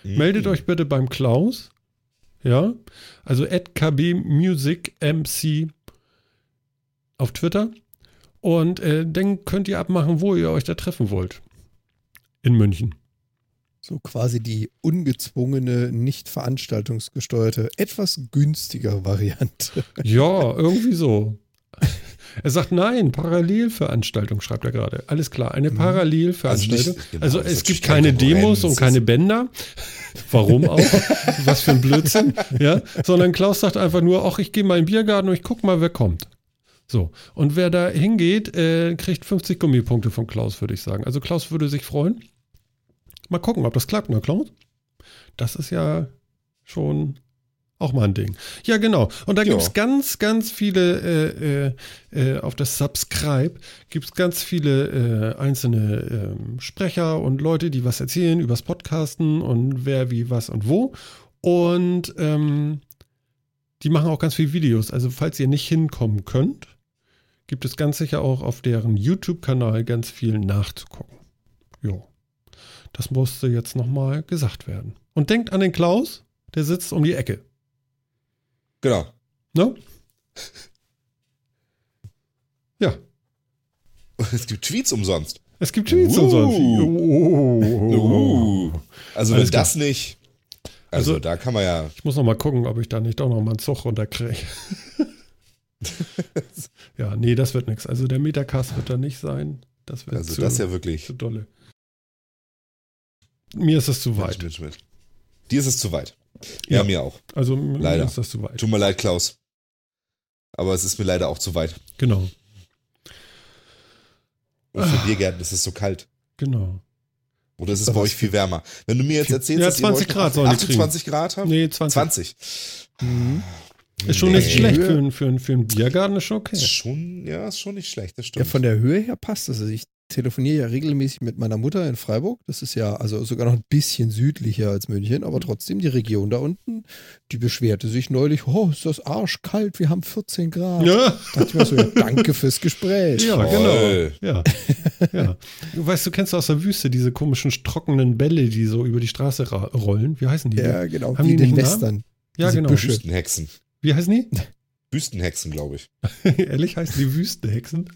Mhm. Meldet euch bitte beim Klaus. Ja, also at kbmusicmc auf Twitter. Und äh, dann könnt ihr abmachen, wo ihr euch da treffen wollt. In München. So quasi die ungezwungene, nicht veranstaltungsgesteuerte, etwas günstigere Variante. Ja, irgendwie so. Er sagt nein, Parallelveranstaltung, schreibt er gerade. Alles klar, eine Parallelveranstaltung. Also nicht- genau, Also, es gibt keine Demos und keine Bänder. Warum auch? Was für ein Blödsinn. Ja, sondern Klaus sagt einfach nur, ach, ich gehe mal in den Biergarten und ich guck mal, wer kommt. So. Und wer da hingeht, äh, kriegt 50 Gummipunkte von Klaus, würde ich sagen. Also Klaus würde sich freuen. Mal gucken, ob das klappt, ne, Klaus? Das ist ja schon auch mal ein Ding. Ja, genau. Und da gibt es ganz, ganz viele, äh, äh, äh, auf das Subscribe gibt es ganz viele äh, einzelne ähm, Sprecher und Leute, die was erzählen übers Podcasten und wer, wie, was und wo. Und ähm, die machen auch ganz viele Videos. Also falls ihr nicht hinkommen könnt, gibt es ganz sicher auch auf deren YouTube-Kanal ganz viel nachzugucken. Jo. Das musste jetzt nochmal gesagt werden. Und denkt an den Klaus, der sitzt um die Ecke. Genau. Ne? Ja. Es gibt Tweets umsonst. Es gibt Tweets Uh. so. Oh. Uh. Also Alles wenn das nicht. Also, Also- da kann man ja. Ich muss noch mal gucken, ob ich da nicht doch noch mal einen Zug runterkriege. ja, nee, das wird nichts. Also der Metacast wird da nicht sein. Das wird Also zu, das ja wirklich. zu dolle. Mir ist es zu weit. Mensch, Mensch, Mensch. Dir ist es zu weit. Ja, Ja. mir auch. Also Leider. ist das zu weit. Tut mir leid, Klaus. Aber es ist mir leider auch zu weit. Genau, Und für Biergärten ist es so kalt. genau. Oder ist es Ist bei euch viel wärmer? Wenn du mir jetzt erzählst, Ja, dass ihr bei 20 euch Grad sollen die 28 Grad habt? Nee, 20. 20. Mhm. Ist schon Nee. nicht schlecht für, einen- für, einen- für einen Biergarten, ist schon okay. Ist schon, ja, ist schon nicht schlecht, das Ja, stimmt. von der Höhe her passt das. Also ich telefoniere ja regelmäßig mit meiner Mutter in Freiburg. Das ist ja also sogar noch ein bisschen südlicher als München, aber trotzdem die Region da unten, die beschwerte sich neulich, oh, ist das arschkalt, wir haben 14 Grad. Ja, Da dachte ich mir so, ja, danke fürs Gespräch. ja Toll. genau. Ja. ja. Du weißt, du kennst aus der Wüste diese komischen trockenen Bälle, die so über die Straße ra- rollen. Wie heißen die? Ja, genau, Haben wie die in den Western. ja diese genau. Büsche. Wüstenhexen. Wie heißen die? Wüstenhexen, glaube ich. Ehrlich heißen die Wüstenhexen?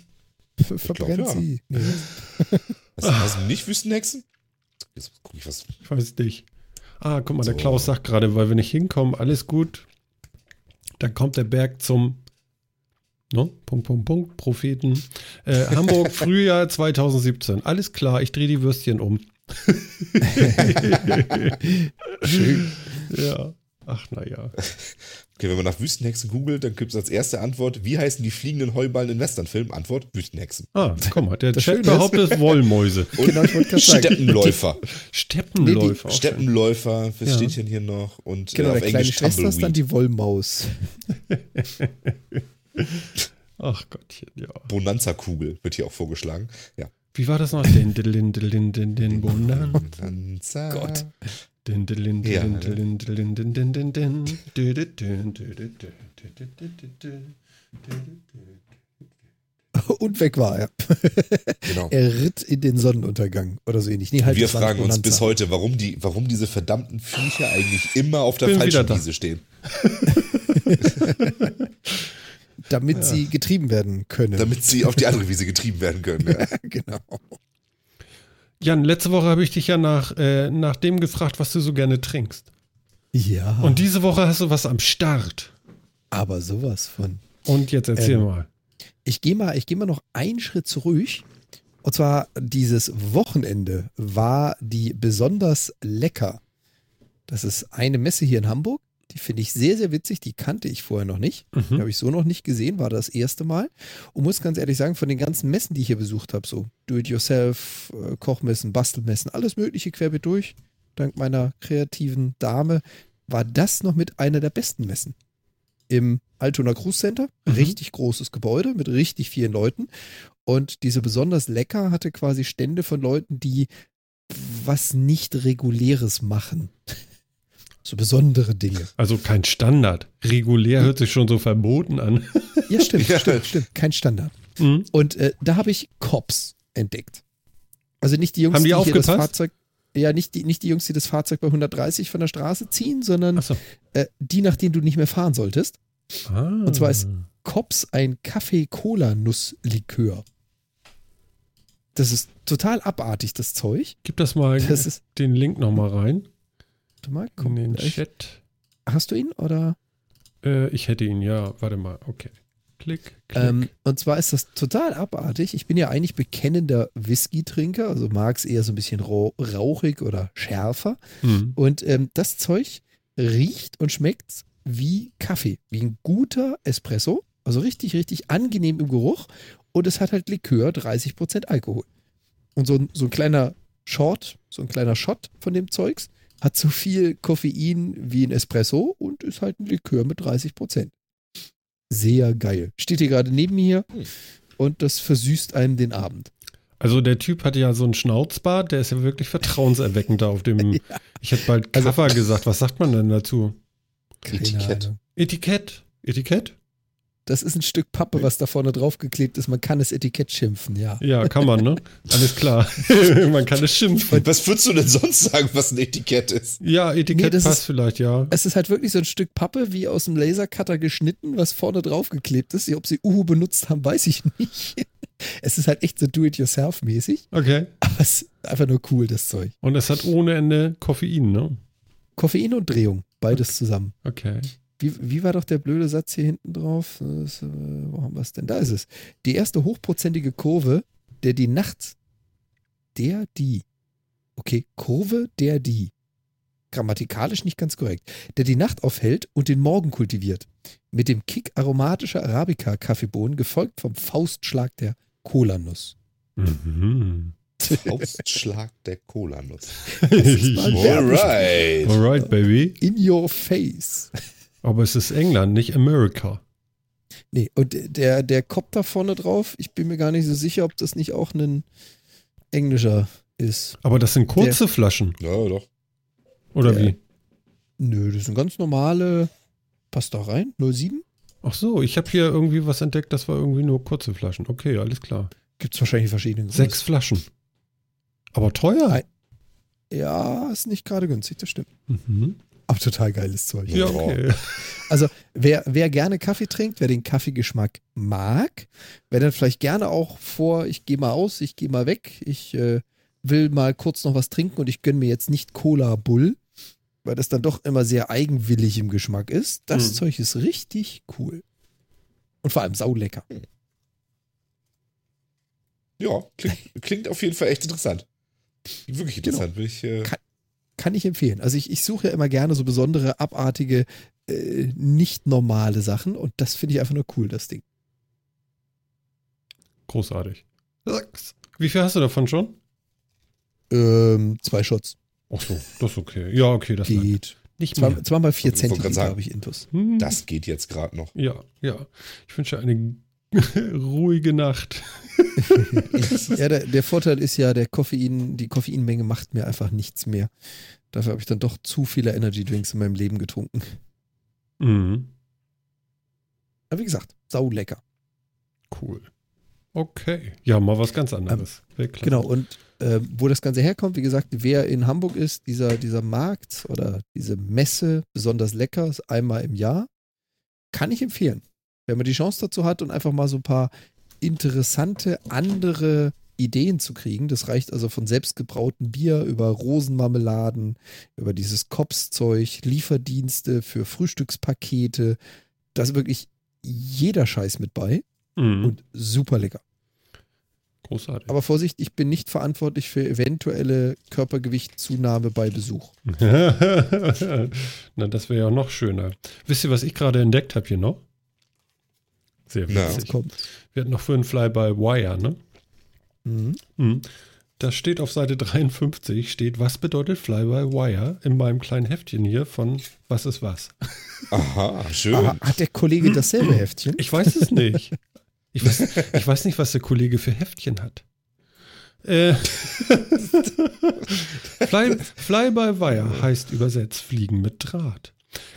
Ver- Verbrennt glaub, ja. sie. Nee. Was, was nicht Wüstenhexen? Jetzt guck ich was. Ich weiß nicht. Ah, guck mal, der So. Klaus sagt gerade, weil wir nicht hinkommen, alles gut. Dann kommt der Berg zum ne? Punkt, Punkt, Punkt, Propheten. Äh, Hamburg, Frühjahr 2017. Alles klar, ich drehe die Würstchen um. Schön. Ja. Ach, naja. Okay, wenn man nach Wüstenhexen googelt, dann gibt es als erste Antwort, wie heißen die fliegenden Heuballen in Westernfilmen? Antwort, Wüstenhexen. Ah, guck mal, der Das Chat behauptet Wollmäuse. Und Genau. Steppenläufer. Steppenläufer. schön. Steppenläufer, was Ja. steht denn hier noch? Und Genau, äh, auf der kleine Englisch Schwester ist dann die Wollmaus. Ach Gottchen, ja. Bonanza-Kugel wird hier auch vorgeschlagen. Ja. Wie war das noch? Den, den, den, den, den, den, Bonan. Bonanza. Gott. Und weg war er. Genau. Er ritt in den Sonnenuntergang oder so ähnlich. Nee, halt Wir fragen uns bis heute, warum, die, warum diese verdammten Viecher eigentlich immer auf der Bin falschen Wiese stehen. Damit ja. sie getrieben werden können. Damit sie auf die andere Wiese getrieben werden können. Ja. genau. Jan, letzte Woche habe ich dich ja nach, äh, nach dem gefragt, was du so gerne trinkst. Ja, Und diese Woche hast du was am Start. aber sowas von. Und jetzt erzähl Ähm, mal. Ich gehe mal, ich gehe mal noch einen Schritt zurück. Und zwar dieses Wochenende war die besonders lecker. Das ist eine Messe hier in Hamburg. Die finde ich sehr, sehr witzig. Die kannte ich vorher noch nicht. Die Mhm. habe ich so noch nicht gesehen, war das erste Mal. Und muss ganz ehrlich sagen, von den ganzen Messen, die ich hier besucht habe, so Do-it-yourself, äh, Kochmessen, Bastelmessen, alles Mögliche querbeet durch, dank meiner kreativen Dame, war das noch mit einer der besten Messen. Im Altona Cruise Center, Mhm. richtig großes Gebäude mit richtig vielen Leuten. Und diese besonders lecker hatte quasi Stände von Leuten, die was nicht reguläres machen. So besondere Dinge. Also kein Standard. Regulär hört sich schon so verboten an. Ja, stimmt, Ja. stimmt, stimmt. Kein Standard. Mhm. Und äh, da habe ich Cops entdeckt. Also nicht die Jungs, Haben die hier das aufgepasst? Fahrzeug, ja, nicht die, nicht die Jungs, die das Fahrzeug bei 130 von der Straße ziehen, sondern Achso. äh, die, nach denen du nicht mehr fahren solltest. Ah. Und zwar ist- Cops ein Kaffee-Cola-Nusslikör. Das ist total abartig, das Zeug. Gib das mal, Das ist, den Link nochmal rein. Warte mal, In komm, den ich, Chat. hast du ihn oder? Äh, ich hätte ihn, ja. Warte mal. Okay. Klick, klick. Ähm, und zwar ist das total abartig. Ich bin ja eigentlich bekennender Whisky-Trinker, also mag es eher so ein bisschen rau rauchig oder schärfer. Hm. Und ähm, das Zeug riecht und schmeckt wie Kaffee, wie ein guter Espresso. Also richtig, richtig angenehm im Geruch. Und es hat halt Likör, 30% Alkohol. Und so ein, so ein kleiner Short, so ein kleiner Shot von dem Zeugs hat so viel Koffein wie ein Espresso und ist halt ein Likör mit 30%. Sehr geil. Steht hier gerade neben mir Hm. und das versüßt einem den Abend. Also der Typ hatte ja so einen Schnauzbart, der ist ja wirklich vertrauenserweckend da auf dem. Ich hätte bald Also- Cover gesagt. Was sagt man denn dazu? Keine Etikett. Ahnung. Etikett? Etikett? Das ist ein Stück Pappe, was da vorne draufgeklebt ist. Man kann es Etikett schimpfen, ja. Ja, kann man, ne? Alles klar. man kann es schimpfen. Was würdest du denn sonst sagen, was ein Etikett ist? Ja, Etikett Nee, das passt ist- vielleicht, ja. Es ist halt wirklich so ein Stück Pappe wie aus dem Lasercutter geschnitten, was vorne draufgeklebt ist. Ob sie Uhu benutzt haben, weiß ich nicht. Es ist halt echt so do-it-yourself-mäßig, Okay. aber es ist einfach nur cool, das Zeug. Und es hat ohne Ende Koffein, ne? Koffein und Drehung, beides zusammen. Okay. Wie, wie war doch der blöde Satz hier hinten drauf? Das, äh, wo haben wir es denn? Da ist es. Die erste hochprozentige Kurve, der die Nacht, der die, okay, Kurve, der die, grammatikalisch nicht ganz korrekt, der die Nacht aufhält und den Morgen kultiviert. Mit dem Kick aromatischer Arabica-Kaffeebohnen, gefolgt vom Faustschlag der Kolanuss. Mhm. Faustschlag der Kolanuss. Alright. Alright, baby. In your face. Aber es ist England, nicht America. Nee, und der, der Kopf da vorne drauf, ich bin mir gar nicht so sicher, ob das nicht auch ein englischer ist. Aber das sind kurze Flaschen, Ja, doch. oder Der- wie? Nö, das sind ganz normale. Passt da rein? 07? Ach so, ich habe hier irgendwie was entdeckt, das war irgendwie nur kurze Flaschen. Okay, alles klar. Gibt es wahrscheinlich verschiedene Größen. Sechs Flaschen. Aber teuer. Ja, ist nicht gerade günstig, das stimmt. Mhm. Aber total geiles Zeug. Ja, okay. Also, wer, wer gerne Kaffee trinkt, wer den Kaffeegeschmack mag, wer dann vielleicht gerne auch vor, ich gehe mal aus, ich gehe mal weg, ich äh, will mal kurz noch was trinken und ich gönne mir jetzt nicht Cola Bull, weil das dann doch immer sehr eigenwillig im Geschmack ist. Das Mhm. Zeug ist richtig cool. Und vor allem saulecker. Ja, klingt, klingt auf jeden Fall echt interessant. Wirklich Genau. interessant. Bin ich, äh, Kann- Kann ich empfehlen. Also ich, ich suche ja immer gerne so besondere, abartige, äh, nicht normale Sachen und das finde ich einfach nur cool, das Ding. Großartig. Wie viel hast du davon schon? Ähm, zwei Shots. Ach so, das ist okay. Ja, okay, das langt. Geht. nicht Zwei, mehr. zweimal vier Zentimeter habe ich Intus. Hm. das geht jetzt gerade noch. Ja, ja. Ich wünsche eine ruhige Nacht. ja, der, der Vorteil ist ja, der Koffein, die Koffeinmenge macht mir einfach nichts mehr. Dafür habe ich dann doch zu viele Energy Drinks in meinem Leben getrunken. Mhm. Aber wie gesagt, sau lecker. Cool. Okay. Ja, mal was ganz anderes. Klasse. Genau, und äh, wo das Ganze herkommt, wie gesagt, wer in Hamburg ist, dieser, dieser Markt oder diese Messe, besonders lecker, ist einmal im Jahr, kann ich empfehlen. Wenn man die Chance dazu hat und einfach mal so ein paar interessante andere Ideen zu kriegen. Das reicht also von selbstgebrauten Bier über Rosenmarmeladen, über dieses Kops-Zeug, Lieferdienste für Frühstückspakete. Da ist wirklich jeder Scheiß mit bei Mhm. und super lecker. Großartig. Aber Vorsicht, ich bin nicht verantwortlich für eventuelle Körpergewichtszunahme bei Besuch. Na, das wäre ja noch schöner. Wisst ihr, was ich gerade entdeckt habe hier noch? Sehr witzig. Kommt. Wir hatten noch für ein Fly-by-Wire, ne? Mhm. Mhm. Da steht auf Seite 53, steht, was bedeutet Fly-by-Wire in meinem kleinen Heftchen hier von Was ist was? Aha, schön. Aber hat der Kollege dasselbe Heftchen? Ich weiß es nicht. Ich weiß, ich weiß nicht, was der Kollege für Heftchen hat. Äh, Fly, Fly by Wire heißt übersetzt Fliegen mit Draht.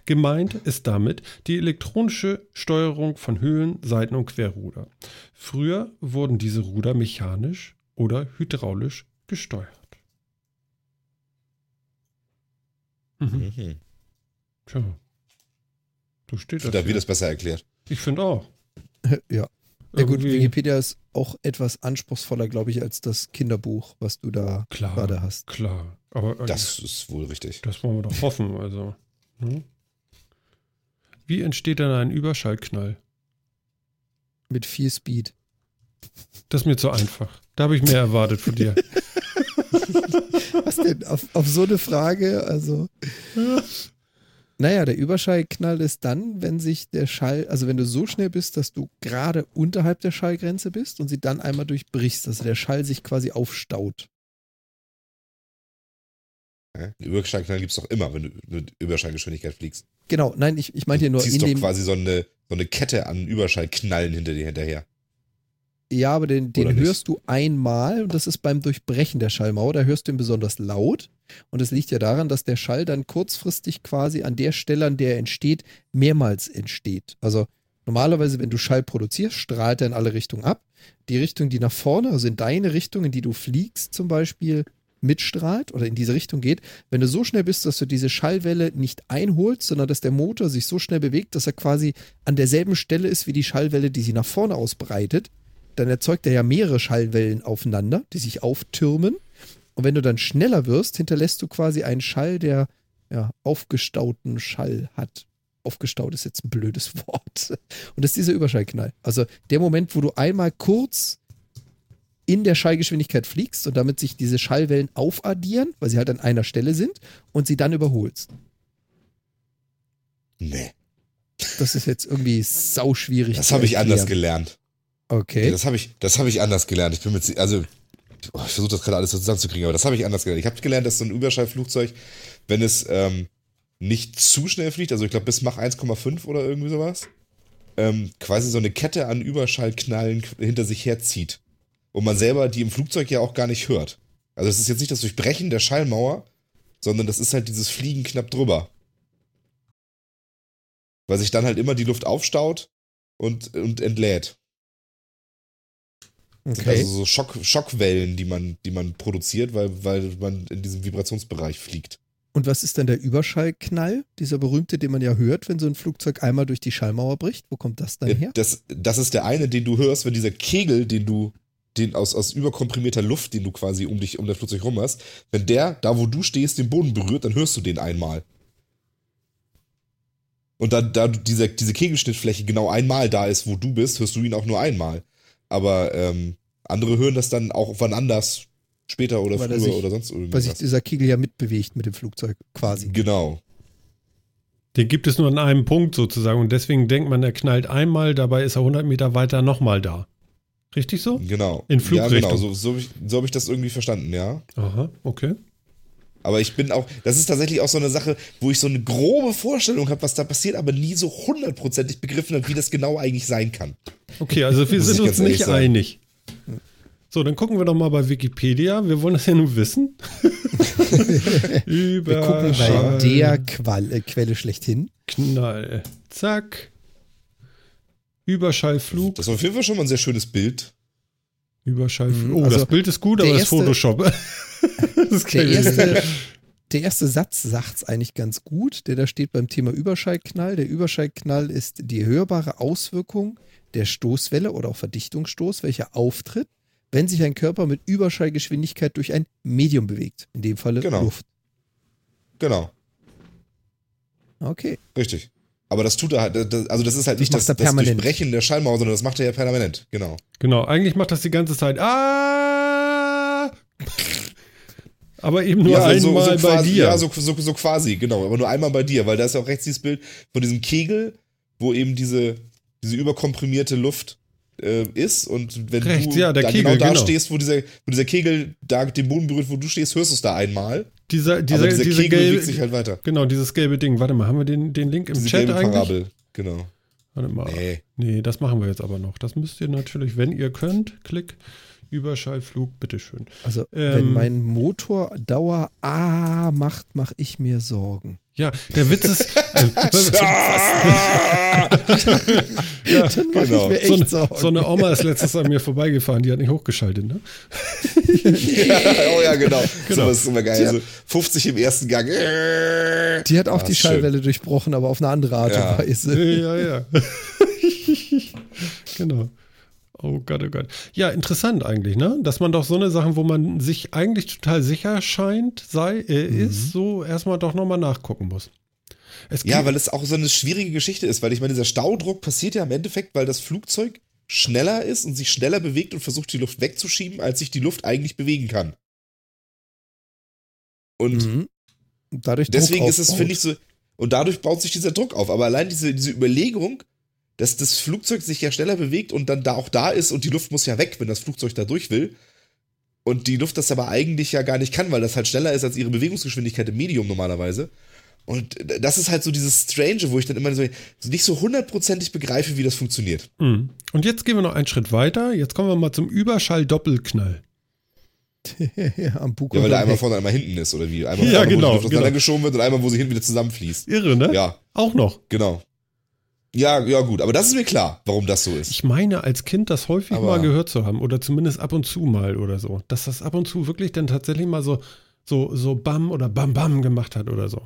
Gemeint ist damit die elektronische Steuerung von Höhlen, Seiten- und Querruder. Früher wurden diese Ruder mechanisch oder hydraulisch gesteuert. Mhm. Mhm. Tja. So steht Da das. wird das besser erklärt. Ich finde auch. ja. Ja gut, Wikipedia ist auch etwas anspruchsvoller, glaube ich, als das Kinderbuch, was du da Klar. gerade hast. Klar. Aber äh, Das ist wohl richtig. Das wollen wir doch hoffen. Also. Ne? Wie entsteht denn ein Überschallknall? Mit viel Speed. Das ist mir zu einfach. Da habe ich mehr erwartet von dir. Was denn? Auf, auf so eine Frage, also. Naja, der Überschallknall ist dann, wenn sich der Schall, also wenn du so schnell bist, dass du gerade unterhalb der Schallgrenze bist und sie dann einmal durchbrichst, also der Schall sich quasi aufstaut. Ja? Überschallknall gibt es doch immer, wenn du mit Überschallgeschwindigkeit fliegst. Genau, nein, ich, ich meinte hier Du nur ziehst in doch quasi so eine, so eine Kette an Überschallknallen hinter dir hinterher. Ja, aber den, den hörst du einmal und das ist beim Durchbrechen der Schallmauer. Da hörst du ihn besonders laut. Und es liegt ja daran, dass der Schall dann kurzfristig quasi an der Stelle, an der er entsteht, mehrmals entsteht. Also normalerweise, wenn du Schall produzierst, strahlt er in alle Richtungen ab. Die Richtung, die nach vorne, also in deine Richtung, in die du fliegst zum Beispiel, mitstrahlt oder in diese Richtung geht. Wenn du so schnell bist, dass du diese Schallwelle nicht einholst, sondern dass der Motor sich so schnell bewegt, dass er quasi an derselben Stelle ist wie die Schallwelle, die sie nach vorne ausbreitet, dann erzeugt er ja mehrere Schallwellen aufeinander, die sich auftürmen. Und wenn du dann schneller wirst, hinterlässt du quasi einen Schall, der ja, aufgestauten Schall hat. Aufgestaut ist jetzt ein blödes Wort. Und das ist dieser Überschallknall. Also der Moment, wo du einmal kurz in der Schallgeschwindigkeit fliegst und damit sich diese Schallwellen aufaddieren, weil sie halt an einer Stelle sind, und sie dann überholst. Nee. Das ist jetzt irgendwie sauschwierig. Das zu habe ich anders gelernt. Okay. Das habe ich, das habe ich anders gelernt. Ich bin mit, also oh, ich versuche das gerade alles so zusammenzukriegen, aber das habe ich anders gelernt. Ich habe gelernt, dass so ein Überschallflugzeug, wenn es ähm, nicht zu schnell fliegt, also ich glaube bis Mach 1,5 oder irgendwie sowas, ähm, quasi so eine Kette an Überschallknallen hinter sich herzieht. Und man selber die im Flugzeug ja auch gar nicht hört. Also es ist jetzt nicht das Durchbrechen der Schallmauer, sondern das ist halt dieses Fliegen knapp drüber. Weil sich dann halt immer die Luft aufstaut und, und entlädt. okay. Also so Schock, Schockwellen, die man, die man produziert, weil, weil man in diesem Vibrationsbereich fliegt. Und was ist denn der Überschallknall? Dieser berühmte, den man ja hört, wenn so ein Flugzeug einmal durch die Schallmauer bricht. Wo kommt das dann her? Das, das ist der eine, den du hörst, wenn dieser Kegel, den du, den aus, aus überkomprimierter Luft, den du quasi um dich, um das Flugzeug rum hast, wenn der, da wo du stehst, den Boden berührt, dann hörst du den einmal. Und dann, da diese, diese Kegelschnittfläche genau einmal da ist, wo du bist, hörst du ihn auch nur einmal. Aber ähm, andere hören das dann auch wann anders, später oder Weil er früher sich- oder sonst Weil irgendwas. sich dieser Kegel ja mitbewegt mit dem Flugzeug quasi. Genau. Den gibt es nur an einem Punkt sozusagen und deswegen denkt man, er knallt einmal, dabei ist er 100 Meter weiter nochmal da. Richtig so? Genau. In Ja, Flugrichtung. genau. So, so habe ich, so hab ich das irgendwie verstanden, ja. Aha, okay. Aber ich bin auch, das ist tatsächlich auch so eine Sache, wo ich so eine grobe Vorstellung habe, was da passiert, aber nie so hundertprozentig begriffen habe, wie das genau eigentlich sein kann. Okay, also wir sind uns nicht sagen. einig. So, dann gucken wir doch mal bei Wikipedia. Wir wollen das ja nun wissen. Wir gucken bei der Qual äh, Quelle schlechthin. Knall. Zack. Überschallflug. Das ist auf jeden Fall schon mal ein sehr schönes Bild. Überschallflug. Mhm, Oh, also das Bild ist gut, aber das ist erste- Photoshop. das Der erste, der erste Satz sagt es eigentlich ganz gut, der da steht beim Thema Überschallknall. Der Überschallknall ist die hörbare Auswirkung der Stoßwelle oder auch Verdichtungsstoß, welcher auftritt, wenn sich ein Körper mit Überschallgeschwindigkeit durch ein Medium bewegt. In dem Falle Genau. Luft. Genau. Okay. Richtig. Aber das tut er halt, also das ist halt Das nicht das, das. Durchbrechen der Schallmauer, sondern das macht er ja permanent. Genau. Genau, eigentlich macht das die ganze Zeit. Ah! Aber eben nur ja, einmal so, so bei quasi, dir. Ja, so, so, so quasi, genau. Aber nur einmal bei dir, weil da ist ja auch rechts dieses Bild von diesem Kegel, wo eben diese, diese überkomprimierte Luft äh, ist. Und wenn Rechts, du ja, der da Kegel, genau da genau. stehst, wo dieser, wo dieser Kegel da den Boden berührt, wo du stehst, hörst du es da einmal. Dieser, dieser, aber dieser diese Kegel gelbe, bewegt sich halt weiter. Genau, dieses gelbe Ding. Warte mal, haben wir den, den Link im Diese Chat eigentlich? Parabel. Genau. Warte mal. Nee. Nee, das machen wir jetzt aber noch. Das müsst ihr natürlich, wenn ihr könnt, Klick, Überschallflug, bitteschön. Also, Ähm, wenn mein Motor Dauer A macht, mache ich mir Sorgen. Ja, der Witz ist. Äh, ja, genau. so, eine, Sorgen. so eine Oma ist letztens an mir vorbeigefahren, die hat nicht hochgeschaltet, ne? ja, oh ja, genau. Genau. So, das ist immer geil. Ja. Also 50 im ersten Gang. Die hat auch Ah, die ist schön. Schallwelle durchbrochen, aber auf eine andere Art Ja. und Weise. Ja, ja. genau. Oh Gott, oh Gott. Ja, interessant eigentlich, ne? Dass man doch so eine Sachen, wo man sich eigentlich total sicher scheint, sei, äh, Mhm. ist, so erstmal doch nochmal nachgucken muss. Ja, weil es auch so eine schwierige Geschichte ist, weil ich meine, dieser Staudruck passiert ja im Endeffekt, weil das Flugzeug schneller ist und sich schneller bewegt und versucht, die Luft wegzuschieben, als sich die Luft eigentlich bewegen kann. Und Mhm. Deswegen ist es, finde ich, so, und dadurch baut sich dieser Druck auf. Aber allein diese, diese Überlegung, dass das Flugzeug sich ja schneller bewegt und dann da auch da ist und die Luft muss ja weg, wenn das Flugzeug da durch will. Und die Luft das aber eigentlich ja gar nicht kann, weil das halt schneller ist als ihre Bewegungsgeschwindigkeit im Medium normalerweise. Und das ist halt so dieses Strange, wo ich dann immer so nicht so hundertprozentig begreife, wie das funktioniert. Mhm. Und jetzt gehen wir noch einen Schritt weiter. Jetzt kommen wir mal zum Überschall-Doppelknall. ja, am Bug Ja, weil der am einmal vorne, einmal hinten ist, oder wie? Einmal Ja, vorne, genau, wo die Luft genau. auseinandergeschoben wird und einmal, wo sie hinten wieder zusammenfließt. Irre, ne? Ja, Auch noch. genau. Ja, ja, gut, aber das ist mir klar, warum das so ist. Ich meine, als Kind das häufig Aber- mal gehört zu haben oder zumindest ab und zu mal oder so, dass das ab und zu wirklich dann tatsächlich mal so so so Bam oder Bam Bam gemacht hat oder so.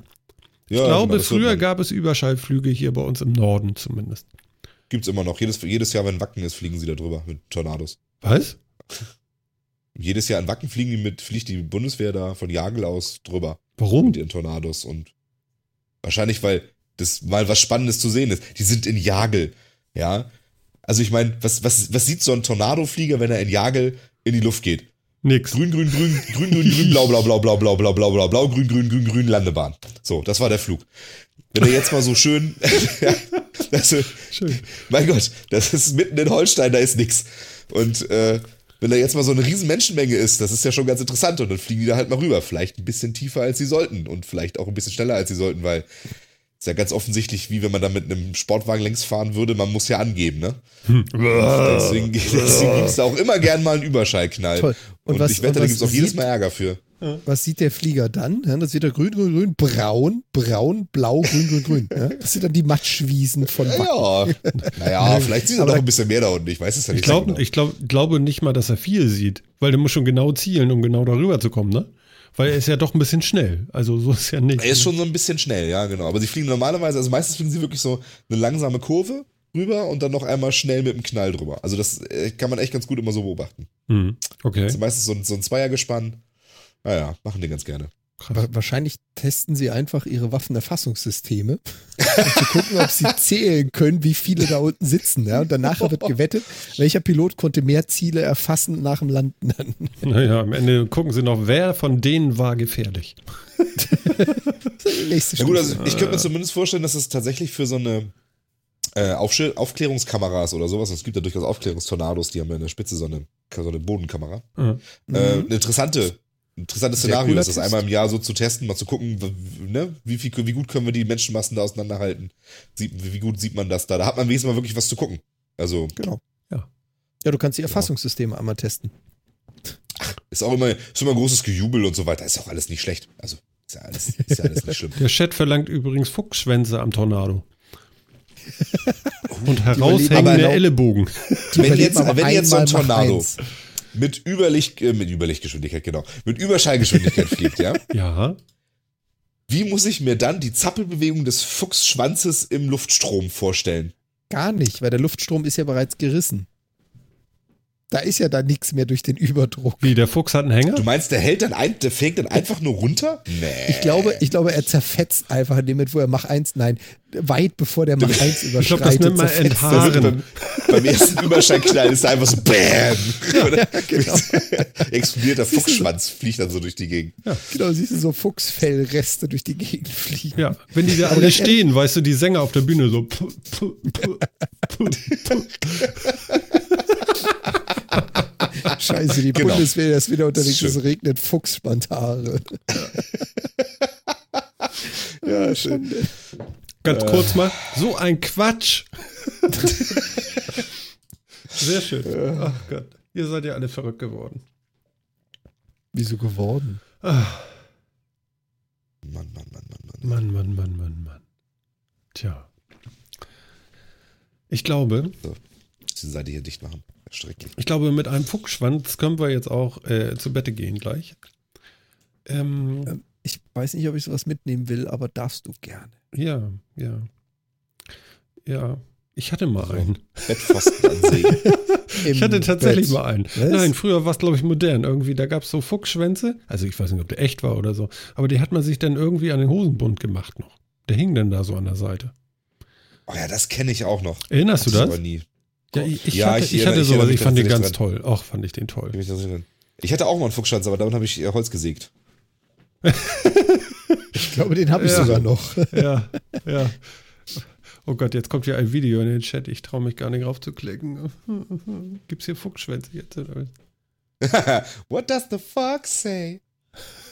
Ich Ja, glaube, genau, früher gab es Überschallflüge hier bei uns im Norden zumindest. Gibt's immer noch. Jedes, jedes Jahr, wenn Wacken ist, fliegen sie da drüber mit Tornados. Was? Jedes Jahr in Wacken fliegen die mit, fliegt die Bundeswehr da von Jagel aus drüber Warum? mit ihren Tornados und wahrscheinlich, weil das mal was Spannendes zu sehen ist. Die sind in Jagel, ja. Also ich meine, was, was, was sieht so ein Tornadoflieger, wenn er in Jagel in die Luft geht? Nix. Grün, grün, grün, grün, grün, grün, blau, blau, blau, blau, blau, blau, blau, blau, blau, grün, grün, grün, grün, Landebahn. So, das war der Flug. Wenn er jetzt mal so schön, also, Schön. mein Gott, das ist mitten in Holstein, da ist nix. Und äh, wenn da jetzt mal so eine riesen Menschenmenge ist, das ist ja schon ganz interessant. Und dann fliegen die da halt mal rüber. Vielleicht ein bisschen tiefer, als sie sollten. Und vielleicht auch ein bisschen schneller, als sie sollten, weil ist ja ganz offensichtlich, wie wenn man da mit einem Sportwagen längs fahren würde, man muss ja angeben, ne? Deswegen, deswegen gibt es da auch immer gern mal einen Überschallknall. Toll. Und, Und was- ich wette, und da gibt es auch jedes sieht- Mal Ärger für. Was sieht der Flieger dann? Das wird er grün, grün, grün, braun, braun, blau, grün, grün, grün. Ja, das sind dann die Matschwiesen von Wacken. Ja, naja, vielleicht sieht er noch ein bisschen mehr da unten. Ich weiß es ja Ich nicht. so glaube genau. ich glaub, glaube nicht mal, dass er viel sieht, weil der muss schon genau zielen, um genau darüber zu kommen, ne? Weil er ist ja doch ein bisschen schnell. Also so ist ja nicht. Er ist schon so ein bisschen schnell, ja, genau. Aber sie fliegen normalerweise, also meistens fliegen sie wirklich so eine langsame Kurve rüber und dann noch einmal schnell mit dem Knall drüber. Also das äh, kann man echt ganz gut immer so beobachten. Hm, okay. Also meistens so ein, so ein Zweiergespann. Naja, machen die ganz gerne. Wa- Wahrscheinlich testen sie einfach ihre Waffenerfassungssysteme, um zu gucken, ob sie zählen können, wie viele da unten sitzen. Ja? Und danach wird gewettet, welcher Pilot konnte mehr Ziele erfassen nach dem Landen. Dann. Naja, am Ende gucken sie noch, wer von denen war gefährlich. Nächste Na gut, also ich könnte mir zumindest vorstellen, dass es tatsächlich für so eine äh, Aufklärungskameras oder sowas, es gibt ja durchaus Aufklärungstornados, die haben ja in der Spitze so eine, so eine Bodenkamera. Ja. Äh, eine interessante, interessantes Sehr Szenario ist, das Test. einmal im Jahr so zu testen, mal zu gucken, ne, wie, viel, wie gut können wir die Menschenmassen da auseinanderhalten. Sieht, wie gut sieht man das da? Da hat man wenigstens mal wirklich was zu gucken. Also Genau. Ja. Ja, du kannst die Erfassungssysteme einmal testen. ist auch immer, ist immer großes Gejubel und so weiter. Ist auch alles nicht schlecht. Also ist ja alles, ist ja alles nicht schlimm. Der Chat verlangt übrigens Fuchsschwänze am Tornado. Und heraushängende Ellenbogen. Die Wenn jetzt- wenn jetzt so ein Tornado- eins. Mit Überlicht, äh, mit Überlichtgeschwindigkeit, genau. Mit Überschallgeschwindigkeit fliegt, ja. Ja. Wie muss ich mir dann die Zappelbewegung des Fuchsschwanzes im Luftstrom vorstellen? Gar nicht, weil der Luftstrom ist ja bereits gerissen. Da ist ja da nichts mehr durch den Überdruck. Wie, der Fuchs hat einen Hänger? Du meinst, der hält dann ein, der fängt dann einfach nur runter? Nee. Ich glaube, ich glaube, er zerfetzt einfach in dem Moment, wo er Mach 1, nein, weit bevor der Mach 1 überschreitet. glaub, das nennt man. Enthaaren. beim, beim ersten Überschallknall ist da einfach so BÄM! Oder genau. Explodiert der Fuchsschwanz, fliegt dann so durch die Gegend. Genau, siehst du so Fuchsfellreste durch die Gegend fliegen. Ja, wenn die da alle stehen, weißt du, die Sänger auf der Bühne so. Puh, puh, puh, puh, puh. Scheiße, die Genau. Bundeswehr ist wieder unterwegs, es regnet Fuchsspantare. Ja, schön. Ganz kurz mal. So ein Quatsch. Sehr schön. Ach Gott. Ihr seid ja alle verrückt geworden. Wieso geworden? Mann, Mann, Mann, Mann, Mann. Mann, Mann, Mann, Mann, Mann. Tja. Ich glaube, Diese Seite hier dicht machen. Schrecklich. ich glaube, mit einem Fuchsschwanz können wir jetzt auch äh, zu Bette gehen gleich. Ähm, Ähm, Ich weiß nicht, ob ich sowas mitnehmen will, aber darfst du gerne. ja, ja. Ja. Ich hatte mal einen. Bettpfosten ansägen. Ich hatte tatsächlich Bett. mal einen. Was? Nein, früher war es, glaube ich, modern. Irgendwie, da gab es so Fuchsschwänze. Also ich weiß nicht, ob der echt war oder so. Aber die hat man sich dann irgendwie an den Hosenbund gemacht noch. Der hing dann da so an der Seite. Oh ja, das kenne ich auch noch. Erinnerst du Hatte ich das? Aber nie. Ja, ich, ich Ja, hatte, ich ich hatte ich sowas. Ich fand den ganz tatsächlich toll. Auch fand ich den toll. Ich hatte auch mal einen Fuchsschwanz, aber damit habe ich äh, Holz gesägt. Ich glaube, den habe ich Ja. sogar noch. Ja, ja. Oh Gott, jetzt kommt hier ein Video in den Chat. Ich traue mich gar nicht raufzuklicken. Gibt's hier Fuchsschwänze jetzt? What does the fox say?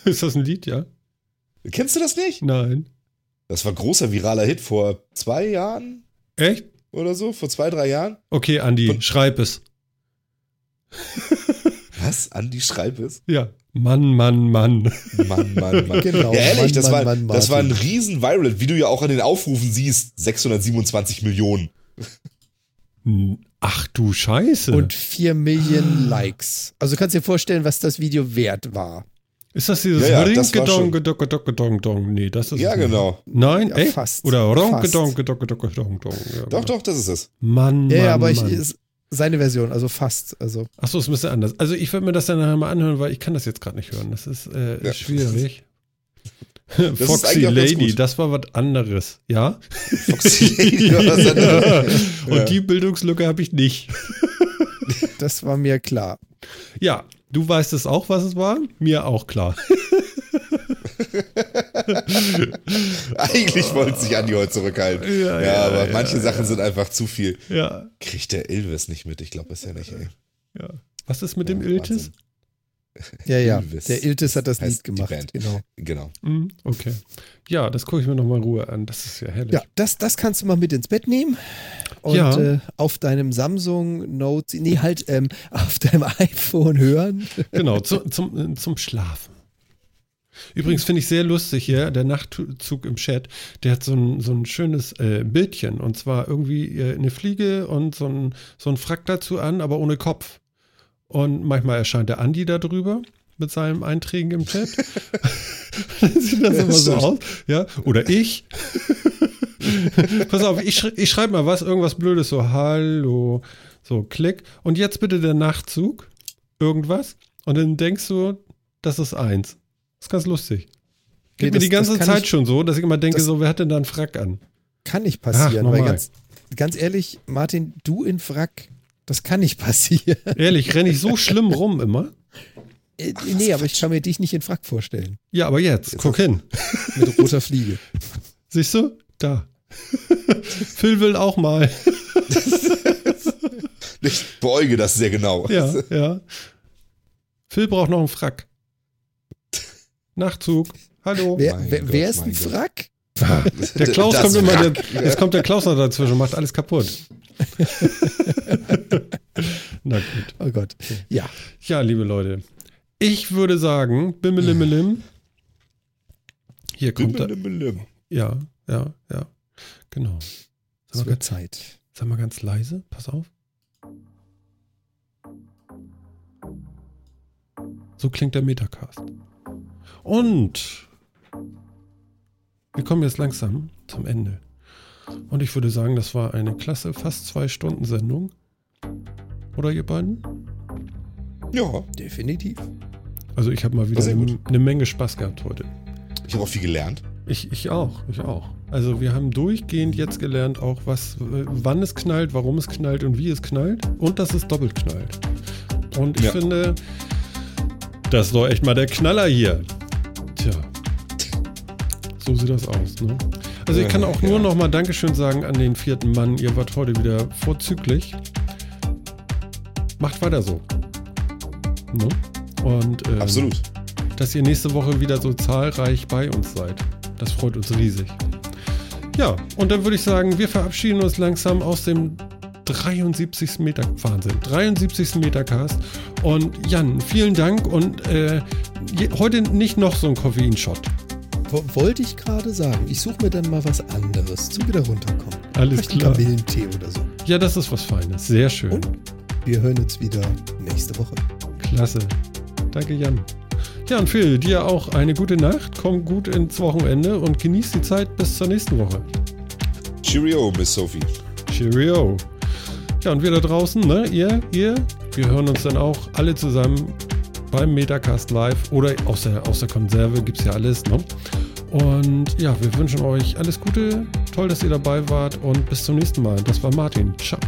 Ist das ein Lied, ja? Kennst du das nicht? Nein. Das war großer viraler Hit vor zwei Jahren Echt? Oder so, vor zwei, drei Jahren. Okay, Andi, Und- schreib es. Was? Andi Schreib es? Ja. Mann, Mann, Mann. Mann, Mann, Mann. Genau, Ja, ehrlich, Mann, das, Mann, war, Mann, das war ein riesen Viral, wie du ja auch an den Aufrufen siehst. 627 Millionen. Ach du Scheiße. Und 4 Millionen Likes. Also du kannst dir vorstellen, was das Video wert war. Ist das dieses Ja, ja, das Ringedong, gedong, gedong, gedong, dong? Nee, das ist Ja, genau. Nein, Ja, echt? fast. Oder gedong, gedong, gedong, gedong, dong. Ja, Doch, genau. doch, das ist es. Mann, Ja, Mann, ja, aber ich, Mann. ist seine Version, also fast. Also Achso, ist ein bisschen anders. Also ich würde mir das dann nachher mal anhören, weil ich kann das jetzt gerade nicht hören. Das ist äh, Ja. schwierig. ist Foxy Lady, das war was anderes, ja? Foxy war was anderes. Und Ja. die Bildungslücke habe ich nicht. das war mir klar. Ja, du weißt es auch, was es war? Mir auch klar. Eigentlich wollte sich Andi heute zurückhalten. Ja, Ja, ja, aber ja, manche ja. Sachen sind einfach zu viel. Ja, Kriegt der Ilves nicht mit? Ich glaube es ja nicht, ey. ja. Was ist mit dem Ja, Iltis? Ja, ja. Ilves. Der Iltis hat das Lied die gemacht. Band. Genau. Genau. Mhm, okay. Ja, das gucke ich mir nochmal in Ruhe an. Das ist ja herrlich. Ja, das, das kannst du mal mit ins Bett nehmen. Und Ja. äh, auf deinem Samsung Note, nee, halt ähm, auf deinem iPhone hören. Genau, zu, zum, zum Schlafen. Übrigens finde ich sehr lustig hier, der Nachtzug im Chat, der hat so ein, so ein schönes äh, Bildchen und zwar irgendwie äh, eine Fliege und so ein, so ein Frack dazu an, aber ohne Kopf. Und manchmal erscheint der Andi da drüber mit seinem Einträgen im Chat. Dann sieht das immer so aus. Ja, oder ich. Pass auf, ich, schrei ich schreibe mal was, irgendwas Blödes, so Hallo, so Klick. Und jetzt bitte der Nachtzug, irgendwas. Und dann denkst du, das ist eins. Das ist ganz lustig. Geht Nee, mir das- die ganze Zeit ich- schon so, dass ich immer denke, so, wer hat denn da einen Frack an? Kann nicht Ach, passieren. weil normal. ganz, ganz ehrlich, Martin, du in Wrack, das kann nicht passieren. Ehrlich, renne ich so schlimm rum immer? Äh, nee, aber ich kann mir dich nicht in Wrack vorstellen. Ja, aber jetzt, guck hin. Mit roter Fliege. Siehst du? Da. Phil will auch mal. Ich beäuge das sehr genau. Ja, ja. Phil braucht noch einen Frack. Nachtzug. Hallo. Wer, wer, Gott, wer ist ein. Wrack? Der Klaus Das kommt immer, der, jetzt kommt der Klaus noch dazwischen und macht alles kaputt. Na gut. Oh Gott. Ja. Ja, liebe Leute. Ich würde sagen, Bimmelimmelim. Hier kommt er. Bimmelimmelim. Ja, ja, ja. Genau. Es Sag mal, wird ganz, Zeit. sag mal ganz leise. Pass auf. So klingt der Metacast. Und wir kommen jetzt langsam zum Ende. Und ich würde sagen, das war eine klasse, fast zwei Stunden Sendung. Oder ihr beiden? Ja, Definitiv. Also ich habe mal wieder eine, eine Menge Spaß gehabt heute. ich habe auch viel gelernt. Ich, ich auch, ich auch. Also wir haben durchgehend jetzt gelernt, auch was, äh, wann es knallt, warum es knallt und wie es knallt und dass es doppelt knallt. Und ich Ja. finde, das ist doch echt mal der Knaller hier. Tja. So sieht das aus, ne? Also ich kann auch nur noch mal Dankeschön sagen an den vierten Mann. Ihr wart heute wieder vorzüglich. Macht weiter so. Ne? Und ähm, Absolut. dass ihr nächste Woche wieder so zahlreich bei uns seid. Das freut uns riesig. Ja, und dann würde ich sagen, wir verabschieden uns langsam aus dem 73. Meter, Wahnsinn, 73. Metercast. Und Jan, vielen Dank und äh, je, heute nicht noch so ein Koffeinshot. Wo- Wollte ich gerade sagen. Ich suche mir dann mal was anderes zum wieder runterkommen. Alles Vielleicht klar. Kamillentee oder so. Ja, das ist was Feines. Sehr schön. Und wir hören uns wieder nächste Woche. Klasse. Danke, Jan. Ja, und Phil, dir auch eine gute Nacht. Komm gut ins Wochenende und genieß die Zeit bis zur nächsten Woche. Cheerio, Miss Sophie. Cheerio. Ja, und wir da draußen, ne, ihr, ihr, wir hören uns dann auch alle zusammen beim Metacast Live oder aus der, aus der Konserve gibt es ja alles, ne? Und ja, wir wünschen euch alles Gute, toll, dass ihr dabei wart und bis zum nächsten Mal. Das war Martin. Ciao.